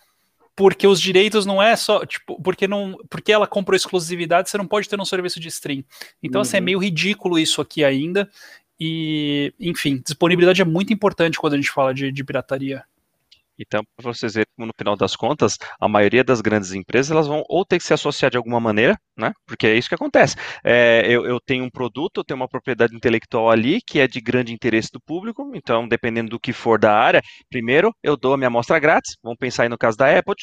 porque os direitos não é só, tipo, porque não, porque ela comprou exclusividade, você não pode ter um serviço de stream. Então, uhum. assim, é uhum. meio ridículo isso aqui ainda. E, enfim, disponibilidade é muito importante quando a gente fala de, de pirataria. Então, para vocês verem como no final das contas, a maioria das grandes empresas elas vão ou ter que se associar de alguma maneira, né? Porque é isso que acontece. É, eu, eu, tenho um produto, eu tenho uma propriedade intelectual ali que é de grande interesse do público, então, dependendo do que for da área, primeiro eu dou a minha amostra grátis, vamos pensar aí no caso da Apple,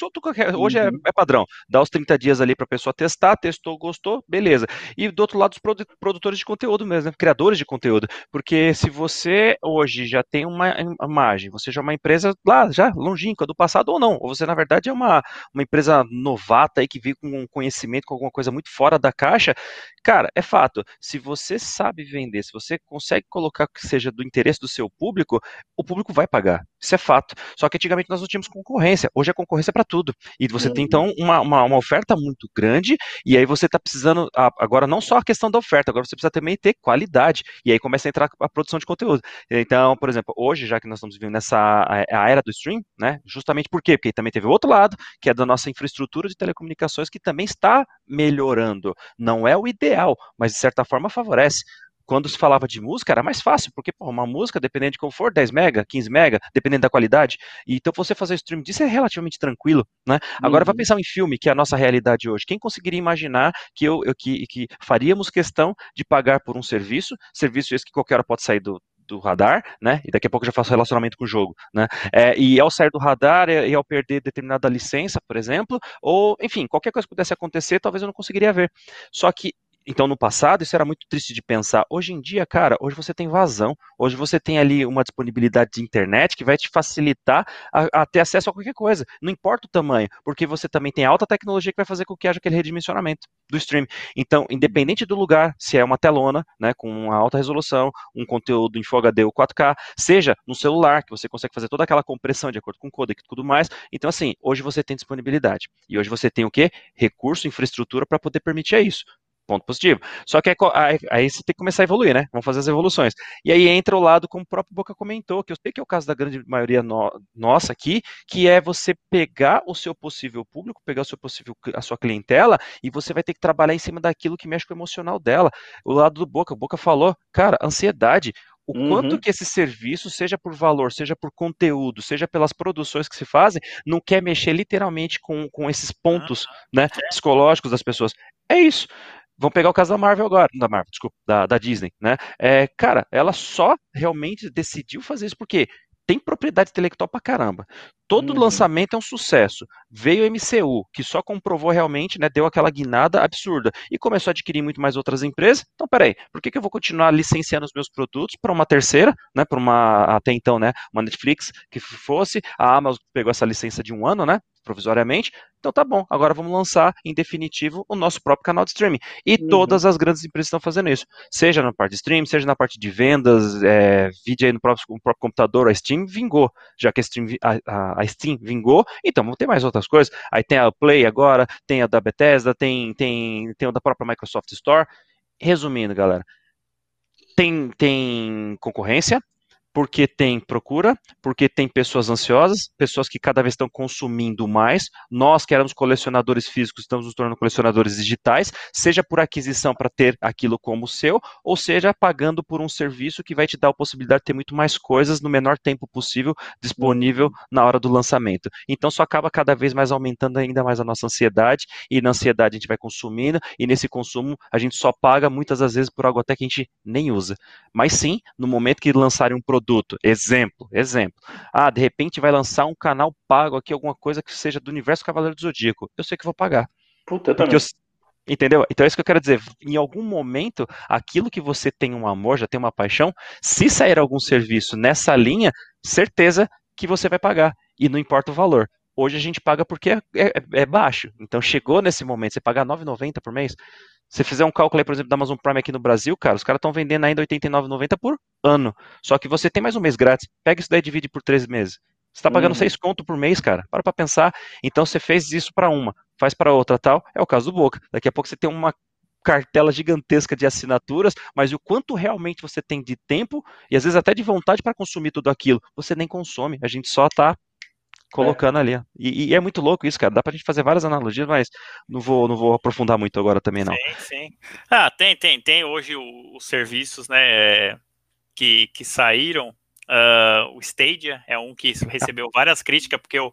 hoje é, uhum. é, é, padrão, dá os 30 dias ali para a pessoa testar, testou, gostou, beleza. E do outro lado, os produtores de conteúdo mesmo, né? criadores de conteúdo, porque se você hoje já tem uma imagem, você já é uma empresa lá, já longínqua do passado ou não, ou você na verdade é uma, uma empresa novata aí que veio com um conhecimento, com alguma coisa muito fora da caixa, cara, é fato, se você sabe vender, se você consegue colocar que seja do interesse do seu público, o público vai pagar, isso é fato. Só que antigamente nós não tínhamos concorrência, hoje a concorrência é para tudo, e você uhum. tem então uma, uma, uma, oferta muito grande, e aí você está precisando, agora não só a questão da oferta, agora você precisa também ter qualidade, e aí começa a entrar a produção de conteúdo. Então, por exemplo, hoje, já que nós estamos vivendo nessa a era do stream, né? Justamente por quê? Porque também teve o outro lado, que é da nossa infraestrutura de telecomunicações, que também está melhorando. Não é o ideal, mas de certa forma favorece quando se falava de música, era mais fácil, porque pô, uma música, dependendo de como for, 10 mega, 15 mega, dependendo da qualidade. Então você fazer stream disso é relativamente tranquilo, né? Agora vai uhum. pensar em filme, que é a nossa realidade hoje. Quem conseguiria imaginar que eu, eu que, que faríamos questão de pagar por um serviço, serviço esse que qualquer hora pode sair do, do radar, né? E daqui a pouco já faço relacionamento com o jogo, né? É, e ao sair do radar e ao perder determinada licença, por exemplo, ou enfim, qualquer coisa que pudesse acontecer, talvez eu não conseguiria ver. Só que Então, no passado, isso era muito triste de pensar. Hoje em dia, cara, hoje você tem vazão, hoje você tem ali uma disponibilidade de internet que vai te facilitar a, a ter acesso a qualquer coisa. Não importa o tamanho, porque você também tem alta tecnologia que vai fazer com que haja aquele redimensionamento do stream. Então, independente do lugar, se é uma telona, né, com uma alta resolução, um conteúdo em Full HD ou 4K, seja no celular, que você consegue fazer toda aquela compressão de acordo com o codec e tudo mais. Então, assim, hoje você tem disponibilidade. E hoje você tem o quê? Recurso, infraestrutura para poder permitir isso ponto positivo. Só que aí, aí, você tem que começar a evoluir, né? Vamos fazer as evoluções. E aí entra o lado, como o próprio Boca comentou, que eu sei que é o caso da grande maioria no, nossa aqui, que é você pegar o seu possível público, pegar o seu possível, a sua clientela, e você vai ter que trabalhar em cima daquilo que mexe com o emocional dela. O lado do Boca, o Boca falou, cara, ansiedade o uhum. quanto que esse serviço, seja por valor, seja por conteúdo, seja pelas produções que se fazem, não quer mexer literalmente com, com esses pontos né, psicológicos das pessoas. É isso. Vamos pegar o caso da Marvel agora, da Marvel, desculpa, da, da Disney, né? É, cara, ela só realmente decidiu fazer isso porque tem propriedade intelectual pra caramba. Todo uhum. lançamento é um sucesso. Veio o MCU, que só comprovou realmente, né, deu aquela guinada absurda e começou a adquirir muito mais outras empresas. Então, peraí, por que, que eu vou continuar licenciando os meus produtos para uma terceira, né, para uma até então, né, uma Netflix que fosse, a Amazon pegou essa licença de um ano, né, provisoriamente. Então tá bom, agora vamos lançar em definitivo o nosso próprio canal de streaming. E uhum. todas as grandes empresas estão fazendo isso. Seja na parte de streaming, seja na parte de vendas, é, vídeo aí no próprio, no próprio computador, a Steam vingou. Já que a Steam, a, a Steam vingou, então vamos ter mais outras coisas. Aí tem a Play agora, tem a da Bethesda, tem, tem, tem o da própria Microsoft Store. Resumindo, galera, tem, tem concorrência, porque tem procura, porque tem pessoas ansiosas, pessoas que cada vez estão consumindo mais. Nós que éramos colecionadores físicos estamos nos tornando colecionadores digitais, seja por aquisição para ter aquilo como seu, ou seja pagando por um serviço que vai te dar a possibilidade de ter muito mais coisas no menor tempo possível disponível na hora do lançamento. Então só acaba cada vez mais aumentando ainda mais a nossa ansiedade, e na ansiedade a gente vai consumindo, e nesse consumo a gente só paga muitas das vezes por algo até que a gente nem usa. Mas sim, no momento que lançarem um produto produto. Exemplo, exemplo. Ah, de repente vai lançar um canal pago aqui, alguma coisa que seja do universo Cavaleiro do Zodíaco. Eu sei que vou pagar. Puta, eu também. Eu, entendeu? Então é isso que eu quero dizer. Em algum momento, aquilo que você tem um amor, já tem uma paixão, se sair algum serviço nessa linha, certeza que você vai pagar. E não importa o valor. Hoje a gente paga porque é, é, é baixo. Então chegou nesse momento, você pagar R$ 9,90 por mês, se fizer um cálculo aí, por exemplo, da Amazon Prime aqui no Brasil, cara, os caras estão vendendo ainda R$ 89,90 por ano. Só que você tem mais um mês grátis. Pega isso daí e divide por três meses. Você está pagando uhum. seis conto por mês, cara. Para pra pensar. Então você fez isso para uma, faz para outra tal. É o caso do Boca. Daqui a pouco você tem uma cartela gigantesca de assinaturas, mas o quanto realmente você tem de tempo e às vezes até de vontade para consumir tudo aquilo, você nem consome. A gente só está colocando é. ali. E, e, é muito louco isso, cara. Dá pra gente fazer várias analogias, mas não vou, não vou aprofundar muito agora também, não. Sim, sim. Ah, tem, tem, tem hoje os serviços, né, é, que, que saíram. Uh, o Stadia é um que recebeu várias críticas, porque eu,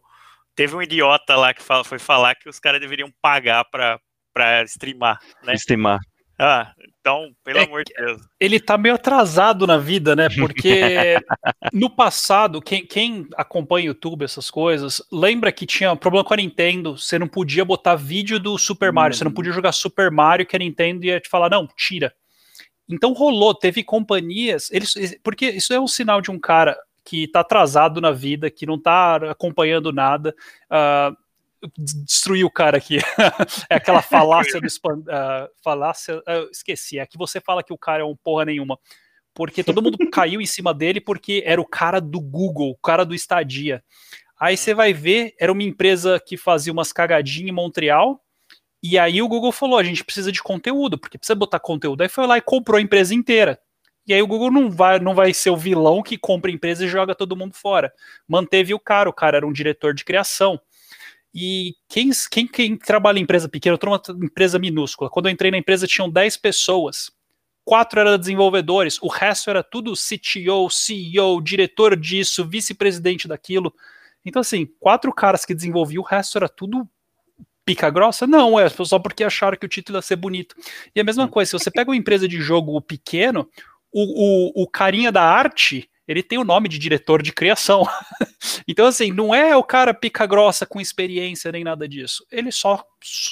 teve um idiota lá que fala, foi falar que os caras deveriam pagar pra, pra streamar, né? Streamar. Ah, então, pelo é, amor de Deus. Ele tá meio atrasado na vida, né? Porque no passado, quem, quem acompanha YouTube, essas coisas, lembra que tinha um problema com a Nintendo, você não podia botar vídeo do Super Mario, hum. você não podia jogar Super Mario, que a Nintendo ia te falar, não, tira. Então rolou, teve companhias, eles, porque isso é um sinal de um cara que tá atrasado na vida, que não tá acompanhando nada. Uh, destruir o cara aqui. é aquela falácia do uh, falácia, uh, esqueci, é que você fala que o cara é um porra nenhuma. Porque todo mundo caiu em cima dele porque era o cara do Google, o cara do Estadia. Aí você vai ver, era uma empresa que fazia umas cagadinhas em Montreal, e aí o Google falou: a gente precisa de conteúdo, porque precisa botar conteúdo. Aí foi lá e comprou a empresa inteira. E aí o Google não vai, não vai ser o vilão que compra a empresa e joga todo mundo fora. Manteve o cara, o cara era um diretor de criação. E quem, quem, quem trabalha em empresa pequena, eu tô numa empresa minúscula. Quando eu entrei na empresa, tinham 10 pessoas. Quatro eram desenvolvedores, o resto era tudo CTO, CEO, diretor disso, vice-presidente daquilo. Então, assim, quatro caras que desenvolviam, o resto era tudo pica grossa? Não, é só porque acharam que o título ia ser bonito. E a mesma coisa, se você pega uma empresa de jogo pequeno, o, o, o carinha da arte ele tem o nome de diretor de criação. então, assim, não é o cara pica grossa com experiência nem nada disso. Ele só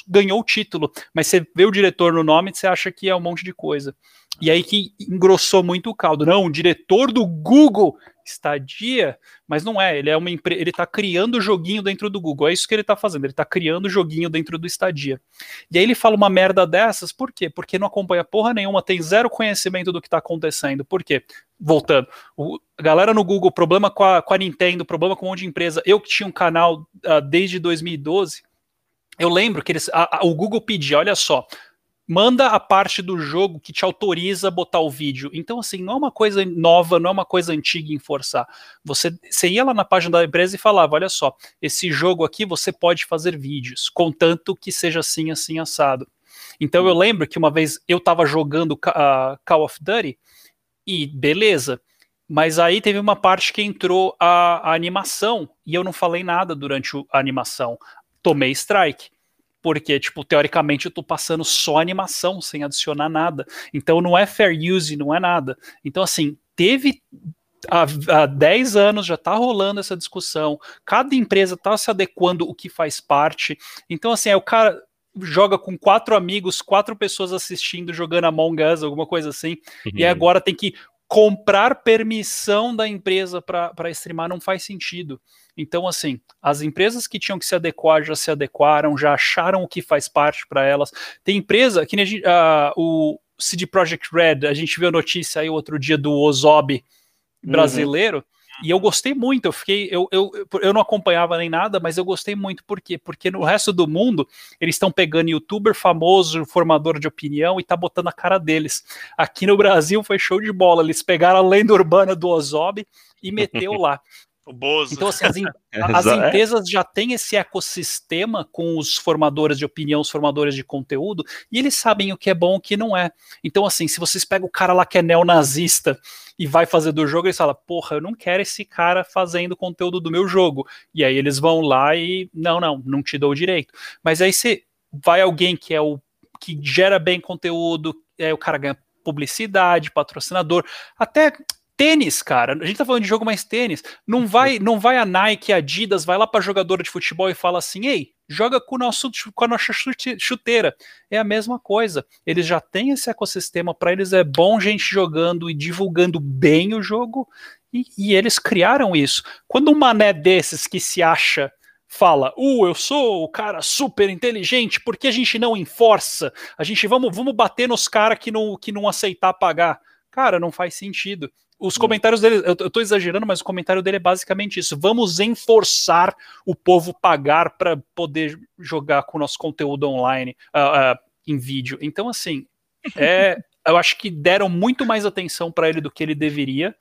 ganhou o título, mas você vê o diretor no nome e você acha que é um monte de coisa. E aí que engrossou muito o caldo. Não, o diretor do Google Stadia, mas não é, ele é uma ele está criando joguinho dentro do Google, é isso que ele está fazendo, ele está criando joguinho dentro do Stadia. E aí ele fala uma merda dessas, por quê? Porque não acompanha porra nenhuma, tem zero conhecimento do que está acontecendo. Por quê? Voltando, o, a galera no Google, problema com a, com a Nintendo, problema com um monte de empresa. Eu que tinha um canal uh, desde 2012, eu lembro que eles, a, a, o Google pedia, olha só, manda a parte do jogo que te autoriza a botar o vídeo. Então, assim, não é uma coisa nova, não é uma coisa antiga em forçar. Você, você ia lá na página da empresa e falava: olha só, esse jogo aqui você pode fazer vídeos, contanto que seja assim, assim, assado. Então eu lembro que uma vez eu estava jogando uh, Call of Duty e beleza. Mas aí teve uma parte que entrou a, a animação e eu não falei nada durante a animação. Tomei strike porque, tipo, teoricamente eu tô passando só animação, sem adicionar nada. Então não é fair use, não é nada. Então, assim, teve há, há 10 anos já está rolando essa discussão, cada empresa está se adequando o que faz parte. Então, assim, é o cara joga com quatro amigos, quatro pessoas assistindo, jogando Among Us, alguma coisa assim, uhum. e agora tem que comprar permissão da empresa para streamar não faz sentido. Então, assim, as empresas que tinham que se adequar já se adequaram, já acharam o que faz parte para elas. Tem empresa que uh, o CD Projekt Red, a gente viu a notícia aí outro dia do Ozob uhum. brasileiro. Uhum. E eu gostei muito, eu fiquei, eu, eu, eu não acompanhava nem nada, mas eu gostei muito, por quê? Porque no resto do mundo, eles estão pegando youtuber famoso, formador de opinião, e tá botando a cara deles. Aqui no Brasil foi show de bola, eles pegaram a lenda urbana do Ozob e meteu lá. O Bozo. Então, assim, as, as é. empresas já têm esse ecossistema com os formadores de opinião, os formadores de conteúdo, e eles sabem o que é bom e o que não é. Então, assim, se vocês pegam o cara lá que é neonazista e vai fazer do jogo, eles falam, porra, eu não quero esse cara fazendo conteúdo do meu jogo. E aí eles vão lá e, não, não, não te dou o direito. Mas aí se vai alguém que é o que gera bem conteúdo, aí o cara ganha publicidade, patrocinador, até Tênis, cara. A gente tá falando de jogo mais tênis. Não vai, não vai a Nike, a Adidas, vai lá pra jogadora de futebol e fala assim: ei, joga com, o nosso, com a nossa chuteira. É a mesma coisa. Eles já têm esse ecossistema, para eles é bom gente jogando e divulgando bem o jogo, e, e, eles criaram isso. Quando um mané desses que se acha fala, uh, eu sou o cara super inteligente, por que a gente não enforça? A gente vamos, vamos bater nos caras que não, que não aceitar pagar. Cara, não faz sentido. Os comentários dele, eu, eu tô exagerando, mas o comentário dele é basicamente isso. Vamos enforçar o povo pagar para poder jogar com o nosso conteúdo online uh, uh, em vídeo. Então, assim, é, eu acho que deram muito mais atenção para ele do que ele deveria.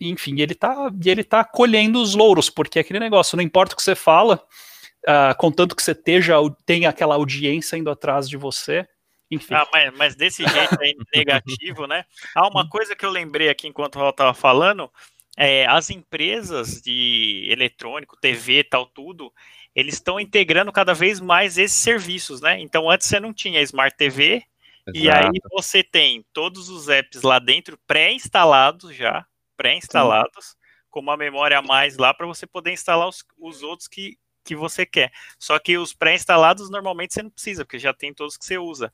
Enfim, ele tá, ele tá colhendo os louros, porque é aquele negócio, não importa o que você fala, uh, contanto que você esteja, tenha aquela audiência indo atrás de você, enfim. Ah, mas, mas, desse jeito aí negativo, né? Ah, uma coisa que eu lembrei aqui enquanto eu estava falando, é, as empresas de eletrônico, TV, tal, tudo, eles estão integrando cada vez mais esses serviços, né? Então antes você não tinha Smart TV, Exato. e aí você tem todos os apps lá dentro pré-instalados já, pré-instalados, com uma memória a mais lá para você poder instalar os, os outros que, que você quer. Só que os pré-instalados normalmente você não precisa, porque já tem todos que você usa.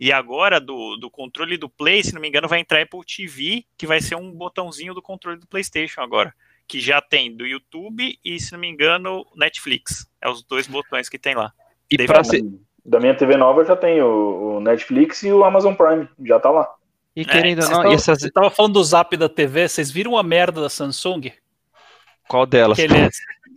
E agora, do, do controle do Play, se não me engano, vai entrar Apple TV, que vai ser um botãozinho do controle do PlayStation agora. Que já tem do YouTube e, se não me engano, Netflix. É os dois botões que tem lá. E pra ser... Da minha TV nova já tem o, o, Netflix e o Amazon Prime. Já tá lá. E querendo é, não, tava, essas... Você tava falando do zap da TV, vocês viram a merda da Samsung? Qual delas? Que ele,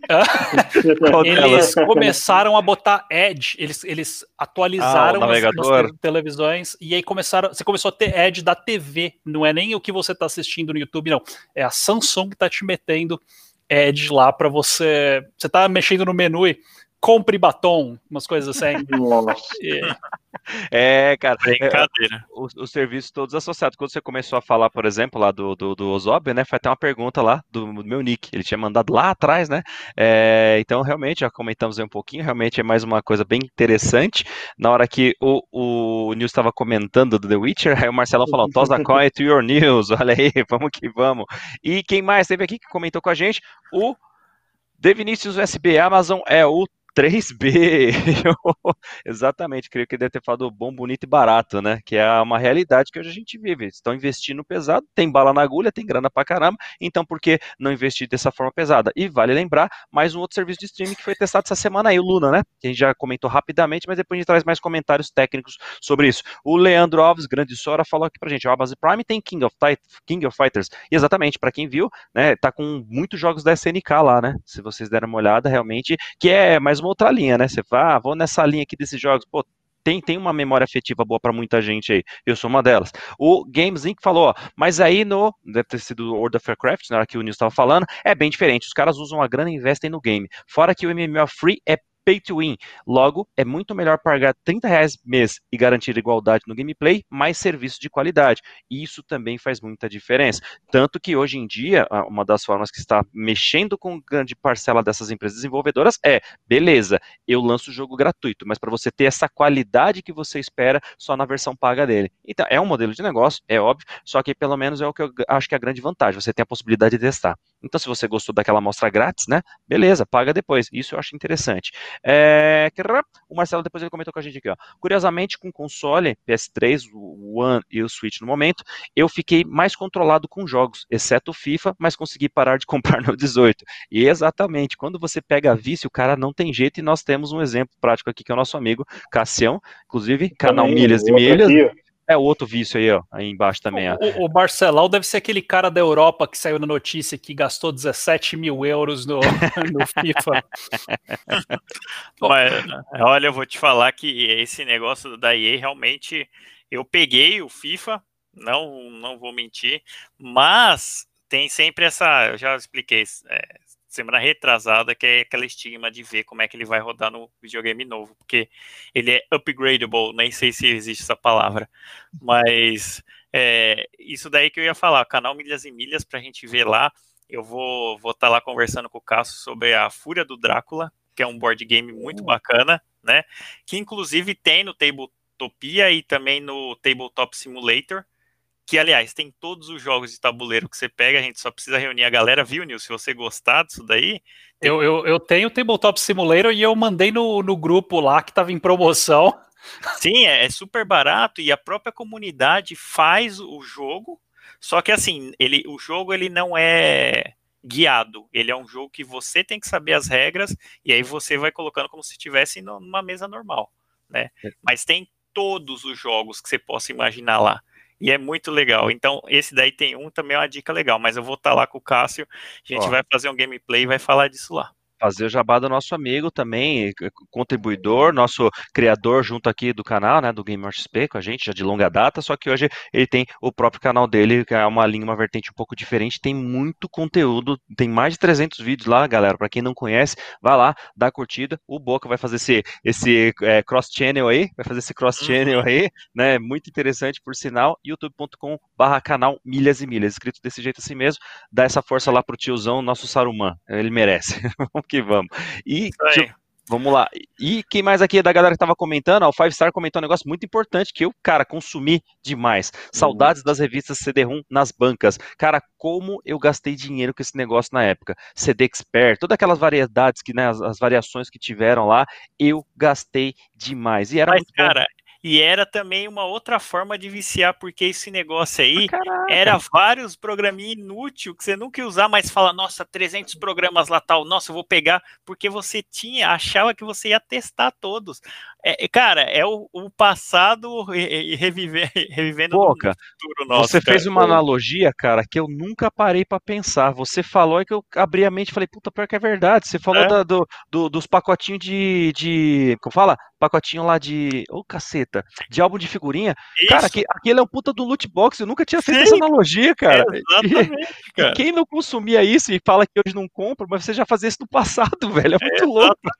eles começaram a botar Edge, eles, eles atualizaram ah, as, as, televisões e aí começaram, você começou a ter Edge da TV, não é nem o que você está assistindo no YouTube, não. É a Samsung que está te metendo Edge lá para você. Você está mexendo no menu e compre batom, umas coisas assim. Nossa. É, cara. Brincadeira. É, os, os, serviços todos associados. Quando você começou a falar, por exemplo, lá do, do, do Ozob, né? Foi até uma pergunta lá do, do meu nick. Ele tinha mandado lá atrás, né? É, então, realmente, já comentamos aí um pouquinho. Realmente é mais uma coisa bem interessante. Na hora que o, o News estava comentando do The Witcher, aí o Marcelo falou: Toss the coin to your news. Olha aí, vamos que vamos. E quem mais teve aqui que comentou com a gente? O De Vinicius USB Amazon é o 3B. Exatamente, creio que deve ter falado bom, bonito e barato, né? Que é uma realidade que hoje a gente vive. Estão investindo pesado, tem bala na agulha, tem grana pra caramba, então por que não investir dessa forma pesada? E vale lembrar, mais um outro serviço de streaming que foi testado essa semana aí, o Luna, né? Que a gente já comentou rapidamente, mas depois a gente traz mais comentários técnicos sobre isso. O Leandro Alves, grande Sora, falou aqui pra gente, ó, a base Prime tem King of, King of Fighters. E exatamente, para quem viu, né, tá com muitos jogos da SNK lá, né? Se vocês deram uma olhada, realmente, que é mais outra linha, né? Você fala, ah, vou nessa linha aqui desses jogos, pô, tem, tem uma memória afetiva boa para muita gente aí. Eu sou uma delas. O Games Inc. falou, ó, mas aí no. Deve ter sido World of Warcraft, na hora que o Nils estava falando, é bem diferente. Os caras usam a grana e investem no game. Fora que o MMO Free é pay to win. Logo, é muito melhor pagar 30 reais mês e garantir igualdade no gameplay, mais serviço de qualidade. E isso também faz muita diferença. Tanto que hoje em dia, uma das formas que está mexendo com grande parcela dessas empresas desenvolvedoras é, beleza, eu lanço o jogo gratuito, mas para você ter essa qualidade que você espera só na versão paga dele. Então, é um modelo de negócio, é óbvio, só que pelo menos é o que eu acho que é a grande vantagem, você tem a possibilidade de testar. Então, se você gostou daquela amostra grátis, né? Beleza, paga depois. Isso eu acho interessante. É... O Marcelo depois ele comentou com a gente aqui, ó. Curiosamente, com o console PS3, o One e o Switch no momento, eu fiquei mais controlado com jogos, exceto o FIFA, mas consegui parar de comprar no 18. E exatamente, quando você pega vício, o cara não tem jeito, e nós temos um exemplo prático aqui, que é o nosso amigo Cassião, inclusive, canal Também, Milhas e Milhas. Aqui, é o outro vício aí, ó, aí embaixo também. O, o, o Barcelão deve ser aquele cara da Europa que saiu na notícia que gastou 17 mil euros no, no FIFA. Mas, olha, eu vou te falar que esse negócio da EA realmente eu peguei o FIFA, não, não vou mentir, mas tem sempre essa, eu já expliquei, é, semana retrasada, que é aquela estigma de ver como é que ele vai rodar no videogame novo, porque ele é upgradable, nem sei se existe essa palavra, mas é, isso daí que eu ia falar, canal Milhas e Milhas, pra gente ver lá, eu vou estar vou tá lá conversando com o Cássio sobre a Fúria do Drácula, que é um board game muito bacana, né, que inclusive tem no Tabletopia e também no Tabletop Simulator, que aliás tem todos os jogos de tabuleiro que você pega, a gente só precisa reunir a galera, viu, Nil? Se você gostar disso daí. Tem... Eu, eu, eu tenho o Tabletop Simulator e eu mandei no, no grupo lá que tava em promoção. Sim, é, é super barato e a própria comunidade faz o jogo. Só que assim, ele, o jogo ele não é guiado. Ele é um jogo que você tem que saber as regras e aí você vai colocando como se estivesse numa mesa normal, né? É. Mas tem todos os jogos que você possa imaginar lá e é muito legal. Então, esse daí tem um também é uma dica legal, mas eu vou estar tá lá com o Cássio, a gente Ó. vai fazer um gameplay e vai falar disso lá fazer o jabá do nosso amigo também, contribuidor, nosso criador junto aqui do canal, né, do Gamer XP, com a gente já de longa data, só que hoje ele tem o próprio canal dele, que é uma linha, uma vertente um pouco diferente, tem muito conteúdo, tem mais de 300 vídeos lá, galera, para quem não conhece, vai lá, dá curtida, o Boca vai fazer esse, esse é, cross-channel aí, vai fazer esse cross-channel uhum. aí, né, muito interessante por sinal, youtube.com barra canal Milhas e Milhas, escrito desse jeito assim mesmo, dá essa força lá pro tiozão, nosso Saruman, ele merece. que vamos. E vamos lá. E quem mais aqui é da galera que tava comentando? O Five Star comentou um negócio muito importante que eu, cara, consumi demais. Saudades uhum. das revistas CD-ROM nas bancas. Cara, como eu gastei dinheiro com esse negócio na época. CD Expert, todas aquelas variedades que, né, as, as variações que tiveram lá, eu gastei demais. E era Mas, muito cara, bom. E era também uma outra forma de viciar, porque esse negócio aí ah, era vários programinha inútil que você nunca ia usar, mas fala, nossa, 300 programas lá tal, nossa, eu vou pegar, porque você tinha, achava que você ia testar todos. É, cara, é o, o passado reviver, revivendo Pô, cara, futuro nosso. Você cara. fez uma analogia, cara, que eu nunca parei para pensar. Você falou e que eu abri a mente e falei, puta, pior que é verdade. Você falou é? da, do, do, dos pacotinhos de, de. Como fala? Pacotinho lá de. Ô, oh, caceta. De álbum de figurinha. Isso. Cara, que, aquele é um puta do loot box. Eu nunca tinha feito Sim. essa analogia, cara. Exatamente, e, cara. E quem não consumia isso e fala que hoje não compra, mas você já fazia isso no passado, velho. É muito é, louco.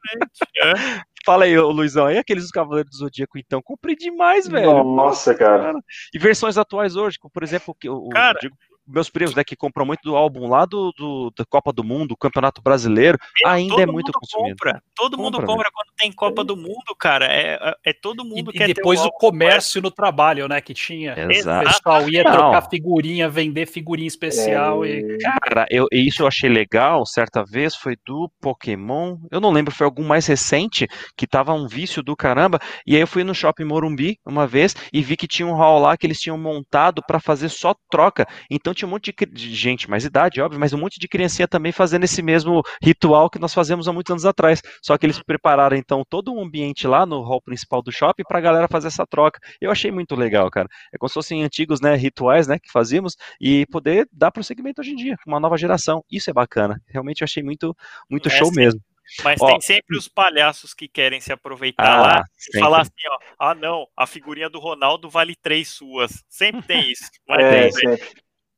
É. Fala aí, ô, Luizão, e aqueles dos Cavaleiros do Zodíaco, então? Comprei demais, velho. Nossa, cara. E versões atuais hoje, como, por exemplo, que o, Cara. digo, meus primos, né, que compram muito do álbum lá do, do- da Copa do Mundo, Campeonato Brasileiro, ainda é todo muito mundo consumido. compra. Todo mundo Compra, compra quando tem Copa do Mundo, cara. É, é- é todo E, mundo e quer ter depois o o comércio no trabalho, né? Que tinha. Exato. O pessoal ia Não. trocar figurinha, vender figurinha especial e. É, Cara, eu, isso eu achei legal, certa vez, foi do Pokémon, eu não lembro, foi algum mais recente, que tava um vício do caramba, e aí eu fui no Shopping Morumbi uma vez e vi que tinha um hall lá que eles tinham montado pra fazer só troca, então tinha um monte de, de gente, mais idade, óbvio, mas um monte de criancinha também fazendo esse mesmo ritual que nós fazemos há muitos anos atrás, só que eles prepararam então todo um ambiente lá no hall principal do shopping pra galera fazer essa troca, eu achei muito legal, cara, é como se fossem antigos, né, rituais, né, que fazíamos, e poder dar prosseguimento hoje em dia, com uma nova geração. Isso é bacana. Realmente eu achei muito, muito É, show mesmo. Mas Ó. tem sempre os palhaços que querem se aproveitar Ah, lá e falar assim, ó, ah não, a figurinha do Ronaldo vale três suas. Sempre tem isso. É, tem, sempre.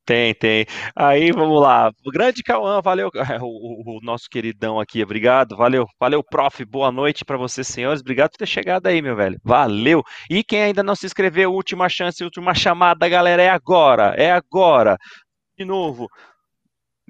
Tem, tem. Aí vamos lá. O grande Cauã, valeu. O, o- o nosso queridão aqui, obrigado. Valeu, valeu, prof. Boa noite pra vocês, senhores. Obrigado por ter chegado aí, meu velho. Valeu. E quem ainda não se inscreveu, última chance, última chamada, galera, é agora. É agora. De novo.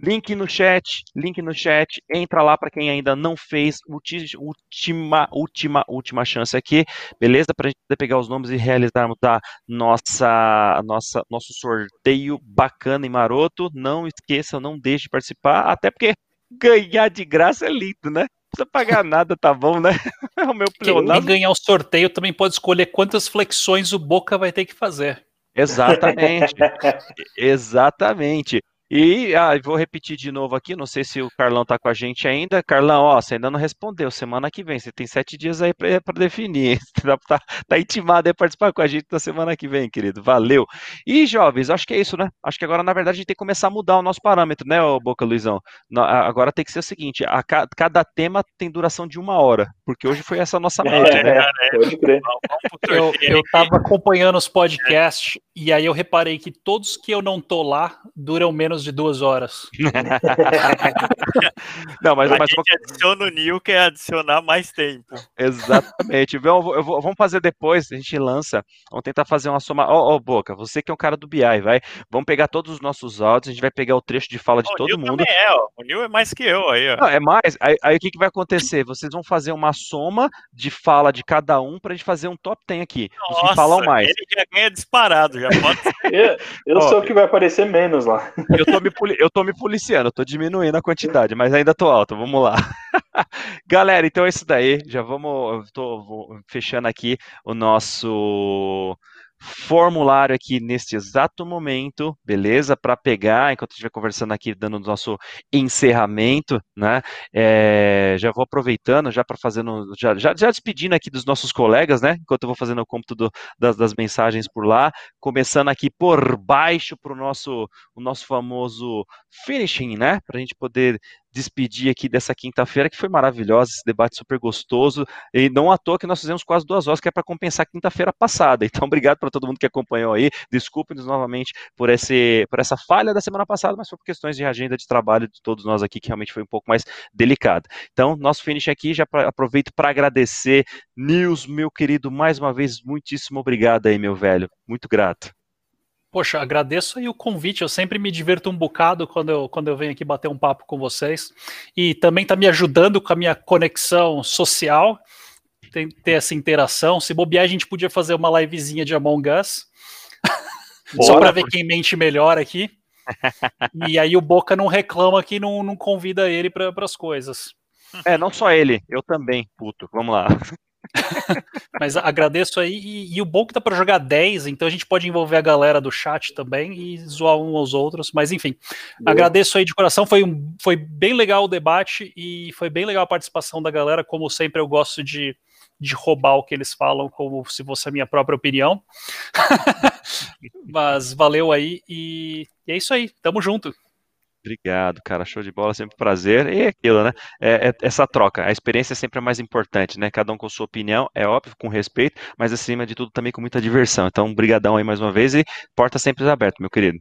Link no chat, link no chat, entra lá para quem ainda não fez, última, última, última chance aqui, beleza? Para a gente poder pegar os nomes e realizarmos a nossa, nossa, nosso sorteio bacana e maroto. Não esqueçam, não deixe de participar, até porque ganhar de graça é lindo, né? Não precisa pagar nada, tá bom, né? É o meu Quem pleonasmo. ganhar o sorteio também pode escolher quantas flexões o Boca vai ter que fazer. Exatamente. Exatamente. E ah, vou repetir de novo aqui, não sei se o Carlão tá com a gente ainda. Carlão, ó, você ainda não respondeu. Semana que vem, você tem sete dias aí para definir. hein? Tá, tá, intimado a participar com a gente na semana que vem, querido. Valeu. E jovens, acho que é isso, né? Acho que agora, na verdade, a gente tem que começar a mudar o nosso parâmetro, né, Boca Luizão? Agora tem que ser o seguinte: a ca- cada tema tem duração de uma hora, porque hoje foi essa nossa média, né? É, pode crer. Vamos pro Eu, eu tava acompanhando os podcasts e aí eu reparei que todos que eu não tô lá duram menos de duas horas. Não, mas, A mas gente adiciona o Nil, que é adicionar mais tempo. Exatamente. Eu vou- eu vou- vamos fazer depois, a gente lança. Vamos tentar fazer uma soma. Ó, ó, Boca, você que é um cara do BI, vai. Vamos pegar todos os nossos áudios, a gente vai pegar o trecho de fala de Ó, o todo Nil mundo. é, ó. O Nil é mais que eu aí, ó. Não, é mais. Aí, aí o que, que vai acontecer? Vocês vão fazer uma soma de fala de cada um pra gente fazer um top 10 aqui. Os que falam mais. ele já ganha disparado, já pode ser. Eu, eu Ó, sou o que vai aparecer menos lá. Eu tô, me eu tô me policiando, eu tô diminuindo a quantidade, mas ainda tô alto, vamos lá. Galera, então é isso daí. Já vamos. Eu tô vou fechando aqui o nosso formulário aqui neste exato momento, beleza? Para pegar, enquanto vai conversando aqui, dando o nosso encerramento, né? É, já vou aproveitando, já para fazendo, já, já, já despedindo aqui dos nossos colegas, né? Enquanto eu vou fazendo o cômputo do- das, das mensagens por lá, começando aqui por baixo para o nosso, o nosso famoso finishing, né? Para a gente poder despedir aqui dessa quinta-feira, que foi maravilhosa, esse debate super gostoso, e não à toa que nós fizemos quase duas horas, que é para compensar quinta-feira passada. Então, obrigado para todo mundo que acompanhou aí. Desculpe-nos novamente por, esse, por essa falha da semana passada, mas foi por questões de agenda de trabalho de todos nós aqui, que realmente foi um pouco mais delicado. Então, nosso finish aqui, já pra- aproveito para agradecer. Nils, meu querido, mais uma vez, muitíssimo obrigado aí, meu velho. Muito grato. Poxa, agradeço aí o convite. Eu sempre me divirto um bocado quando eu, quando eu venho aqui bater um papo com vocês. E também tá me ajudando com a minha conexão social, tem, ter essa interação. Se bobear, a gente podia fazer uma livezinha de Among Us. Só Bora, para ver quem mente melhor aqui. e aí o Boca não reclama que não, não convida ele para as coisas. É, não só ele, eu também, puto. Vamos lá. Mas agradeço aí. E, e o bom que dá para jogar 10, então a gente pode envolver a galera do chat também e zoar um aos outros. Mas enfim, Boa. agradeço aí de coração. Foi, um, foi bem legal o debate e foi bem legal a participação da galera. Como sempre, eu gosto de, de roubar o que eles falam, como se fosse a minha própria opinião. Mas valeu aí e, e é isso aí. Tamo junto. Obrigado, cara. Show de bola, sempre um prazer. E é aquilo, né? É, é essa troca. A experiência é sempre a mais importante, né? Cada um com sua opinião, é óbvio, com respeito, mas acima de tudo também com muita diversão. Então, brigadão aí mais uma vez e porta sempre aberta, meu querido.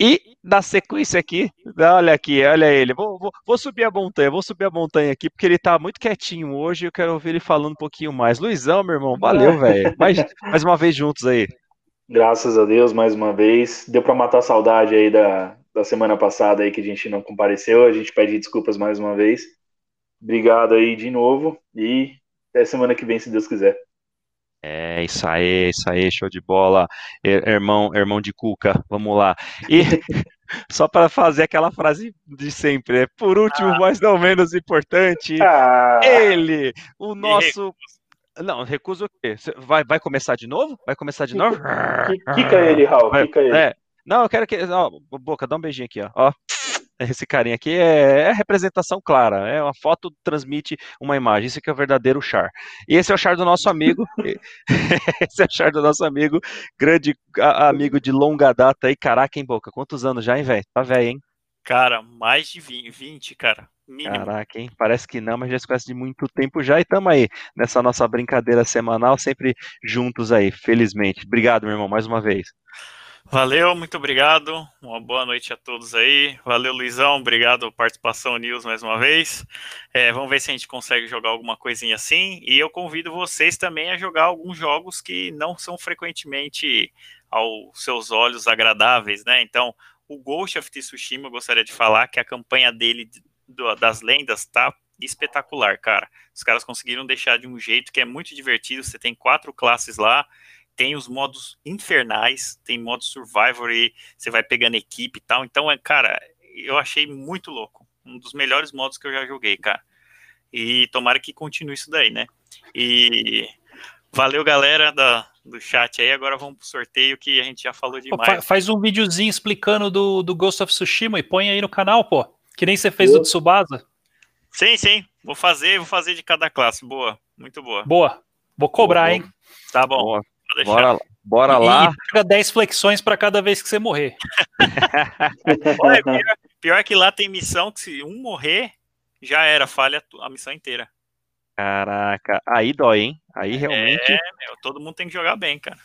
E na sequência aqui, olha aqui, olha ele. Vou, vou, vou, subir a montanha, vou subir a montanha aqui, porque ele tá muito quietinho hoje. Eu quero ouvir ele falando um pouquinho mais. Luizão, meu irmão, valeu, velho. Mais, mais uma vez juntos aí. Graças a Deus, mais uma vez. Deu para matar a saudade aí da, da semana passada aí que a gente não compareceu. A gente pede desculpas mais uma vez. Obrigado aí de novo e até semana que vem, se Deus quiser. É, isso aí, isso aí, show de bola, irmão, irmão de Cuca, vamos lá. E só para fazer aquela frase de sempre, é, por último, ah. mas não menos importante, ah. ele, o nosso. Não, recuso o quê? Vai, vai começar de novo? Vai começar de novo? Kika ele, Raul, kika ele. É. Não, eu quero que. Ó, boca, dá um beijinho aqui, ó. ó. Esse carinha aqui é, é representação clara, é uma foto transmite uma imagem, isso que é o verdadeiro char. E esse é o char do nosso amigo, esse é o char do nosso amigo, grande a, amigo de longa data aí, caraca, em boca, quantos anos já, hein, velho? Tá velho, hein? Cara, mais de 20, 20 cara. Mínimo. Caraca, hein? Parece que não, mas já se conhece de muito tempo já e estamos aí nessa nossa brincadeira semanal, sempre juntos aí, felizmente. Obrigado, meu irmão, mais uma vez. Valeu, muito obrigado. Uma boa noite a todos aí. Valeu, Luizão. Obrigado participação News mais uma vez. É, vamos ver se a gente consegue jogar alguma coisinha assim. E eu convido vocês também a jogar alguns jogos que não são frequentemente aos seus olhos agradáveis, né? Então, o Ghost of Tsushima, eu gostaria de falar que a campanha dele das lendas tá espetacular, cara. Os caras conseguiram deixar de um jeito que é muito divertido. Você tem quatro classes lá tem os modos infernais, tem modo survivor e você vai pegando equipe e tal. Então, é, cara, eu achei muito louco. Um dos melhores modos que eu já joguei, cara. E tomara que continue isso daí, né? E valeu, galera da, do chat aí. Agora vamos pro sorteio que a gente já falou demais. Pô, faz um videozinho explicando do, do Ghost of Tsushima e põe aí no canal, pô. Que nem você fez do Tsubasa. Sim, sim. Vou fazer, vou fazer de cada classe. Boa, muito boa. Boa. Vou cobrar, boa, hein? Tá bom. Boa. Bora, bora lá. E paga 10 flexões para cada vez que você morrer. Olha, pior, pior, que lá tem missão que se um morrer, já era, falha a missão inteira. Caraca, aí dói, hein? Aí realmente. É, meu, todo mundo tem que jogar bem, cara.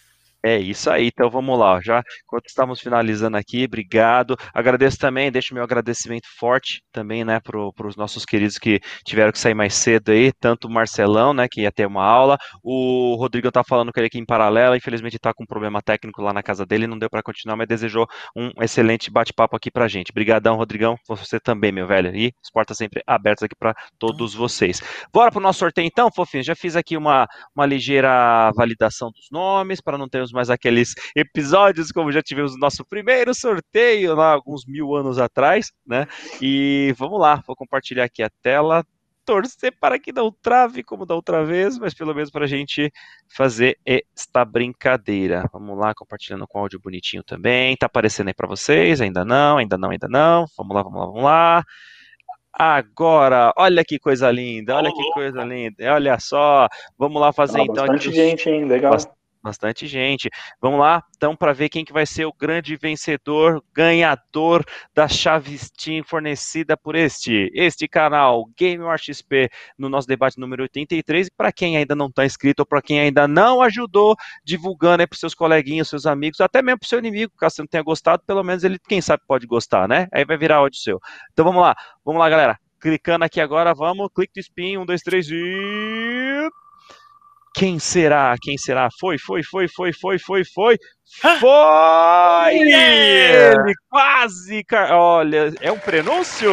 É isso aí, então vamos lá. Já enquanto estamos finalizando aqui, obrigado. Agradeço também, deixo meu agradecimento forte também, né, para os nossos queridos que tiveram que sair mais cedo aí, tanto o Marcelão, né, que ia ter uma aula, o Rodrigo tá falando que ele aqui em paralelo, infelizmente está com um problema técnico lá na casa dele, não deu para continuar, mas desejou um excelente bate-papo aqui pra gente. Obrigadão, Rodrigão, você também, meu velho, e as portas sempre abertas aqui para todos vocês. Bora pro nosso sorteio então, fofinho, já fiz aqui uma, uma ligeira validação dos nomes, para não ter mais aqueles episódios como já tivemos no nosso primeiro sorteio lá alguns mil anos atrás, né? E vamos lá, vou compartilhar aqui a tela torcer para que não trave como da outra vez, mas pelo menos para a gente fazer esta brincadeira. Vamos lá, compartilhando com áudio bonitinho também. Tá aparecendo aí para vocês? Ainda não, ainda não, ainda não. Vamos lá, vamos lá, vamos lá. Agora, olha que coisa linda, olha que coisa linda. Olha só, vamos lá fazer ah, então. Bastante aqui gente, hein? Legal. Bastante gente. Vamos lá, então, para ver quem que vai ser o grande vencedor, ganhador da chave Steam fornecida por este, este canal, Game XP, no nosso debate número 83. E para quem ainda não está inscrito, ou para quem ainda não ajudou, divulgando aí para seus coleguinhas, seus amigos, até mesmo para o seu inimigo, caso você não tenha gostado, pelo menos ele, quem sabe, pode gostar, né? Aí vai virar ódio seu. Então vamos lá, vamos lá, galera. Clicando aqui agora, vamos, clique do spin, um, dois, três e. Quem será? Quem será? Foi, foi, foi, foi, foi, foi, foi. Foi ele! Quase! Olha, é um prenúncio?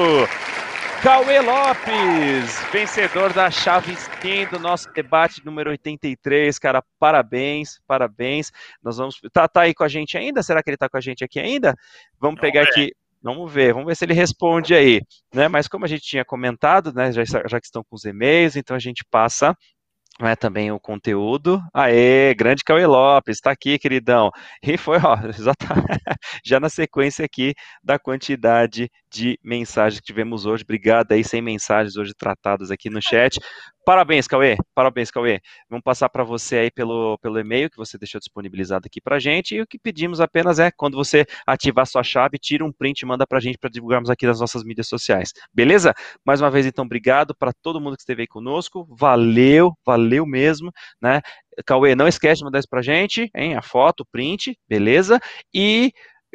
Cauê Lopes, vencedor da chave Steam do nosso debate número 83, cara, parabéns, parabéns. Nós vamos. Tá, tá aí com a gente ainda? Será que ele tá com a gente aqui ainda? Vamos pegar aqui. Vamos ver, vamos ver se ele responde aí, né? Mas como a gente tinha comentado, né, já, já que estão com os e-mails, então a gente passa né, também o conteúdo. Aê, grande Cauê Lopes, está aqui, queridão. E foi, ó, já na sequência aqui da quantidade de mensagens que tivemos hoje. Obrigado aí, 100 mensagens hoje tratadas aqui no chat. Parabéns, Cauê. Parabéns, Cauê. Vamos passar para você aí pelo, pelo e-mail que você deixou disponibilizado aqui para gente. E o que pedimos apenas é, quando você ativar sua chave, tira um print e manda para a gente para divulgarmos aqui nas nossas mídias sociais. Beleza? Mais uma vez, então, obrigado para todo mundo que esteve aí conosco. Valeu, valeu mesmo, né? Cauê, não esquece de mandar isso para gente, hein? A foto, o print, beleza? E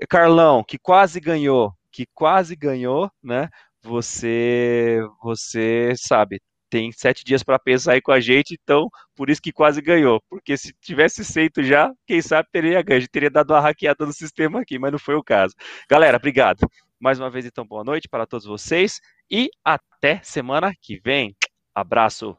Carlão, que quase ganhou, que quase ganhou, né? Você, você sabe, tem sete dias para pensar aí com a gente, então por isso que quase ganhou. Porque se tivesse feito já, quem sabe teria ganho. Teria dado uma hackeada no sistema aqui, mas não foi o caso. Galera, obrigado. Mais uma vez, então, boa noite para todos vocês e até semana que vem. Abraço.